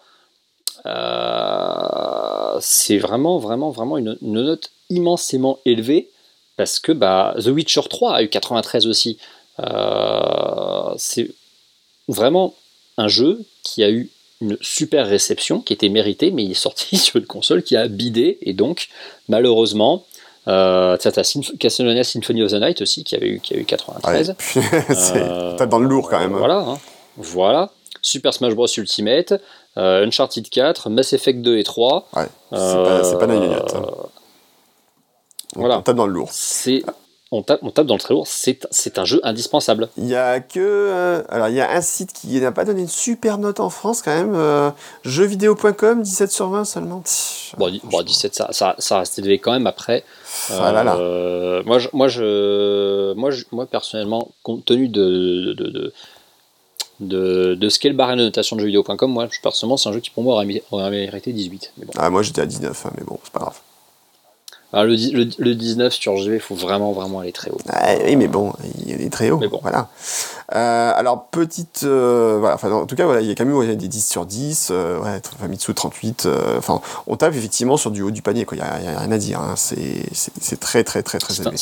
Euh, c'est vraiment, vraiment, vraiment une, note immensément élevée parce que bah, The Witcher 3 a eu 93 aussi. Euh, c'est vraiment un jeu qui a eu une super réception, qui était méritée, mais il est sorti sur une console qui a bidé, et donc, malheureusement, euh, Castlevania Symphony of the Night aussi, qui avait eu, qui a eu 93. Ouais, dans le lourd quand même. Hein. Voilà, hein. voilà. Super Smash Bros Ultimate, euh, Uncharted 4, Mass Effect 2 et 3. Ouais, c'est pas, pas hein. Voilà. On tape dans le lourd. C'est on tape, on tape dans le très lourd, c'est un jeu indispensable. Il y a que. Euh, alors, il y a un site qui n'a pas donné une super note en France quand même. Euh, jeuxvideo.com, 17 sur 20 seulement. bon, bon, 17, ça, ça, ça reste élevé quand même. Après, ah là là. moi, je, moi, je, moi, je, moi, personnellement, compte tenu de, de, de de, de ce qu'est le barème de notation de jeuxvideo.com, moi, personnellement, c'est un jeu qui pour moi aurait, mérité 18. Mais bon. Ah, moi j'étais à 19, hein, mais bon, c'est pas grave. Alors, le, le, 19 sur GV, il faut vraiment, vraiment aller très haut. Ah, oui, mais bon, il est très haut. Mais bon. Voilà. Euh, alors, petite. Euh, voilà, enfin, en tout cas, voilà, il y a quand même des 10 sur 10, euh, ouais, Famitsu 38. Euh, enfin, on tape effectivement sur du haut du panier, Il n'y a, a, rien à dire. Hein, c'est très, très, très, très élevé.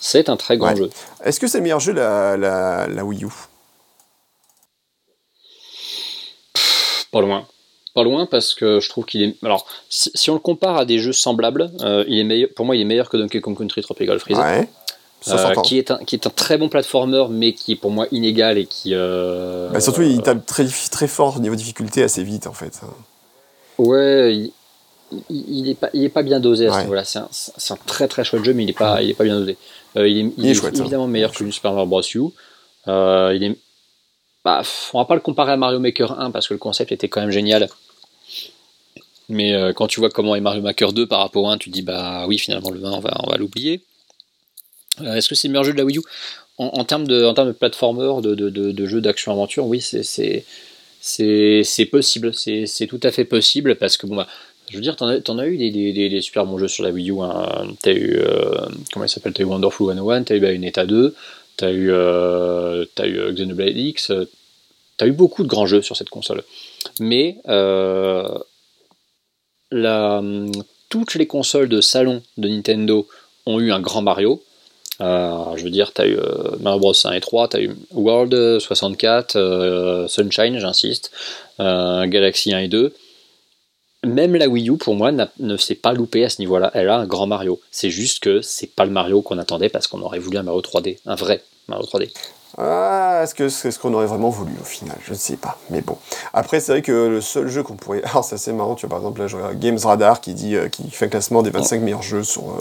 C'est un très grand jeu. Est-ce que c'est le meilleur jeu, la, la, la Wii U? Pas loin. Pas loin parce que je trouve qu'il est. Alors, si, on le compare à des jeux semblables, euh, il est meilleur, pour moi, il est meilleur que Donkey Kong Country Tropical Freeze. euh, qui, est un, qui est un très bon platformer, mais qui est pour moi inégal et qui. Euh, bah, surtout, il tape très, très fort niveau difficulté assez vite en fait. Ouais, il, il, est, pas, il est pas bien dosé à ce niveau-là. C'est un, un, très très chouette jeu, mais il est pas, il est pas bien dosé. Euh, il est, il est, chouette, évidemment meilleur que le Super Mario Bros. U. Il est. Bah, on va pas le comparer à Mario Maker 1 parce que le concept était quand même génial. Mais euh, quand tu vois comment est Mario Maker 2 par rapport au 1, tu dis bah oui, finalement le 1, on va, l'oublier. Euh, est-ce que c'est le meilleur jeu de la Wii U? En, termes de, en de platformer, de, jeu d'action-aventure, oui, c'est possible. C'est tout à fait possible parce que, bon, bah, je veux dire, t'en as, as eu des, super bons jeux sur la Wii U. Hein. T'as eu, euh, comment il s'appelle? T'as eu Wonderful 101, t'as eu Bayonetta 2, t'as eu, euh, eu Xenoblade X, t'as eu beaucoup de grands jeux sur cette console. Mais la, toutes les consoles de salon de Nintendo ont eu un grand Mario. Euh, je veux dire, tu as eu euh, Mario Bros 1 et 3, tu as eu World 64, euh, Sunshine, j'insiste, Galaxy 1 et 2. Même la Wii U, pour moi, ne s'est pas loupée à ce niveau-là. Elle a un grand Mario. C'est juste que c'est pas le Mario qu'on attendait parce qu'on aurait voulu un Mario 3D, un vrai Mario 3D. Ah, est-ce que c'est ce qu'on aurait vraiment voulu au final? Je ne sais pas. Mais bon. Après, c'est vrai que le seul jeu qu'on pourrait. Alors, c'est assez marrant. Tu vois, par exemple, là, je Games Radar qui, dit, qui fait un classement des 25 meilleurs jeux sur,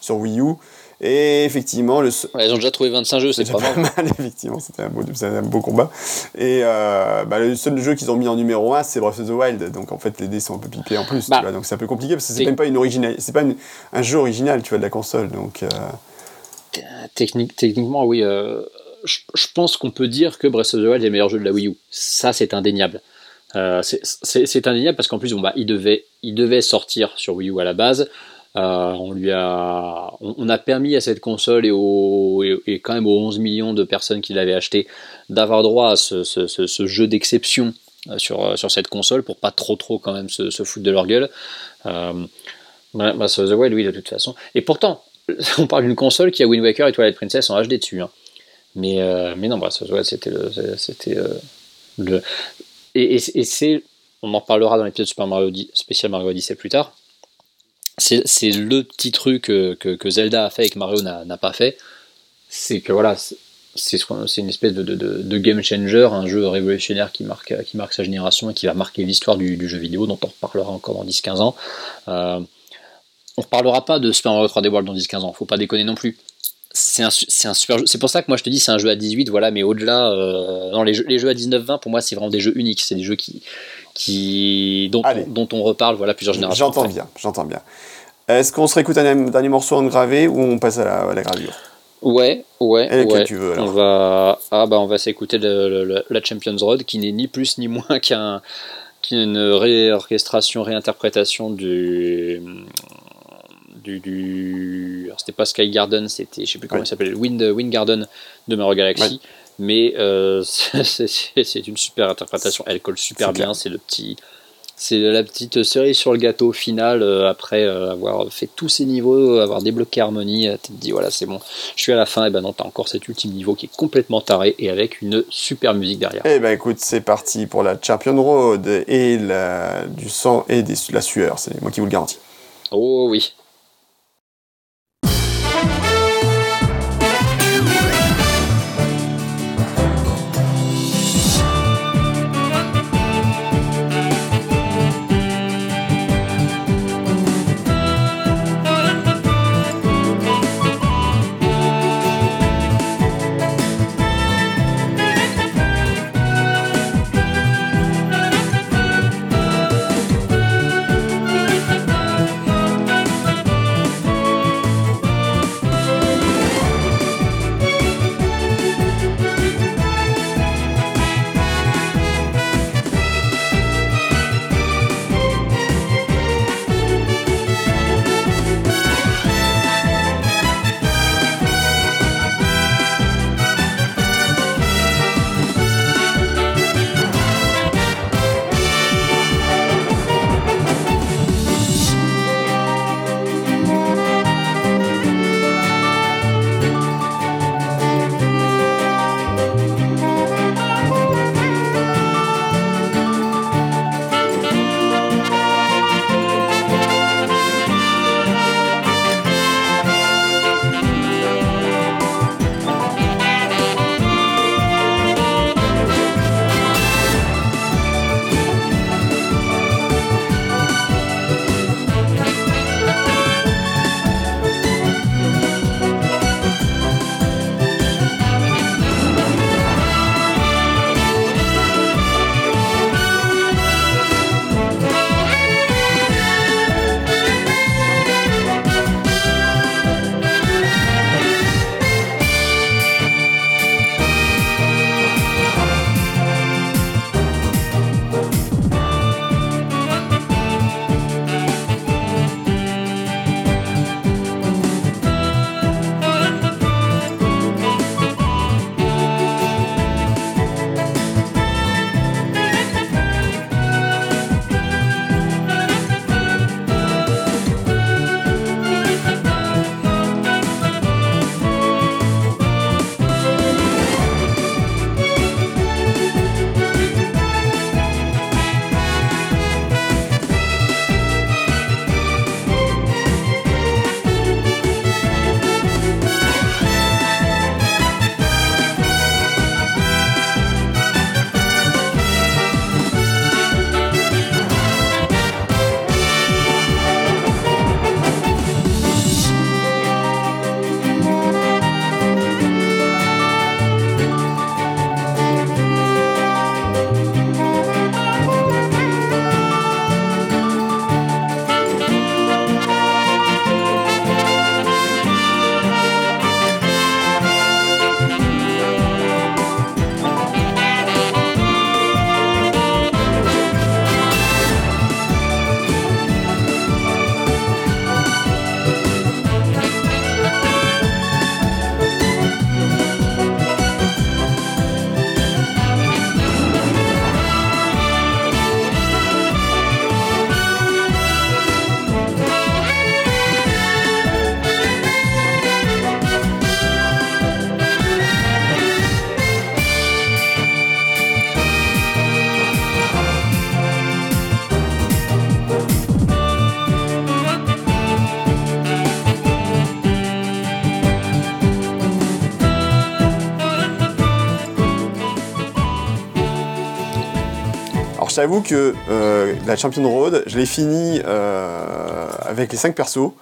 sur Wii U. Et effectivement, le ils ont déjà trouvé 25 jeux, c'est pas, pas, mal. effectivement, c'était un, un, beau combat. Et euh, bah, le seul jeu qu'ils ont mis en numéro 1, c'est Breath of the Wild. Donc en fait, les dés sont un peu pipés en plus. tu bah, vois, donc c'est un peu compliqué parce que c'est même pas une originale, c'est pas un jeu original, tu vois, de la console. Donc euh... Technique, techniquement, oui. Euh, je, pense qu'on peut dire que Breath of the Wild est le meilleur jeu de la Wii U. Ça, c'est indéniable. Euh, c'est indéniable parce qu'en plus, bon, bah, il devait, il devait sortir sur Wii U à la base. Euh, on lui a, on, a permis à cette console et, au, et, quand même aux 11 millions de personnes qui l'avaient acheté d'avoir droit à ce, jeu d'exception euh, sur, euh, sur cette console pour pas trop trop quand même se, foutre de leur gueule. Euh, bah, The Wild, oui, de toute façon. Et pourtant, on parle d'une console qui a Wind Waker et Twilight Princess en HD dessus. Hein. Mais, mais non, bah, The Wild, c'était le, c'était le, et, c'est, on en parlera dans l'épisode spécial Mario Odyssey plus tard c'est le petit truc que, que, Zelda a fait et que Mario n'a pas fait. C'est que voilà, c'est une espèce de, de, de, game changer, un jeu révolutionnaire qui marque, qui marque sa génération et qui va marquer l'histoire du, du, jeu vidéo, dont on reparlera encore dans 10-15 ans. Euh, on ne reparlera pas de Super Mario 3D World dans 10-15 ans, faut pas déconner non plus. C'est un, un, super jeu. C'est pour ça que moi je te dis c'est un jeu à 18, voilà, mais au-delà, euh, non, les jeux, les jeux à 19-20, pour moi c'est vraiment des jeux uniques, c'est des jeux qui, qui, dont, on, dont on reparle voilà, plusieurs générations. J'entends bien, j'entends bien. Est-ce qu'on se réécoute un dernier morceau en gravé ou on passe à la, gravure Ouais, ouais. Et ouais. tu veux alors On va, ah bah on va s'écouter la Champions Road, qui n'est ni plus ni moins qu'un qu'une réorchestration, réinterprétation du du, du... c'était pas Sky Garden, c'était je sais plus comment il s'appelle, Wind Wind Garden de Mario Galaxy. Mais euh, c'est une super interprétation. Elle colle super bien. C'est le petit, c'est la petite cerise sur le gâteau final euh, après euh, avoir fait tous ces niveaux, avoir débloqué Harmony. Tu te dis voilà, c'est bon, je suis à la fin. Et ben non, t'as encore cet ultime niveau qui est complètement taré et avec une super musique derrière. Et eh ben écoute, c'est parti pour la Champion Road et la, du sang et de la sueur. C'est moi qui vous le garantis. Oh oui. T'avoue que euh, la Champion Road, je l'ai fini euh, avec les 5 persos.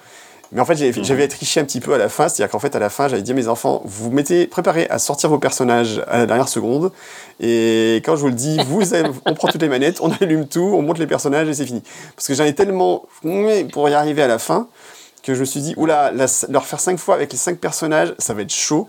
Mais en fait, j'avais Mhm. triché un petit peu à la fin, c'est-à-dire qu'en fait, à la fin, j'avais dit à mes enfants, vous mettez, préparez à sortir vos personnages à la dernière seconde, et quand je vous le dis, vous, avez- on prend toutes les manettes, on allume tout, on monte les personnages et c'est fini. Parce que j'en ai tellement pour y arriver à la fin que je me suis dit, oula, la- leur faire 5 fois avec les 5 personnages, ça va être chaud.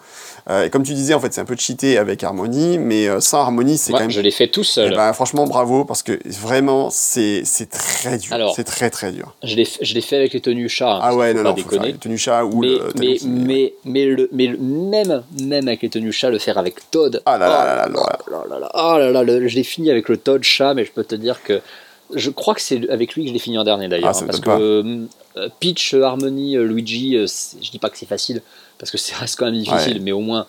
Euh, et comme tu disais, en fait, c'est un peu cheaté avec Harmony, mais euh, sans Harmony, c'est quand même je l'ai fait tout eh seul. ben, franchement, bravo, parce que vraiment, c'est très dur. C'est très très dur. Je l'ai fait- avec les tenues chats. hein, Ah ouais, non, non, faire les tenues chat ou mais, le mais, mais, mais, le, mais le- même, même avec les tenues chats, le faire avec Todd. Ah là là oh là là là. là là là, oh là là, le- je l'ai fini avec le Todd chat, mais je peux te dire que je crois que c'est avec lui que je l'ai fini en dernier d'ailleurs. Ah, hein, parce que euh, Peach, Harmony, euh, Luigi, euh, c'est- je dis pas que c'est facile, parce que ça reste quand même difficile, Ouais. mais au moins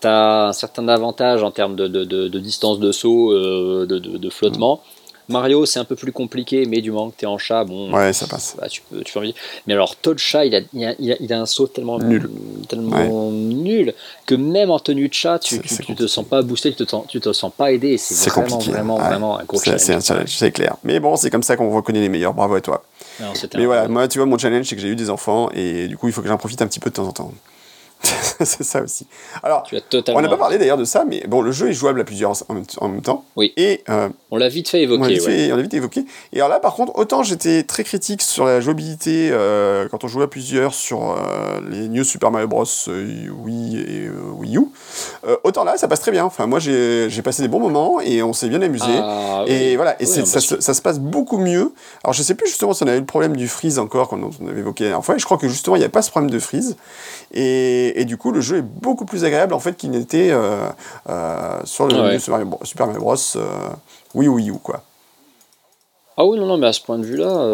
tu as un certain avantage en termes de, de, de- de distance de saut, euh, de, flottement. Mario, c'est un peu plus compliqué, mais du moment que tu es en chat, bon, Ouais, ça passe. bah, tu peux, tu peux. Mais alors, Todd Chat, il a, il, a, il a- il a un saut tellement Nul. tellement nul que même en tenue de chat, tu, tu, te sens pas boosté, tu te, sens- tu te sens pas aidé. C'est vraiment, compliqué, vraiment, ouais. vraiment un gros C'est c'est un challenge. c'est clair. Mais bon, c'est comme ça qu'on reconnaît les meilleurs. Bravo à toi. Mais voilà, moi, tu vois, mon challenge, c'est que j'ai eu des enfants et du coup, il faut que j'en profite un petit peu de temps en temps. c'est ça aussi. Alors, Tu as totalement. on n'a pas parlé d'ailleurs de ça, mais bon, le jeu est jouable à plusieurs en même, en même temps. Oui. Et euh, On l'a vite fait on évoquer. l'a vite, ouais. fait- on l'a vite évoqué. Et alors là, par contre, autant j'étais très critique sur la jouabilité euh, quand on jouait à plusieurs sur euh, les New Super Mario Bros. euh, Wii et Wii U, autant là, ça passe très bien. Enfin, moi, j'ai passé des bons moments et on s'est bien amusé. Ah, Et oui. voilà, et Oui, ça, se- ça se passe beaucoup mieux. Alors je sais plus justement si on avait eu le problème du freeze encore, quand on avait évoqué la dernière fois, et je crois que justement il n'y a pas ce problème de freeze. Et, et du coup le jeu est beaucoup plus agréable en fait qu'il n'était sur le Ah ouais. New Super Mario Bros, Super Mario Bros euh, Wii ou quoi. Ah oui, non, non, mais à ce point de vue-là,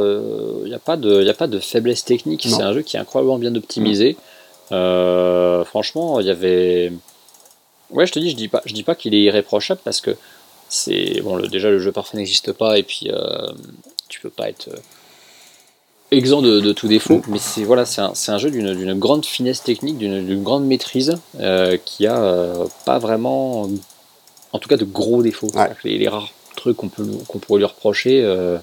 il n'y a, pas de- y a pas de faiblesse technique. C'est un jeu qui est incroyablement bien optimisé. Euh, franchement, il y avait. Ouais, je te dis, je dis pas, je dis pas qu'il est irréprochable parce que c'est bon. Le, déjà, le jeu parfait n'existe pas et puis euh, tu peux pas être euh, exempt de, de tout défaut. Mais c'est voilà, c'est un, un jeu d'une grande finesse technique, d'une grande maîtrise euh, qui a euh, pas vraiment, en tout cas, de gros défauts. Que Les, les rares trucs qu'on peut qu'on pourrait lui reprocher euh,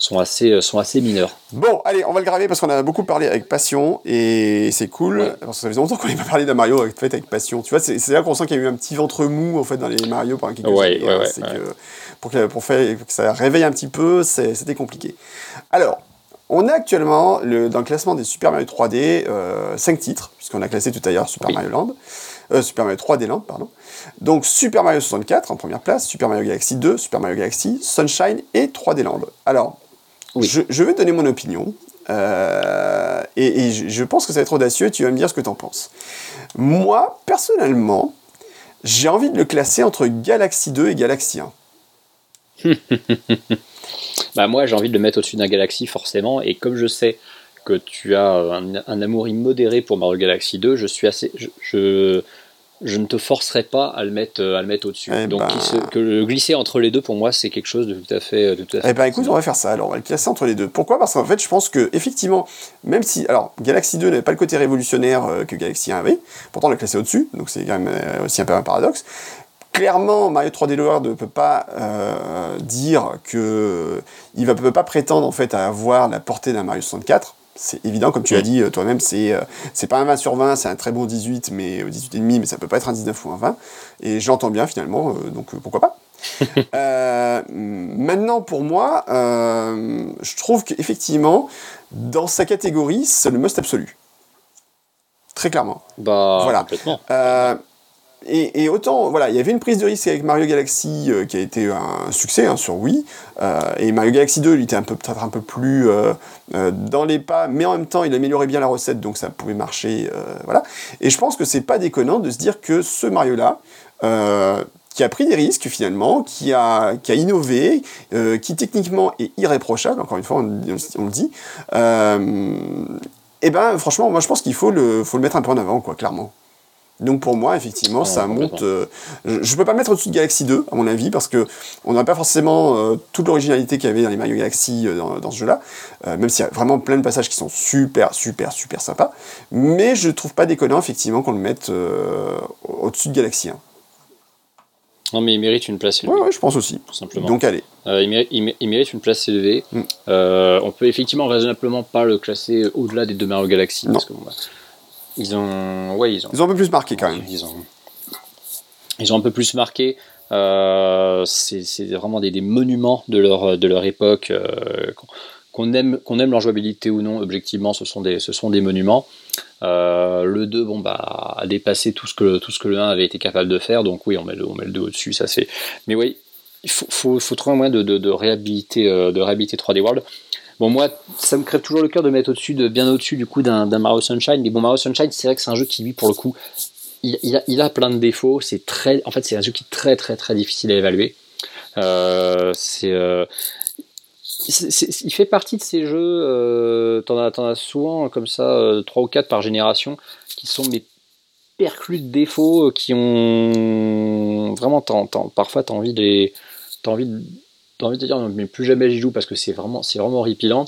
sont assez sont assez mineurs. Bon, allez, on va le graver parce qu'on a beaucoup parlé avec passion et c'est cool. Ouais. Parce que ça faisait longtemps qu'on n'avait pas parlé d'un Mario avec, fait avec passion. Tu vois, c'est c'est là qu'on sent qu'il y a eu un petit ventre mou en fait dans les Mario pendant quelques Ouais, années. ouais, ouais, C'est ouais. que pour, que, pour faire, que ça réveille un petit peu, c'est- c'était compliqué. Alors, on a actuellement le, dans le classement des Super Mario 3D 5 titres, puisqu'on a classé tout à l'heure Super Oui. Mario Land. Euh, Super Mario 3D Land, pardon. Donc Super Mario 64 en première place, Super Mario Galaxy 2, Super Mario Galaxy, Sunshine et 3D Land. Alors, Oui. je, je vais donner mon opinion. euh, et et je, je pense que ça va être audacieux et tu vas me dire ce que tu en penses. Moi, personnellement, j'ai envie de le classer entre Galaxy 2 et Galaxy 1. Bah moi j'ai envie de le mettre au-dessus d'un Galaxy forcément et comme je sais que tu as un, un amour immodéré pour Mario Galaxy 2, je suis assez je, je, je ne te forcerai pas à le mettre à le mettre au-dessus. Eh Donc ben. se- que le glisser entre les deux pour moi c'est quelque chose de tout à fait de tout à fait Eh ben écoute, on va faire ça. Alors, on va le classer entre les deux. Pourquoi? Parce qu'en fait, je pense que effectivement, même si, alors, Galaxy 2 n'avait pas le côté révolutionnaire euh, que Galaxy 1 avait, pourtant on l'a classé au-dessus, donc c'est quand même euh, aussi un peu un paradoxe. Clairement, Mario 3D World ne peut pas euh, dire que il ne peut pas prétendre en fait à avoir la portée d'un Mario 64. C'est évident, comme tu as dit euh, toi-même, c'est euh, c'est pas un 20 sur 20, c'est un très bon 18, mais euh, 18 et demi, mais ça peut pas être un 19 ou un 20. Et j'entends bien finalement, euh, donc euh, pourquoi pas. Euh, maintenant, pour moi, euh, je trouve qu'effectivement, dans sa catégorie, c'est le must absolu. Très clairement. Bah Voilà. Euh, et, autant, voilà, il y avait une prise de risque avec Mario Galaxy euh, qui a été un succès hein, sur Wii, euh, et Mario Galaxy 2, il était peut-être un peu plus euh, dans les pas, mais en même temps, il améliorait bien la recette, donc ça pouvait marcher, voilà. Et je pense que c'est pas déconnant de se dire que ce Mario-là, qui a pris des risques finalement, qui a, qui a innové, qui techniquement est irréprochable, encore une fois, on, le dit. Et ben, franchement, moi je pense qu'il faut le, faut le mettre un peu en avant, quoi, clairement. Donc pour moi, effectivement, Non, ça monte. euh, je ne peux pas le mettre au-dessus de Galaxy 2, à mon avis, parce que on n'a pas forcément euh, toute l'originalité qu'il y avait dans les Mario Galaxy euh, dans, dans ce jeu-là, même s'il y a vraiment plein de passages qui sont super, super, super sympas. Mais je trouve pas déconnant, effectivement, qu'on le mette au- au-dessus de Galaxy 1. Non, mais il mérite une place élevée. Ouais, ouais, je pense aussi. Tout simplement. Donc allez. Euh, il, mérite, il mé- il mérite une place élevée. Mm. Euh, on peut effectivement raisonnablement pas le classer au-delà des deux Mario Galaxy. Non. Parce que, bon, bah, ils ont. Ouais, ils ont. Ils ont un peu plus marqué quand même. Ils ont, ils ont un peu plus marqué. Euh, c'est vraiment des, des monuments de leur, de leur époque. euh, qu'on- aime, qu'on aime leur jouabilité ou non, objectivement, ce sont des, ce sont des monuments. Euh, le 2 bon, bah, a dépassé tout ce, que, tout ce que le 1 avait été capable de faire, donc oui, on met le, on met le 2 au-dessus. Ça, c'est... Mais oui, il faut, faut, faut trouver un moyen de, de, de réhabiliter, de réhabiliter 3D World. Bon, moi, ça me crève toujours le cœur de mettre au-dessus, de, bien au-dessus du coup d'un, Mario Sunshine. Mais bon, Mario Sunshine, c'est vrai que c'est un jeu qui, lui, pour le coup, il, a, plein de défauts. C'est très, en fait, c'est un jeu qui est très, très, très difficile à évaluer. Euh, euh, il fait partie de ces jeux, euh, t'en as, souvent comme ça, euh, 3 ou 4 par génération, qui sont mais perclus de défauts, euh, qui ont vraiment, parfois t'as envie t'as envie de, t'as envie de dire non, mais plus jamais j'y joue parce que c'est vraiment, c'est vraiment horripilant,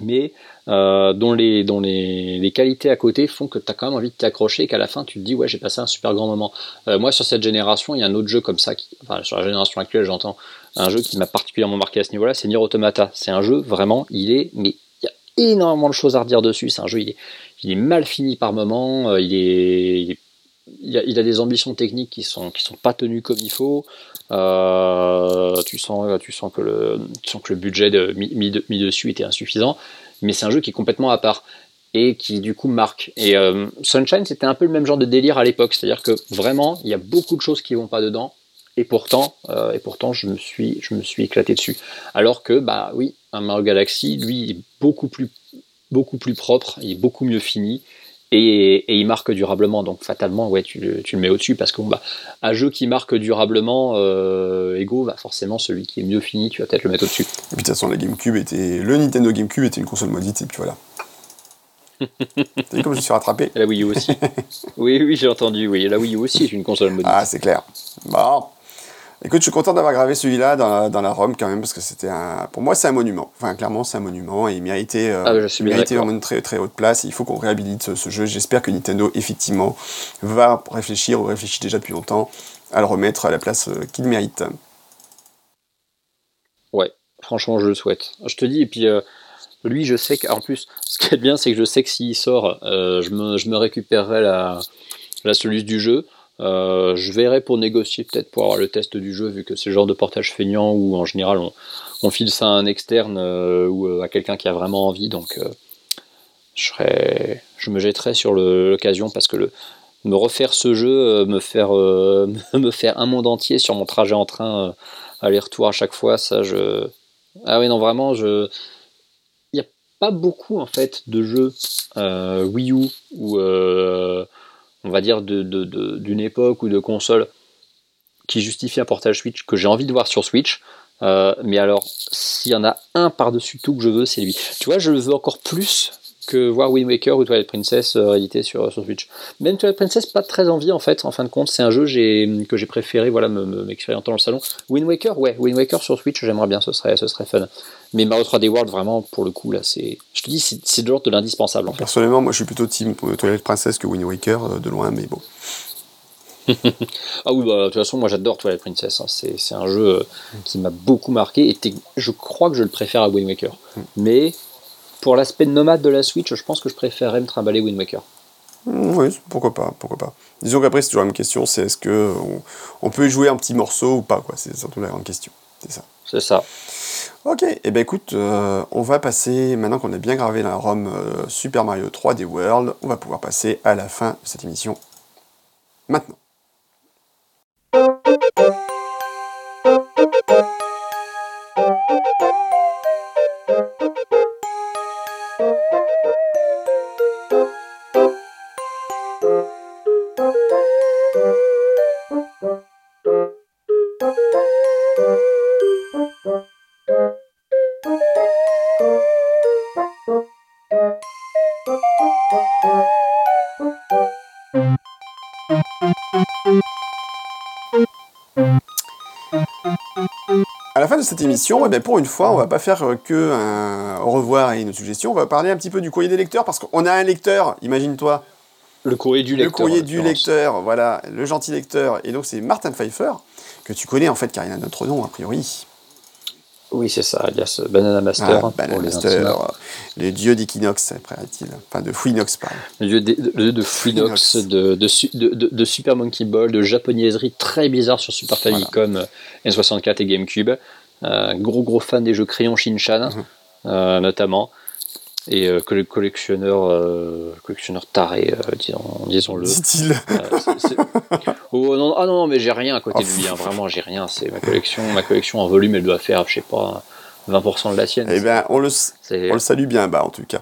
mais euh, dont, les, qualités à côté font que t'as quand même envie de t'accrocher et qu'à la fin tu te dis ouais j'ai passé un super grand moment. Euh, moi sur cette génération, il y a un autre jeu comme ça, qui, enfin sur la génération actuelle j'entends, un jeu qui m'a particulièrement marqué à ce niveau-là, c'est Nier Automata. C'est un jeu vraiment, il est, mais il y a énormément de choses à redire dessus. C'est un jeu, il est, mal fini par moments, euh, il a des ambitions techniques qui sont qui sont pas tenues comme il faut. Euh, tu sens le tu sens que le budget mis, mis de- mis dessus était insuffisant, mais c'est un jeu qui est complètement à part et qui du coup marque. Et euh, Sunshine c'était un peu le même genre de délire à l'époque, c'est-à-dire que vraiment il y a beaucoup de choses qui vont pas dedans. Et pourtant, euh, et pourtant, je me suis, je me suis éclaté dessus. Alors que, bah oui, un Mario Galaxy, lui, est beaucoup plus, beaucoup plus propre, il est beaucoup mieux fini, et, et il marque durablement. Donc fatalement, ouais, tu, le- tu le mets au-dessus parce que bon, bah, un jeu qui marque durablement, euh, égaux, bah, forcément, celui qui est mieux fini, tu vas peut-être le mettre au-dessus. Et puis de toute façon, la GameCube était. Le Nintendo GameCube était une console maudite, et puis voilà. T'as vu comme je suis rattrapé? La Wii U aussi. oui, oui, j'ai entendu. Oui, la Wii U aussi est une console maudite. Ah, c'est clair. Bon. Écoute, je suis content d'avoir gravé celui-là dans la, dans la ROM quand même, parce que c'était un. Pour moi, c'est un monument. Enfin, clairement, c'est un monument et il méritait, euh, Ah, il méritait vraiment une très, très haute place. Il faut qu'on réhabilite ce, ce jeu. J'espère que Nintendo, effectivement, va réfléchir, ou réfléchit déjà depuis longtemps, à le remettre à la place euh, qu'il mérite. Ouais, franchement, je le souhaite. Je te dis, et puis euh, lui, je sais qu'en plus, ce qui est bien, c'est que je sais que s'il sort, euh, je, me, je me récupérerai la, la soluce du jeu. Euh, je verrai pour négocier, peut-être pour avoir le test du jeu, vu que c'est le genre de portage feignant où en général on, file ça à un externe euh, ou euh, à quelqu'un qui a vraiment envie. Donc je, serai, je me jetterai sur l'occasion parce que me refaire ce jeu, me faire, me faire un monde entier sur mon trajet en train, aller-retour à chaque fois, ça je. Ah oui, non, vraiment, je. Il n'y a pas beaucoup en fait de jeux Wii U ou on va dire d'une époque ou de console qui justifie un portage Switch que j'ai envie de voir sur Switch. Euh, mais alors, s'il y en a un par-dessus tout que je veux, c'est lui. Tu vois, je le veux encore plus que voir Wind Waker ou Twilight Princess euh, réédité sur, sur Switch. Même Twilight Princess, pas très envie en fait, en fin de compte. C'est un jeu que j'ai préféré voilà, me- me- m'expérimenter dans le salon. Wind Waker, ouais, Wind Waker sur Switch, j'aimerais bien, ce serait, ce serait fun. Mais Mario 3D World, vraiment, pour le coup, là, c'est. Je te dis, c'est c'est de l'indispensable en fait. Personnellement, moi, je suis plutôt team euh, Twilight Princess que Wind Waker, euh, de loin, mais bon. Ah oui, bah, de toute façon, moi j'adore Twilight Princess. hein. C'est c'est un jeu euh, qui m'a beaucoup marqué et je crois que je le préfère à Wind Waker. Mais pour l'aspect nomade de la Switch, je pense que je préférerais me trimballer Wind Waker. Mm, Oui, pourquoi pas, pourquoi pas. Disons qu'après, c'est toujours la même question, c'est est-ce que on, on peut y jouer un petit morceau ou pas, quoi. C'est surtout la grande question. C'est ça. C'est ça. Ok, et ben écoute, euh, on va passer, maintenant qu'on a bien gravé la ROM euh, Super Mario 3D World, on va pouvoir passer à la fin de cette émission. Maintenant. Fin de cette émission, eh pour une fois, on va pas faire euh, que un au revoir et une suggestion, on va parler un petit peu du courrier des lecteurs, parce qu'on a un lecteur, imagine-toi. Le courrier du lecteur. Le courrier du lecteur, voilà, le gentil lecteur. Et donc c'est Martin Pfeiffer, que tu connais en fait, car il a notre nom a priori. Oui, c'est ça, alias Banana Master. Ah, hein, Banana pour les Master, euh, le dieu d'Equinox, paraît-il. Enfin, de Fouinox, pardon. Le dieu de, le de Fluinox, de, de, su- de, de- de Super Monkey Ball, de japonaiserie très bizarre sur Super Famicom, euh, N64 et GameCube. Euh, gros gros fan des jeux Crayon Shinchan, euh, notamment. Et euh, collectionneur, euh, collectionneur taré, euh, disons, disons-le. Dit-il. Oh, non, ah non, non, mais j'ai rien à côté Oh, de lui, hein, vraiment, j'ai rien. C'est ma collection, ma collection en volume, elle doit faire, je sais pas, 20% de la sienne. Eh bien, on le, on le salue bien bas, en tout cas.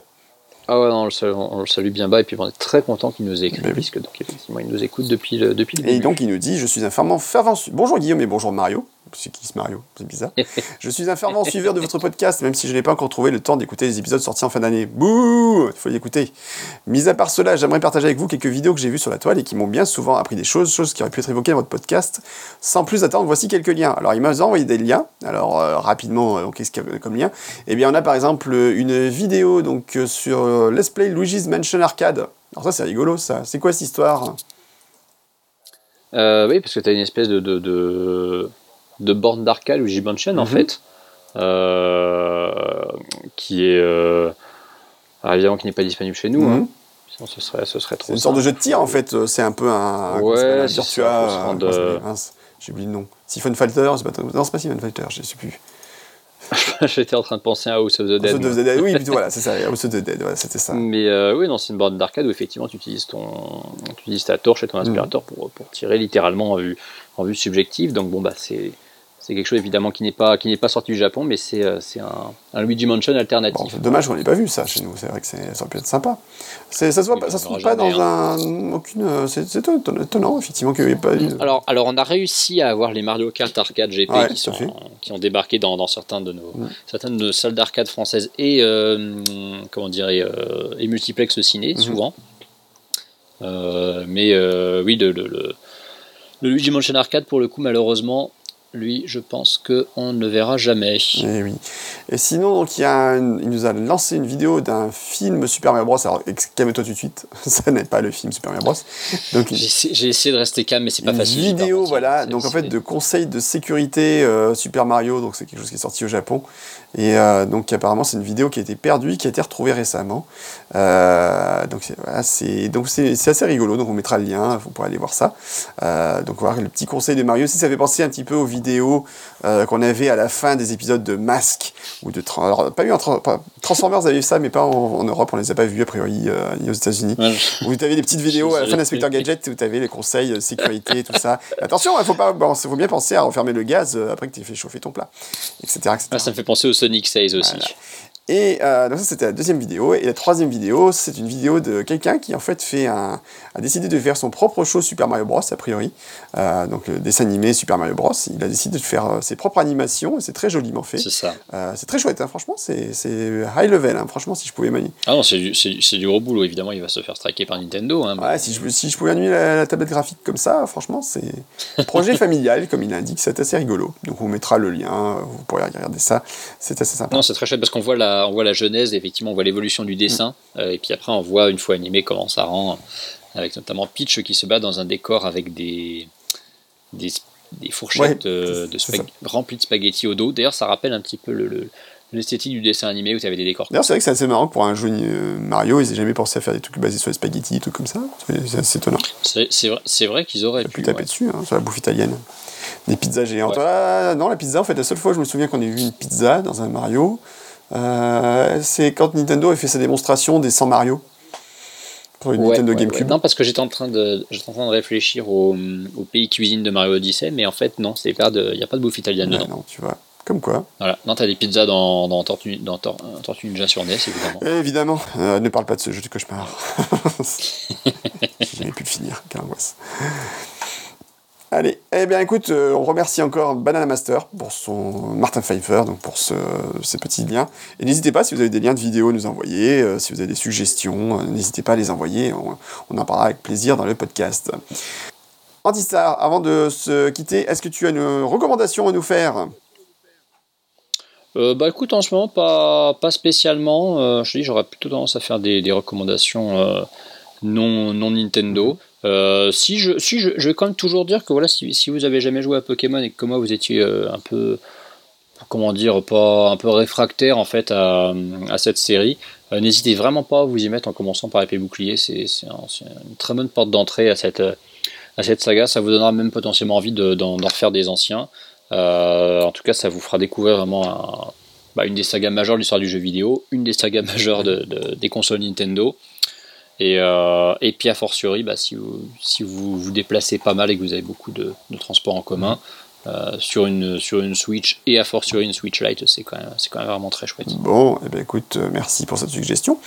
Ah ouais, non, on le, salue, on le salue bien bas et puis on est très content qu'il nous ait écrit, Ben oui. puisque donc effectivement il nous écoute depuis le, depuis le Et début. donc, il nous dit Je suis un fervent, fervent Bonjour Guillaume et bonjour Mario. C'est qui ce Mario? C'est bizarre. Je suis un fervent suiveur de votre podcast, même si je n'ai pas encore trouvé le temps d'écouter les épisodes sortis en fin d'année. Bouh Il faut les écouter. Mis à part cela, j'aimerais partager avec vous quelques vidéos que j'ai vues sur la toile et qui m'ont bien souvent appris des choses, choses qui auraient pu être évoquées dans votre podcast. Sans plus attendre, voici quelques liens. Alors, il m'a envoyé des liens. Alors, euh, rapidement, euh, qu'est-ce qu'il y a comme lien? Eh bien, on a par exemple une vidéo donc, euh, sur euh, Let's Play Luigi's Mansion Arcade. Alors, ça, c'est rigolo, ça. C'est quoi cette histoire? Euh, oui, parce que tu as une espèce de, de, de, de borne d'arcade ou J-Mansion en Mhm. fait, euh, qui est euh, alors, évidemment qui n'est pas disponible chez nous. Mhm. hein. Sinon, ce serait, ce serait C'est trop. une sorte de jeu de tir en fait, euh, c'est un peu un, Ouais, c'est ça, oublié le nom. Siphon Fighter, c'est pas non c'est pas Siphon Fighter, je sais plus. J'étais en train de penser à House of the Dead. House of the Dead, oui, plutôt voilà, c'est ça, House of the Dead, voilà, c'était ça. Mais euh, oui, non, c'est une borne d'arcade où effectivement tu utilises, ton, tu utilises ta torche et ton aspirateur pour, pour tirer littéralement en vue, en vue subjective. Donc bon, bah c'est c'est quelque chose évidemment qui n'est pas, qui n'est pas sorti du Japon, mais c'est euh, un, un Luigi Mansion Bon, alternatif. c'est dommage qu'on n'ait pas vu ça chez nous, c'est vrai que ça aurait pu être sympa. Ça se, voit, Oui, pas- on ça se trouve pas dans un, aucune. C'est étonnant, effectivement qu'il n'y ait pas eu. Alors, alors, on a réussi à avoir les Mario Kart Arcade GP Ouais, qui, sont, qui ont débarqué dans, dans certains de nos, certaines de nos salles d'arcade françaises et, euh, comment dirais, euh, et multiplex ciné, Mhm. souvent. Euh, mais oui, le, le, le, le Luigi Mansion Arcade, pour le coup, malheureusement, lui, je pense qu'on ne verra jamais. Eh oui. Et sinon, donc, il, y a il nous a lancé une vidéo d'un film Super Mario Bros. Alors, calme-toi tout de suite, ça n'est pas le film Super Mario Bros. Donc, J'ai essayé- de rester calme, mais c'est pas une facile. vidéo, voilà, donc en fait de conseils de sécurité euh, Super Mario, donc c'est quelque chose qui est sorti au Japon, et euh, donc apparemment c'est une vidéo qui a été perdue, qui a été retrouvée récemment, Euh, donc c'est voilà, assez rigolo, donc on mettra le lien, vous pourrez aller voir ça. Euh, donc voir le petit conseil de Mario, si ça fait penser un petit peu aux vidéos euh, qu'on avait à la fin des épisodes de Mask ou de Tra- alors, pas eu un Tra- pas- Transformers avait ça, mais pas en, en Europe, on les a pas vus a priori euh, ni aux États-Unis Ouais, je- où tu avais des petites vidéos à la fin d'Inspecteur Gadget où tu avais les conseils euh, sécurité, tout ça. Attention, il faut, pas, bon, faut bien penser à refermer le gaz euh, après que tu aies fait chauffer ton plat, etc. etc. Ah, ça me fait penser au Sonic 16 aussi. Voilà. Et donc ça c'était la deuxième vidéo. Et la troisième vidéo, c'est une vidéo de quelqu'un qui en fait fait un, a décidé de faire son propre show Super Mario Bros. a priori. Euh, donc le dessin animé Super Mario Bros. Il a décidé de faire euh, ses propres animations. et C'est très joliment fait. C'est ça. Euh, c'est très chouette, hein, franchement. C'est high level. hein, franchement, si je pouvais manier. Ah non, c'est du, du- gros boulot, évidemment, il va se faire striker par Nintendo. Hein, mais- Ouais, si je, si je pouvais animer la, la tablette graphique comme ça, franchement, c'est projet familial, comme il indique, c'est assez rigolo. Donc on mettra le lien, vous pourrez regarder ça, c'est assez sympa. Non, c'est très chouette parce qu'on voit la, on voit la genèse, effectivement, on voit l'évolution du dessin, euh, et puis après on voit une fois animé comment ça rend, avec notamment Peach qui se bat dans un décor avec des des, des fourchettes Ouais, euh, de remplies de spaghettis au dos. D'ailleurs, ça rappelle un petit peu le- le- l'esthétique du dessin animé où tu avais des décors. D'ailleurs, c'est vrai que c'est assez marrant pour un jeu euh, Mario, ils n'aient jamais pensé à faire des trucs basés sur les spaghettis, des trucs comme ça. C'est assez étonnant. C'est vrai, qu'ils auraient pu. pu taper ouais. dessus, hein, sur la bouffe italienne. Des pizzas géantes. Ouais. Ah, non, la pizza, en fait, la seule fois je me souviens qu'on ait vu une pizza dans un Mario, euh, c'est quand Nintendo a fait sa démonstration des 100 Mario. Pour une Ouais, Nintendo ouais, GameCube. ouais. Non, parce que j'étais en train de, j'étais en train de réfléchir au, au pays cuisine de Mario Odyssey, mais en fait non, c'est pas de, y a pas de bouffe italienne dedans. non, tu vois. Comme quoi. Voilà. Non, t'as des pizzas dans, dans, Tortue, dans Tor- euh, Tortue Ninja sur NES, évidemment. Eh, Évidemment, euh, ne parle pas de ce jeu de cauchemar. J'ai jamais pu le finir, quelle angoisse. Allez, eh bien écoute, euh, on remercie encore Banana Master pour son Martin Pfeiffer, donc pour ce, ces petits liens. Et n'hésitez pas, si vous avez des liens de vidéos à nous envoyer, euh, si vous avez des suggestions, euh, n'hésitez pas à les envoyer, on, en parlera avec plaisir dans le podcast. Antistar, avant de se quitter, est-ce que tu as une recommandation à nous faire? Bah écoute, en ce moment, pas, spécialement. Je te dis, j'aurais plutôt tendance à faire des, recommandations non, non Nintendo. Euh, si je, si je, vais quand même toujours dire que voilà, si, si vous avez jamais joué à Pokémon et que comme moi vous étiez euh, un peu, comment dire, pas un peu réfractaire en fait à, à cette série, euh, n'hésitez vraiment pas à vous y mettre en commençant par épée bouclier. C'est un- une très bonne porte d'entrée à cette, à cette saga. Ça vous donnera même potentiellement envie de- d'en d'en refaire des anciens. En tout cas, ça vous fera découvrir vraiment bah, une des sagas majeures de l'histoire du jeu vidéo, une des sagas majeures de- de- des consoles Nintendo. Et, euh, et puis a fortiori, bah, si, vous, si vous vous déplacez pas mal et que vous avez beaucoup de, de transports en commun, euh, sur, une, sur une Switch et a fortiori une Switch Lite, c'est quand, même- quand même vraiment très chouette. Bon, eh ben écoute, euh, merci pour cette suggestion.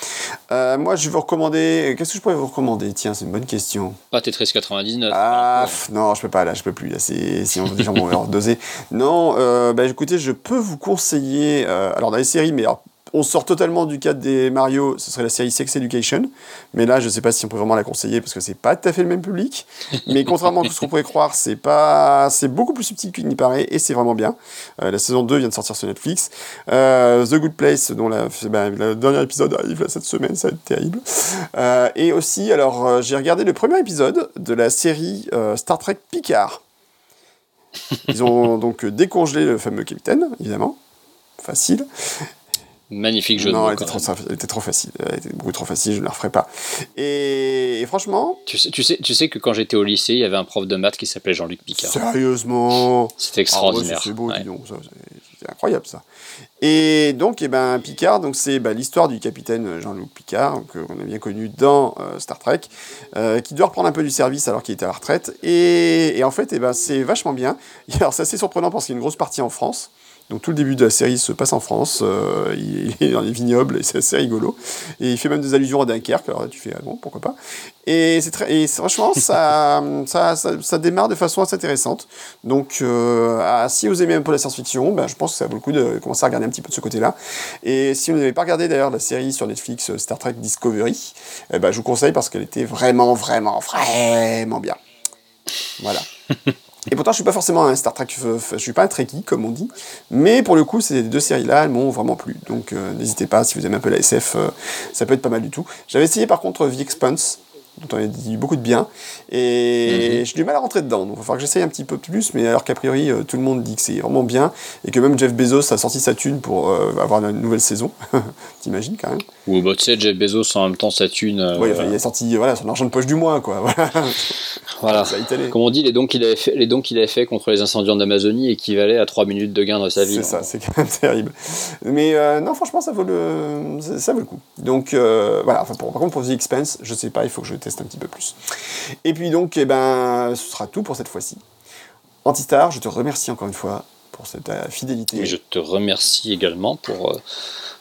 Euh, moi, je vais vous recommander. Qu'est-ce que je pourrais vous recommander? Tiens, c'est une bonne question. Pas Tetris 99. Ah, pff, non, je peux pas là, je peux plus. Là, c'est si on va doser. Non, bah, écoutez, je peux vous conseiller. alors dans les séries, mais alors, on sort totalement du cadre des Mario. Ce serait la série Sex Education, mais là, je sais pas si on peut vraiment la conseiller parce que c'est pas tout à fait le même public. Mais contrairement à ce qu'on pourrait croire, c'est pas, c'est beaucoup plus subtil qu'il n'y paraît et c'est vraiment bien. Euh, la saison 2 vient de sortir sur Netflix. Euh, The Good Place, dont la, bah, le dernier épisode arrive là, cette semaine, ça va être terrible. Euh, et aussi, alors, j'ai regardé le premier épisode de la série Star Trek Picard. Ils ont donc décongelé le fameux capitaine, évidemment. Facile. Magnifique jeu de non, elle était, trop, même. elle était trop facile. Elle était beaucoup trop facile, je ne la referai pas. Et, et franchement, Tu sais, tu, sais, tu sais que quand j'étais au lycée, il y avait un prof de maths qui s'appelait Jean-Luc Picard. sérieusement. C'était extraordinaire. Ah ouais, c'est beau, Ouais. dis donc, ça, c'est- c'est incroyable ça. Et donc, eh ben, Picard, donc c'est bah, l'histoire du capitaine Jean-Luc Picard, qu'on a bien connu dans euh, Star Trek, euh, qui doit reprendre un peu du service alors qu'il était à la retraite. Et, et en fait, eh ben, c'est vachement bien. Et Alors, c'est assez surprenant parce qu'il y a une grosse partie en France. Donc tout le début de la série se passe en France, euh, il, est dans les vignobles et c'est assez rigolo. Et il fait même des allusions à Dunkerque, alors là tu fais, ah bon, pourquoi pas. Et, c'est très, et franchement, ça, ça, ça, ça démarre de façon assez intéressante. Donc euh, ah, si vous aimez un peu la science-fiction, ben, je pense que ça vaut le coup de commencer à regarder un petit peu de ce côté-là. Et si vous n'avez pas regardé d'ailleurs la série sur Netflix euh, Star Trek Discovery, eh ben, je vous conseille parce qu'elle était vraiment, vraiment, vraiment bien. Voilà. Et pourtant, je suis pas forcément un Star Trek, je suis pas un Trekkie, comme on dit, mais pour le coup, ces deux séries-là, elles m'ont vraiment plu. Donc, euh, n'hésitez pas, si vous aimez un peu la SF, euh, ça peut être pas mal du tout. J'avais essayé par contre The Expanse, dont on a dit beaucoup de bien, et Mhm. j'ai du mal à rentrer dedans. Donc, il va falloir que j'essaye un petit peu plus, mais alors qu'a priori, euh, tout le monde dit que c'est vraiment bien, et que même Jeff Bezos a sorti sa thune pour euh, avoir une nouvelle saison. T'imagines quand même Ou bah, tu sais, Jeff Bezos en même temps sa thune. euh, enfin, il a sorti voilà, son argent de poche du mois, quoi. Voilà. Voilà. Comme on dit, les dons qu'il avait fait, les dons qu'il avait fait contre les incendies en Amazonie équivalaient à 3 minutes de gain dans sa vie. C'est ça, c'est quand même terrible. Mais euh, non, franchement, ça vaut le, ça, ça vaut le coup. Donc euh, voilà. Enfin, pour, par contre, pour The Expense, je sais pas, il faut que je teste un petit peu plus. Et puis donc, eh ben, ce sera tout pour cette fois-ci. Antistar, je te remercie encore une fois pour cette euh, fidélité. Et je te remercie également pour euh,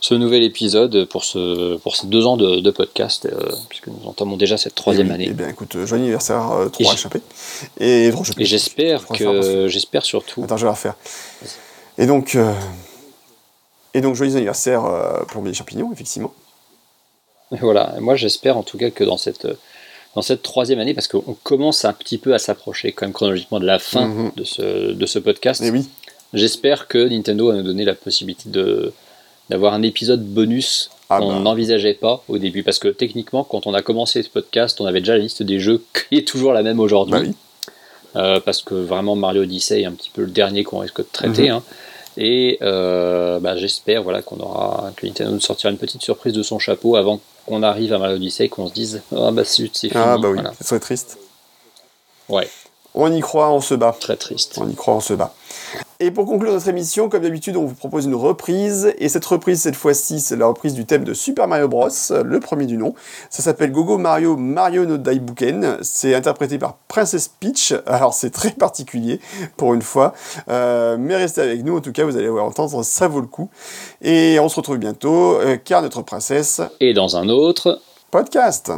ce nouvel épisode, pour, ce, pour ces deux ans de, de podcast, euh, puisque nous entamons déjà cette troisième Eh oui, année. Eh bien, écoute, joyeux anniversaire, euh, Et 3 j'- échappé. Et. Et j'espère que, j'espère surtout, Attends, je vais la refaire. Et donc, euh, et donc joyeux anniversaire pour mes champignons, effectivement. voilà, moi j'espère en tout cas que dans cette, dans cette troisième année, parce qu'on commence un petit peu à s'approcher quand même chronologiquement de la fin Mhm. de, ce, de ce podcast, Et oui, j'espère que Nintendo va nous donner la possibilité de d'avoir un épisode bonus Ah qu'on bah. n'envisageait pas au début, parce que techniquement, quand on a commencé ce podcast, on avait déjà la liste des jeux qui est toujours la même aujourd'hui. bah oui. Euh, parce que vraiment Mario Odyssey est un petit peu le dernier qu'on risque de traiter. Mhm. hein. Et euh, bah, j'espère voilà, qu'on aura que Nintendo nous sortira une petite surprise de son chapeau avant qu'on arrive à Mario Odyssey et qu'on se dise ah bah c'est c'est fini. Ah bah oui, Voilà. ce serait triste. Ouais, On y croit, on se bat. très triste. On y croit, on se bat. Et pour conclure notre émission, comme d'habitude, on vous propose une reprise. Et cette reprise, cette fois-ci, c'est la reprise du thème de Super Mario Bros, le premier du nom. Ça s'appelle Gogo Mario Mario no Daibuken. C'est interprété par Princess Peach. Alors, c'est très particulier, pour une fois. Euh, mais restez avec nous, en tout cas, vous allez entendre, ça vaut le coup. Et on se retrouve bientôt, euh, car notre princesse, Et dans un autre, podcast.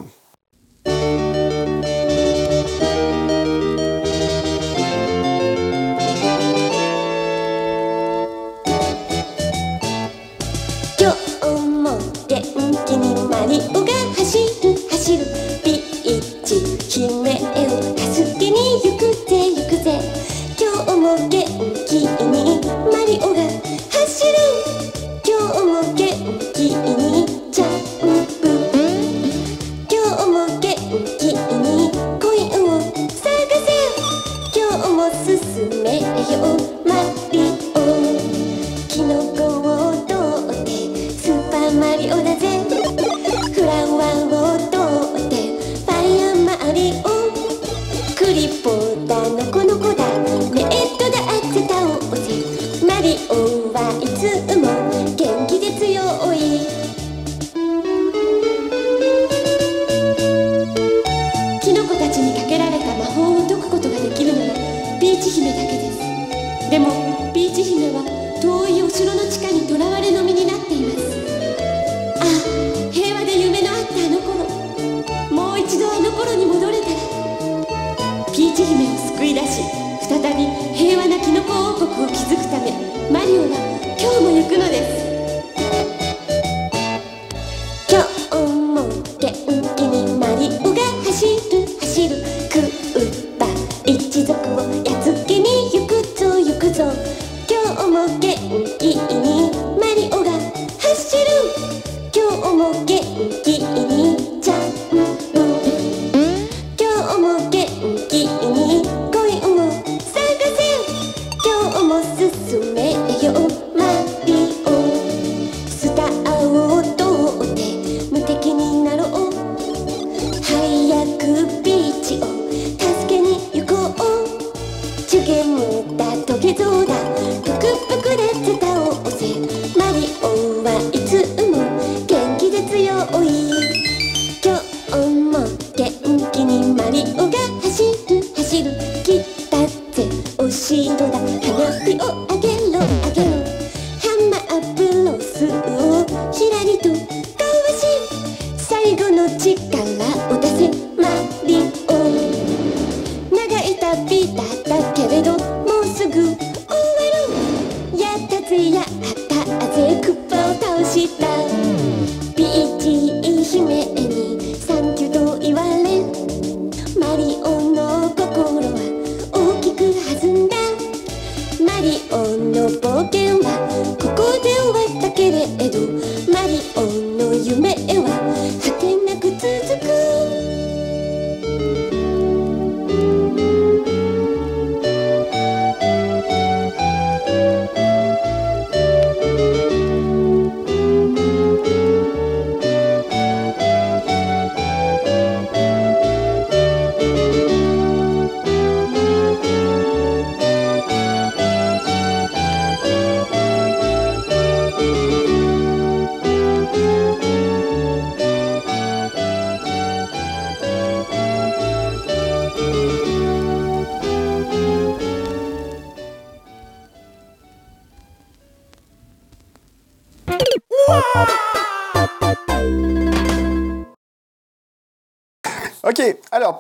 敵の王国を築くため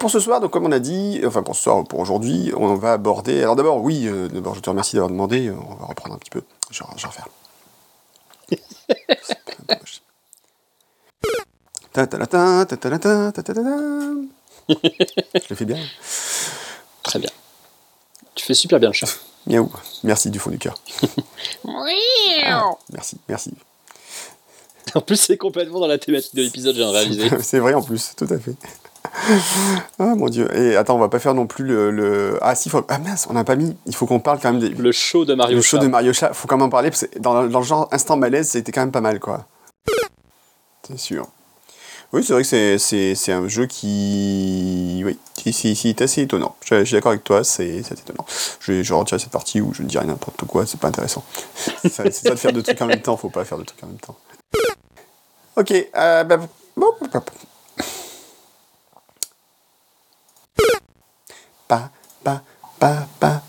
pour ce soir, donc comme on a dit, enfin pour ce soir, pour aujourd'hui, on va aborder. Alors d'abord, oui, euh, d'abord je te remercie d'avoir demandé. Euh, on va reprendre un petit peu. Je vais refaire. Je le fais bien. Très bien. Tu fais super bien le chat. Miaou. Merci du fond du cœur. Ah, merci, merci. En plus, c'est complètement dans la thématique de l'épisode, j'ai réalisé. c'est vrai en plus, tout à fait. ah mon dieu. Et attends, on va pas faire non plus le. Ah si, ah, mince, on n'a pas mis. Il faut qu'on parle quand même des. Le show de Mario. Le show de Mario Chat. Faut quand même en parler parce que dans, le genre instant malaise, c'était quand même pas mal quoi. C'est sûr. Oui, c'est vrai que c'est, un jeu qui. Oui, qui, assez étonnant. Je, suis d'accord avec toi, c'est, étonnant. Je, je retire cette partie où je ne dirais n'importe quoi, c'est pas intéressant. c'est, ça de faire deux trucs en même temps, faut pas faire deux trucs en même temps. Ok, euh, bah, bon, bah, bah pa, pa,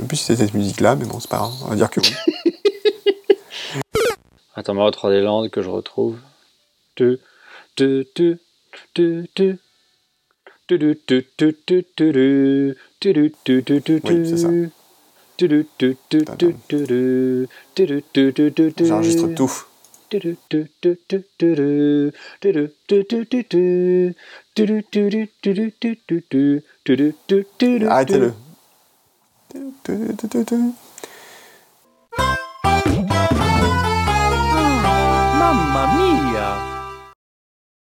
sais plus si cette musique-là, mais bon, c'est pas grave, on va dire que oui. Attends, moi, 3 des Landes que je retrouve. Tu, tu, tu, tu, tu. Tout. Do do do do do. Aj ty du. Du, du, du, du, du. Mamma!